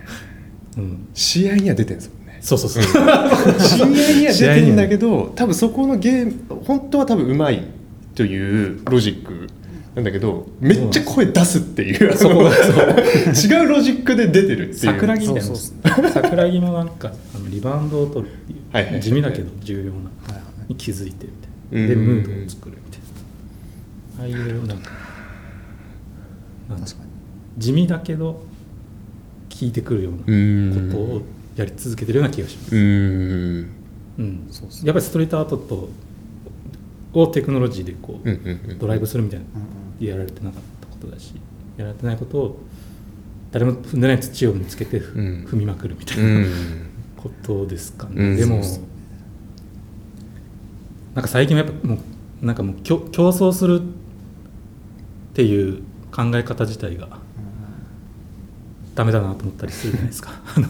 うん、試合には出てるんですもんねそうそうそう、(laughs) 試合には出てるんだけど多分そこのゲーム本当は多分うまいというロジックなんだけどめっちゃ声出すっていう。あそう。違うロジックで出てるっていう。桜木みたいな。桜木もなんかあのリバウンドを取るっていう、はい地味だけど重要なはいはい。に気づいてみたいな。でうん。ムードを作るみたいな。ああいうなんかなんか確かに。地味だけど効いてくるよううなんことをやり続けてるような気がします、うん。うん。そうやっぱりストリートアートとをテクノロジーでこう、ドライブするみたいなうんうんやられてなかったことだしやられてないことを誰も踏んでない土を見つけて、ん。踏みまくるみたいうなん。ことですかね、うん。でもなんか最近はやっぱもうなんかもう競競争するっていう考え方自体がダメだなと思ったりするじゃないですか。あ (laughs) の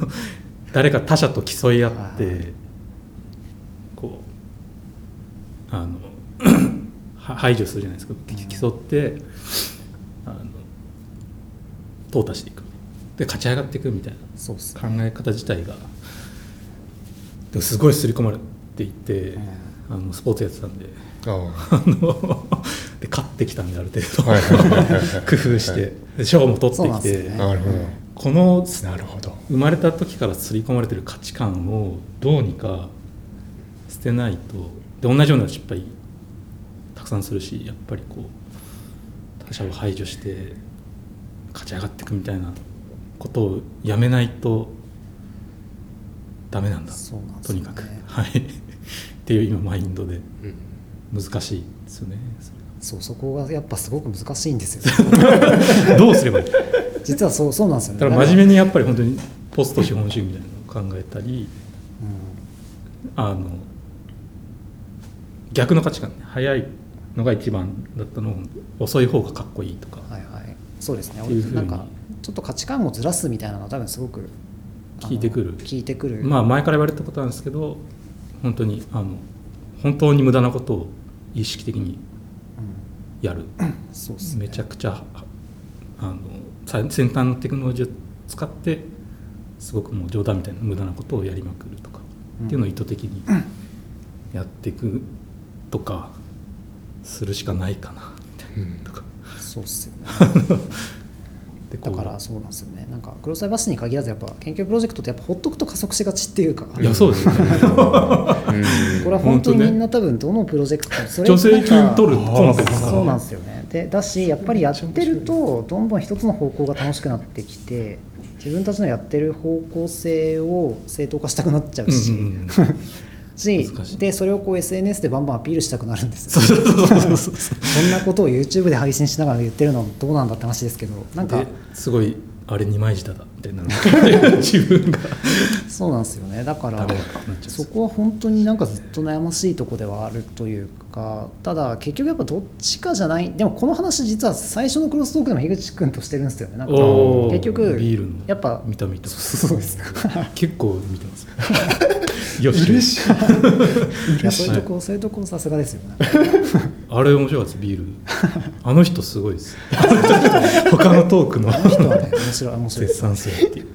誰か他者と競い合って、こうあの (coughs) は排除するじゃないですか。競ってあの淘汰していく。で勝ち上がっていくみたいな考え方自体がすごい刷り込まれていて、あのスポーツやってたんで。あ (laughs) で勝ってきたんである程度、工夫して。で賞も取ってきて、ね。あなるほどこのなるほど。生まれた時から刷り込まれてる価値観をどうにか捨てないとで同じような失敗たくさんするしやっぱりこう他者を排除して勝ち上がっていくみたいなことをやめないとダメなんだそうなんですとにかくはいっていう今マインドで難しいですよね。そうそこがやっぱすごく難しいんですよ。(laughs) (laughs) どうすればいい？実はそうそうなんですよね。だから真面目にやっぱり本当にポスト資本主義みたいなのを考えたりあの逆の価値観ね。早いのが一番だったのを遅い方がかっこいいとか、はいはい。そうですね。なんかちょっと価値観をずらすみたいなのは多分すごく聞いてくる。聞いてくる。まあ前から言われたことなんですけど本当にあの本当に無駄なことを意識的にやる、(coughs) そうですね。めちゃくちゃあのさ先端のテクノロジーを使ってすごくもう冗談みたいな無駄なことをやりまくるとか、うん。っていうのを意図的にやっていくとかするしかないかなみたいなとか。そうっすよね (laughs) だからそうなんですよね。なんかクロスアイバーシティに限らずやっぱ研究プロジェクトってやっぱほっとくと加速しがちっていうか。いやそうですよね。う (laughs) んこれは本当にみんな多分どのプロジェクトもそれ助成金取るそうなんですよね。でだしやっぱりやってるとどんどん一つの方向が楽しくなってきて自分たちのやってる方向性を正当化したくなっちゃうし、うんうんうんしでそれをこう SNS でバンバンアピールしたくなるんですよ。そんなことを YouTube で配信しながら言ってるのどうなんだって話ですけどなんかですごいあれ二枚舌だみたいな自分が。そうなんですよね。だからそこは本当になんかずっと悩ましいとこではあるというかただ結局やっぱどっちかじゃないでもこの話実は最初のクロストークでも樋口君としてるんですよね。なんか結局ビールのやっぱ見た見た。そうです。(laughs) 結構見てます。(laughs) よし。嬉しい。い。やそういうとこそういうとこさすがですよね。あれ面白かったですビール。あの人すごいです。(laughs) 他のトークの。あの人はね面白い面白い。絶賛するっていう。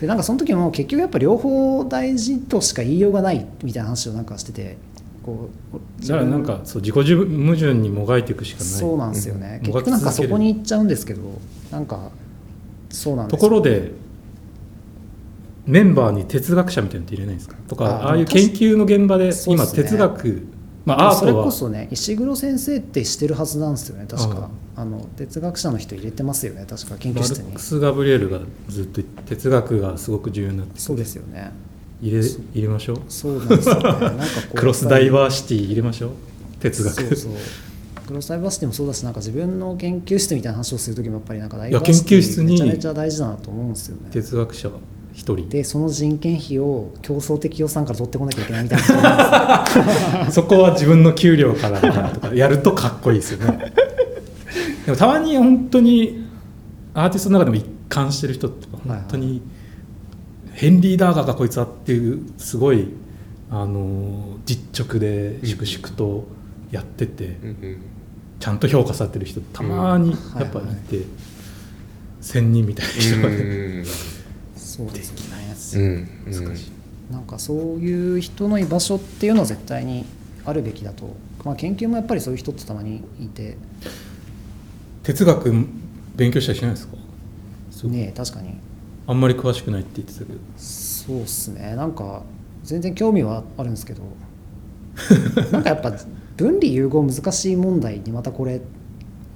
でなんかその時も結局やっぱ両方大事としか言いようがないみたいな話をなんかしててこうだからなんかそう自己矛盾にもがいていくしかない。そうなんですよね、うん。結局なんかそこに行っちゃうんですけどなんかそうなんですよ。ところでメンバーに哲学者みたいなのって入れないんですか？とかあああいう研究の現場で今哲学、まあ、それこそね石黒先生ってしてるはずなんですよね確か。あの哲学者の人入れてますよね確か研究マ室に。ルクス・ガブリエルがずっと哲学がすごく重要になってそうですよね入れ入れましょう。そうなんですよね。なんかこう (laughs) クロスダイバーシティ入れましょう。哲学。そうそう。クロスダイバーシティもそうだしなんか自分の研究室みたいな話をする時もやっぱりなんかダイバーめちゃめちゃ大事だなと思うんですよね。哲学者一人。でその人件費を競争的予算から取ってこなきゃいけないみたいな。そこは自分の給料からとかやるとかっこいいですよね。でもたまに本当にアーティストの中でも一貫してる人とか本当にヘンリー・ダーガーがこいつはっていうすごいあの実直で粛々とやっててちゃんと評価されてる人たまにやっぱいて仙人みたいな人がねそうですよね難しい。なんかそういう人の居場所っていうのは絶対にあるべきだと、まあ、研究もやっぱりそういう人ってたまにいて。哲学勉強したりしないですか？ね確かにあんまり詳しくないって言ってたけど。そうっすね。なんか全然興味はあるんですけど。なんかやっぱ分離融合難しい問題にまたこれ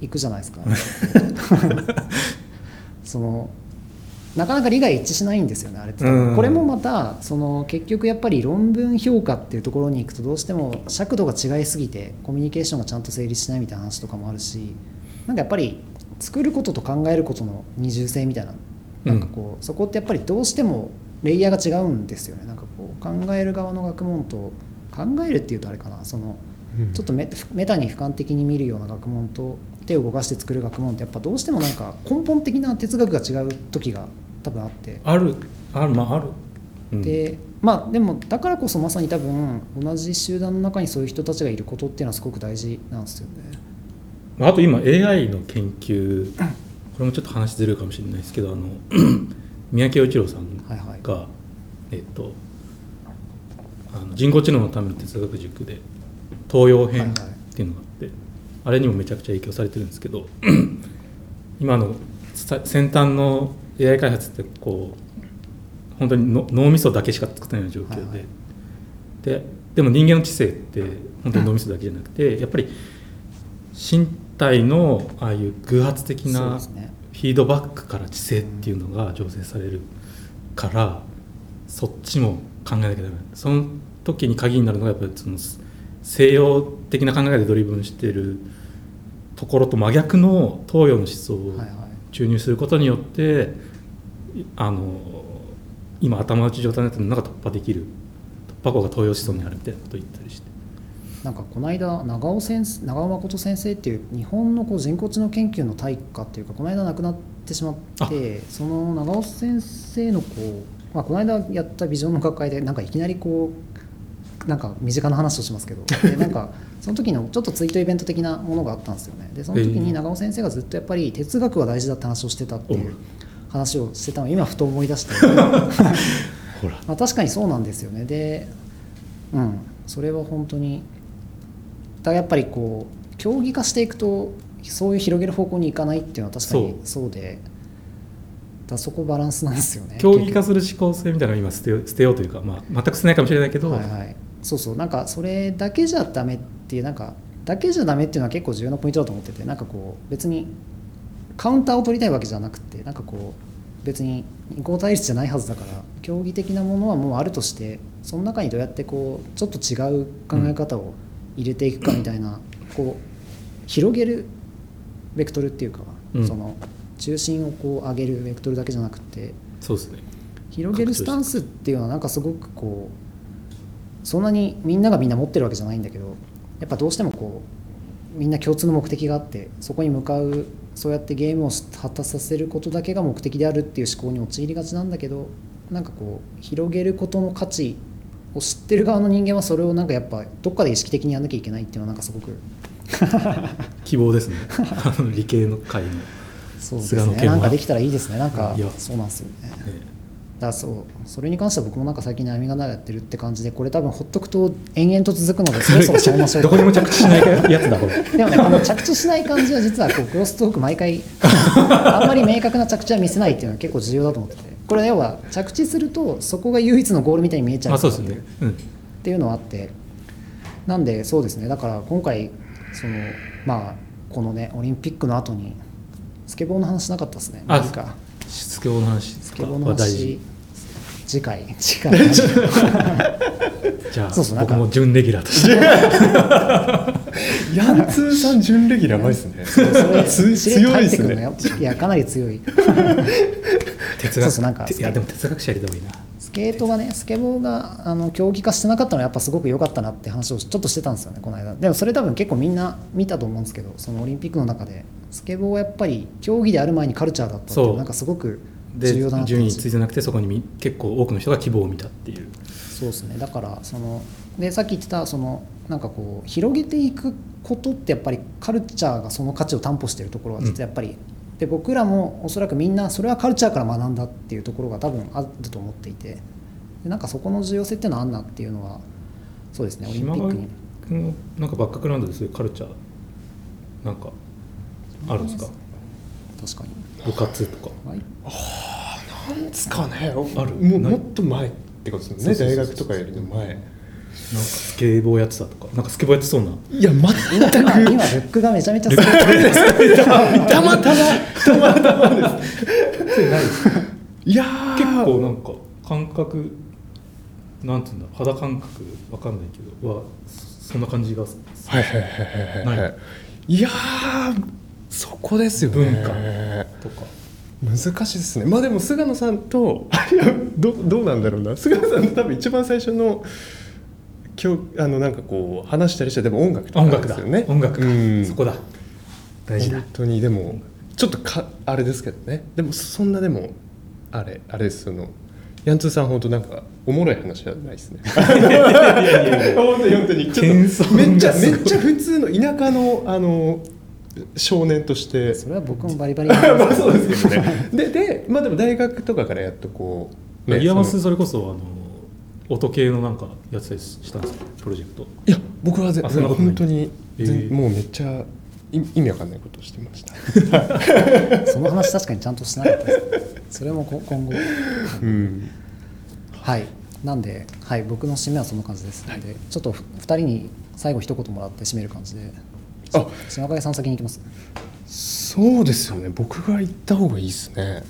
いくじゃないですか。(laughs) そのなかなか利害一致しないんですよねあれってうん。これもまたその結局やっぱり論文評価っていうところに行くとどうしても尺度が違いすぎてコミュニケーションがちゃんと成立しないみたいな話とかもあるしなんかやっぱり作ることと考えることの二重性みたいななんかこうそこってやっぱりどうしてもレイヤーが違うんですよね。なんかこう考える側の学問と考えるっていうとあれかな。そのちょっとメメタに俯瞰的に見るような学問と手を動かして作る学問ってやっぱどうしてもなんか根本的な哲学が違う時が多分あって、あるあるまあある、うん。でまあでもだからこそまさに多分同じ集団の中にそういう人たちがいることっていうのはすごく大事なんですよね。まああと今 AI の研究これもちょっと話ずれるかもしれないですけどあの (clears throat) 三宅陽一郎さんはいはい。が、えっとあの人工知能のための哲学塾で東洋編っていうのがあって、あれにもめちゃくちゃ影響されてるんですけど (clears throat) 今のさ先端の AI 開発ってこう本当にの脳みそだけしか作ってないような状況で、はいはい。ででも人間の知性って本当に脳みそだけじゃなくてやっぱり身体のああいう偶発的なフィードバックから知性っていうのが醸成されるからそっちも考えなきゃダメ。その時に鍵になるのがやっぱりその西洋的な考えでドリブンしてるところと真逆の東洋の思想をはいはい。注入することによって、あの今頭打ち状態になってるのが突破できる。突破口が東洋思想にあるみたいなことを言ったりしてなんかこの間長尾先生長尾誠先生っていう日本のこう人工知能研究の大家っていうかこの間亡くなってしまってその長尾先生のこう、まあ、この間やったビジョンの学会でなんかいきなりこうなんか身近な話をしますけどで (laughs) なんかその時のちょっとツイートイベント的なものがあったんですよね。でその時に長尾先生がずっとやっぱり哲学は大事だって話をしてたっていう話をしてたのを今ふと思い出して。(laughs) (laughs) まあ、確かにそうなんですよね。でうん。それは本当にだからやっぱりこう競技化していくとそういう広げる方向にいかないっていうのは確かにそう。でだそこバランスなんですよね。競技化する思考性みたいなのを今捨てよう捨てようというか、まあ、全く捨てないかもしれないけど、はいはい、そうそう。なんかそれだけじゃダメっていうなんかだけじゃダメっていうのは結構重要なポイントだと思っててなんかこう別にカウンターを取りたいわけじゃなくてなんかこう別に二項対立じゃないはずだから競技的なものはもうあるとしてその中にどうやってこうちょっと違う考え方を入れていくかみたいな、こう広げるベクトルっていうか、うん。その中心をこう上げるベクトルだけじゃなくてそうですね。広げるスタンスっていうのはなんかすごくこうそんなにみんながみんな持ってるわけじゃないんだけどやっぱどうしてもこうみんな共通の目的があってそこに向かうそうやってゲームを果たさせることだけが目的であるっていう思考に陥りがちなんだけどなんかこう広げることの価値を知ってる側の人間はそれをなんかやっぱどっかで意識的にやんなきゃいけないっていうのはなんかすごく (laughs) 希望ですね。(laughs) 理系の会の、そうですね。なんかできたらいいですね。なんかそうなんですよね。ねだからそうそれに関しては僕もなんか最近悩みがなやってるって感じでこれ多分ほっとくと延々と続くのでそろそろ締めましょうどこにも着地しないやつだこれ。(laughs) でもねこの着地しない感じは実はこうクロストーク毎回あんまり明確な着地は見せないっていうのは結構重要だと思っててこれ要は着地するとそこが唯一のゴールみたいに見えちゃうっていうのはあって。なんでそうですね。だから今回そのまあこのねオリンピックの後にスケボーの話しなかったですね。あスケボーの話スケボーの話。事次回。次 (laughs) 回じゃあそうそう僕も準レギュラーとして。ヤンツーさん準レギュラーうまいですね。(laughs) 強いですね。よ。いやかなり強い。哲学そうそうなんかていやでも哲学者やりた方がいいな。スケートがねスケボーがあの競技化してなかったのはやっぱすごく良かったなって話をちょっとしてたんですよねこの間。でもそれ多分結構みんな見たと思うんですけどそのオリンピックの中でスケボーはやっぱり競技である前にカルチャーだったっていそうう。なんかすごくで順位に話ついてなくてそこにみ結構多くの人が希望を見たっていう。そうですね。だからそのでさっき言ってたそのなんかこう広げていくことってやっぱりカルチャーがその価値を担保しているところは実はやっぱり、で僕らもおそらくみんなそれはカルチャーから学んだっていうところが多分あると思っていてでなんかそこの重要性っていうのはあんなっていうのはそうですね。オリンピックに。なんかバックグラウンドでそういうカルチャーなんかあるんですか？確かに。部活とか。はいなんですかね。ある？もうもっと前ってことですよね。そうそうそうそう。大学とかよりも前。なんかスケボーやってたとか。なんかスケボーやってそうな。いや全今く今ルックがめちゃめちゃたまたま。たまたまです。いやー。結構なんか感覚なんていうんだ肌感覚わかんないけどはそそんな感じがはいはいはいはいなはい。い？いやーそこですよね。文化とか難しいですね。まあでも菅野さんといや (laughs) どどうなんだろうな。菅野さんと多分一番最初の今日あのなんかこう話したりしてでも音楽とか音楽だ。ですよね。音楽か。うん。そこだ。大事だ。本当にでもちょっとかあれですけどね。でもそんなでもあれあれですそのヤンツーさん本当なんかおもろい話じゃないですね。(laughs) 本当に本当に。ちょっとめっちゃめっちゃ普通の田舎のあの少年として。それは僕もバリバリ。(laughs) まあそうですけどね。ででまあでも大学とかからやっとこう、イヤマスそれこそあの音系のなんかやってたりしたんですか？プロジェクト。いや僕はぜあそん本当に、えー。全もうめっちゃい意味わかんないことをしてました。(laughs) その話確かにちゃんとしなかったです。それもこ今後。うん。はい。なんで、はい、僕の締めはそんな感じです。ので、ちょっとふ2人に最後一言もらって締める感じであ。島影さん先に行きます。そうですよね。僕が行った方がいいですね。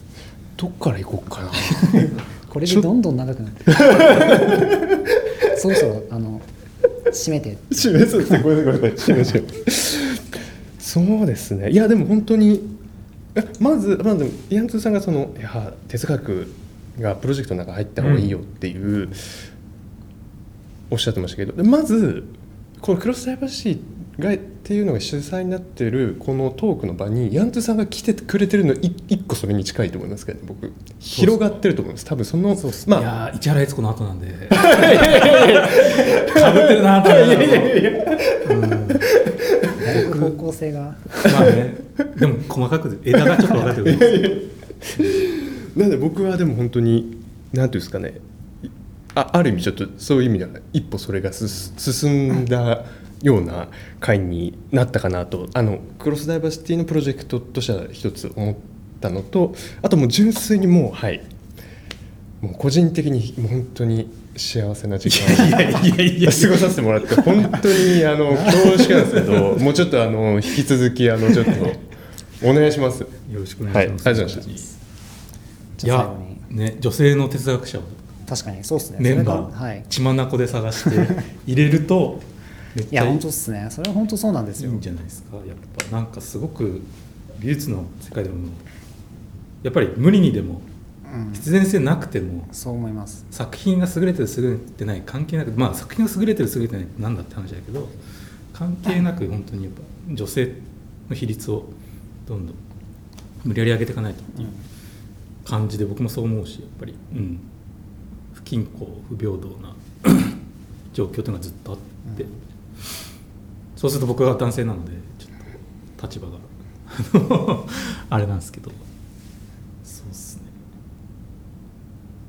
どっから行こうかな。(laughs) これでどんどん長くなって (laughs) そろそろあの締めて。締めそうですね。ごめんなさいごめんなさい。締めそうですね。いやでも本当にえまずまずヤンツーさんがそのいや哲学がプロジェクトの中入った方がいいよっていう、おっしゃってましたけど。でまずこのクロスダイバーシティがっていうのが主催になってるこのトークの場にヤントゥさんが来てくれてるのい一個それに近いと思いますけどね僕。広がってると思います。多分そのいまあやー市原悦子の後なんで。(laughs) かぶってるなと思いながら方向性が。まあね。でも細かく枝がちょっと分かってくる。なんで僕はでも本当に何ていうんですかね。あある意味ちょっとそういう意味では一歩それがす進んだような会になったかなと。あのクロスダイバーシティのプロジェクトとしては一つ思ったのとあともう純粋にもうはい。もう個人的にもう本当に幸せな時間。をいやいやいや。過ごさせてもらって本当にあの (laughs) 恐縮なんですけどもうちょっとあの引き続きあのちょっとお願いします。よろしくお願いします、はいありがとうございまいじゃあ最やね女性の哲学者を。確かにそうですね。メンバそれがはい。ー血眼で探して入れるといいや本当っすね。それは本当そうなんですよ。いいんじゃないですか。やっぱなんかすごく美術の世界でもやっぱり無理にでもうん。必然性なくてもそう思います。作品が優れてる優れてない関係なくまあ作品が優れてる優れてないってなんだって話だけど関係なく本当にやっぱ女性の比率をどんどん無理やり上げていかないとっていう感じで僕もそう思うしやっぱり、うん、不均衡不平等な (laughs) 状況というのがずっとあって、そうすると僕が男性なのでちょっと立場が。(laughs) あれなんですけど。そうっすね。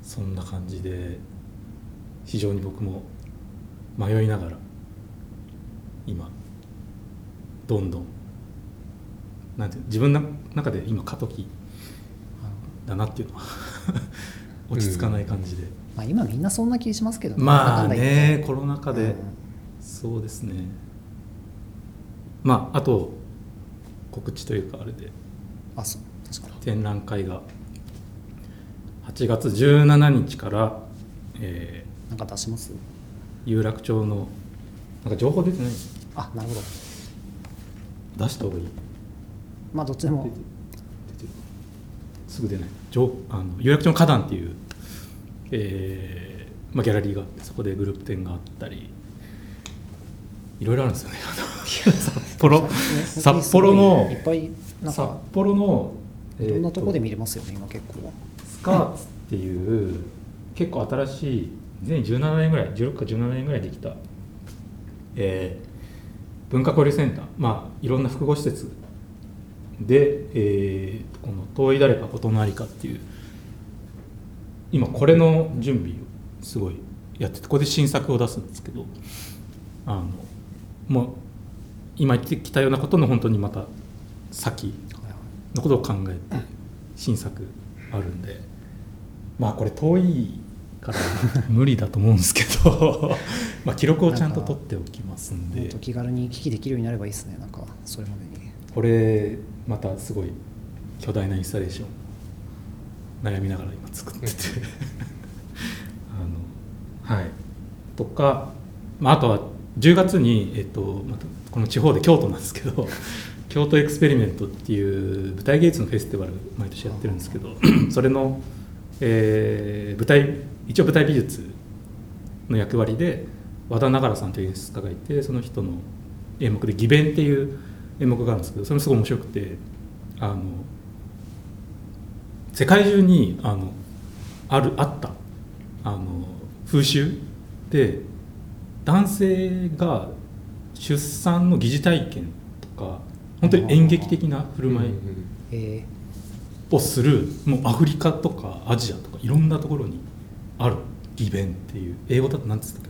そんな感じで非常に僕も迷いながら今どんどんなんて自分の中で今過渡期だなっていうのは (laughs) 落ち着かない感じで、まあ今みんなそんな気しますけどまあね。コロナ禍で、うん。そうですねまああと告知というかあれで。あそう。確かに。展覧会が。8月17日から、えなんか出します？ー有楽町のなんか情報出てない？あなるほど。出した方がいい。まあどっちでも。出て出てる。すぐ出ない。情あの有楽町の花壇っていう、えーまあ、ギャラリーがあってそこでグループ展があったりいろいろあるんですよね。(laughs) 札幌札幌のいっぱい札か幌のいろんなところでえー見れますよね今結構。スカーツっていう結構新しい2017年ぐらい16か17年ぐらいできた、えー文化交流センター。まあいろんな複合施設で、えーこの「遠い誰かお隣か」っていう今これの準備をすごいやっててここで新作を出すんですけどあのもう今言ってきたようなことの本当にまた先のことを考えて新作あるんでまあこれ遠いから無理だと思うんですけど (laughs) まあ記録をちゃんと取っておきますんで。気軽に行き来できるようになればいいですねなんかそれまでに。これまたすごい巨大なインスタレーション悩みながら今作ってて。(laughs) あのはい。とか、まあ、あとは10月に、えっと、またこの地方で京都なんですけど (laughs) 京都エクスペリメントっていう舞台芸術のフェスティバル毎年やってるんですけど (clears throat) それの、えー舞台一応舞台美術の役割で和田長良さんという演出家がいてその人の演目で「義弁」っていう演目があるんですけどそれもすごい面白くてあの世界中にあのあるあったあの風習で男性が出産の疑似体験とか本当に演劇的な振る舞いえをするもうアフリカとかアジアとかいろんなところにあるイベンっていう英語だと何つったっ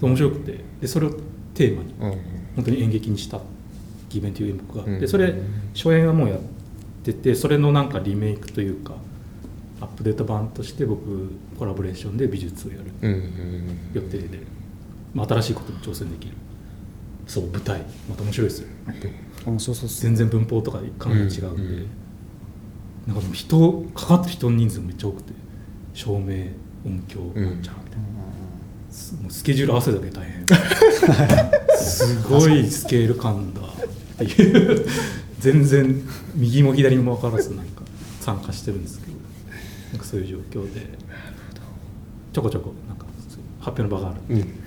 け？面白くて。でそれをテーマにうん本当に演劇にしたイベンという演目があって、うんそれ初演はもうやっててそれのなんかリメイクというかアップデート版として僕コラボレーションで美術をやるうんうん。予定で、まあ、新しいことに挑戦できる。そう舞台。また面白いですよ。ー、面白そう全然文法とかかなり違うんで、うん。うんなんかでも人かかってる人の人数めっちゃ多くて。照明音響うん。なんちゃらみたいな、すもうスケジュール合わせるだけで大変。(laughs) すごいスケール感だっていう。全然右も左も分からずなんか参加してるんですけど。なんかそういう状況で。ちょこちょこなんか発表の場があるんで。うん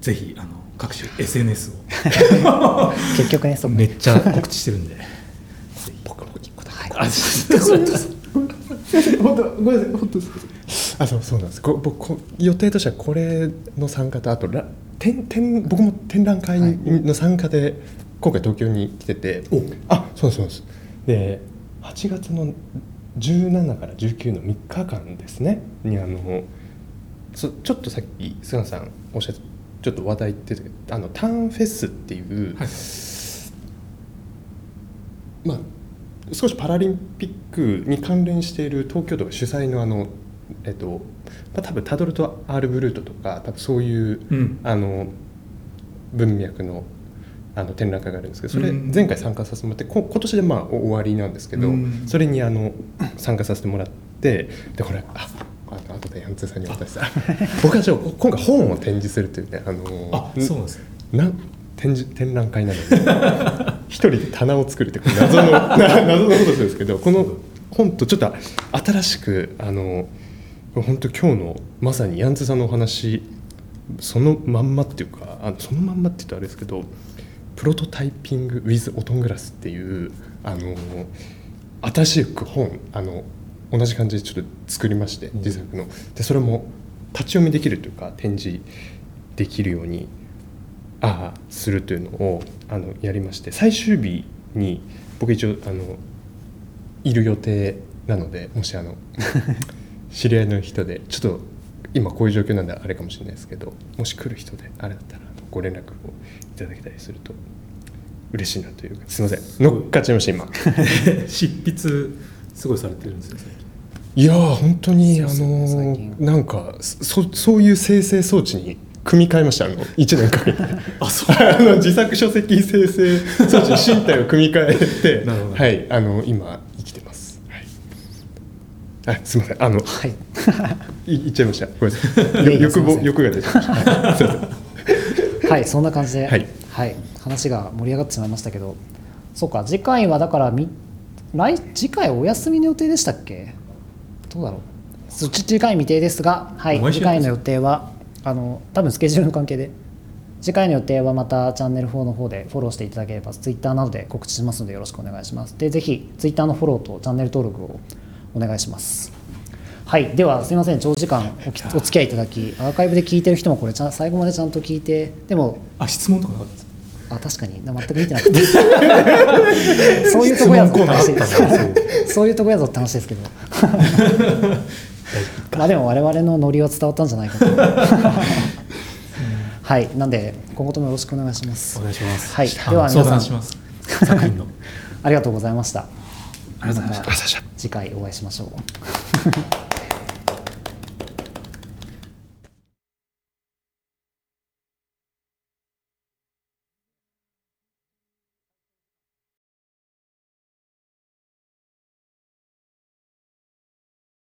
ぜひあの各種 SNS を。(laughs) 結局ねそこめっちゃ告知してるんで。(laughs) 僕も一個だはい。あそう (laughs) 本当ごめんなさい本当です。あそうそうなんです。こ僕こ予定としてはこれの参加とあとら展展僕も展覧会の参加で今回東京に来てて、お。あそうですそうです。で8月の17から19の3日間ですね。にあのそちょっとさっき菅野さんおっしゃってちょっと話題出てあのターンフェスっていう、はい。まあ、少しパラリンピックに関連している東京都が主催のあの、えっとまあ、多分タドルとアールブルートとか多分そういう、うん。あの文脈のあの展覧会があるんですけどそれうん。前回参加させてもらってこ今年でまあ終わりなんですけどうん。それにあの参加させてもらってでこれああ後でヤンツーさんにお渡しした。(laughs) 僕は今回本を展示するというねあのあそうなんですね。な展示展覧会なので。(laughs) 一人で棚を作るって謎のな謎のことするんですけどこの本とちょっと新しくあの本当今日のまさにヤンツーさんのお話そのまんまっていうかあのそのまんまって言うとあれですけどプロトタイピング・ウィズ・オトングラスっていうあの新しく本あの同じ感じでちょっと作りまして自作の。でそれも立ち読みできるというか展示できるようにああするというのをあのやりまして最終日に僕一応あのいる予定なのでもしあの (laughs) 知り合いの人でちょっと今こういう状況なんであれかもしれないですけどもし来る人であれだったらご連絡をいただけたりすると嬉しいなというか。すいません。乗っかっちゃいました今。(laughs) 執筆すごいされてるんですよ最近いやー本当にあの近。なんかそそういう生成装置に組み替えましたあの1年かけて。(laughs) あそう。(laughs) あの自作書籍生成装置に身体を組み替えて (laughs) はいあの今生きてます。はい。あすみません。あのはい。い言っちゃいました。ごめんなさい。欲望欲が出てました。はい。はいそんな感じで、はい。話が盛り上がってしまいましたけど。そうか次回はだからみ来次回お休みの予定でしたっけ？どうだろう。そっち次回未定ですが、はい、次回の予定はあの多分スケジュールの関係で次回の予定はまたチャンネル4の方でフォローしていただければ Twitter などで告知しますのでよろしくお願いします。でぜひ Twitter のフォローとチャンネル登録をお願いします。はいではすみません。長時間おきお付き合いいただきアーカイブで聞いてる人もこれちゃん最後までちゃんと聞いてでもあ質問とかなかったですか？あ確かに。全く見てなくて (laughs) そういうとこやぞって話そういうとこやぞって話ですけど。(laughs) まあでも我々のノリは伝わったんじゃないかと。はい。なんで今後ともよろしくお願いします。お願いします。はい。では皆さん。相談します。作品の。(laughs) ありがとうございました。ありがとうございました。た次回お会いしましょう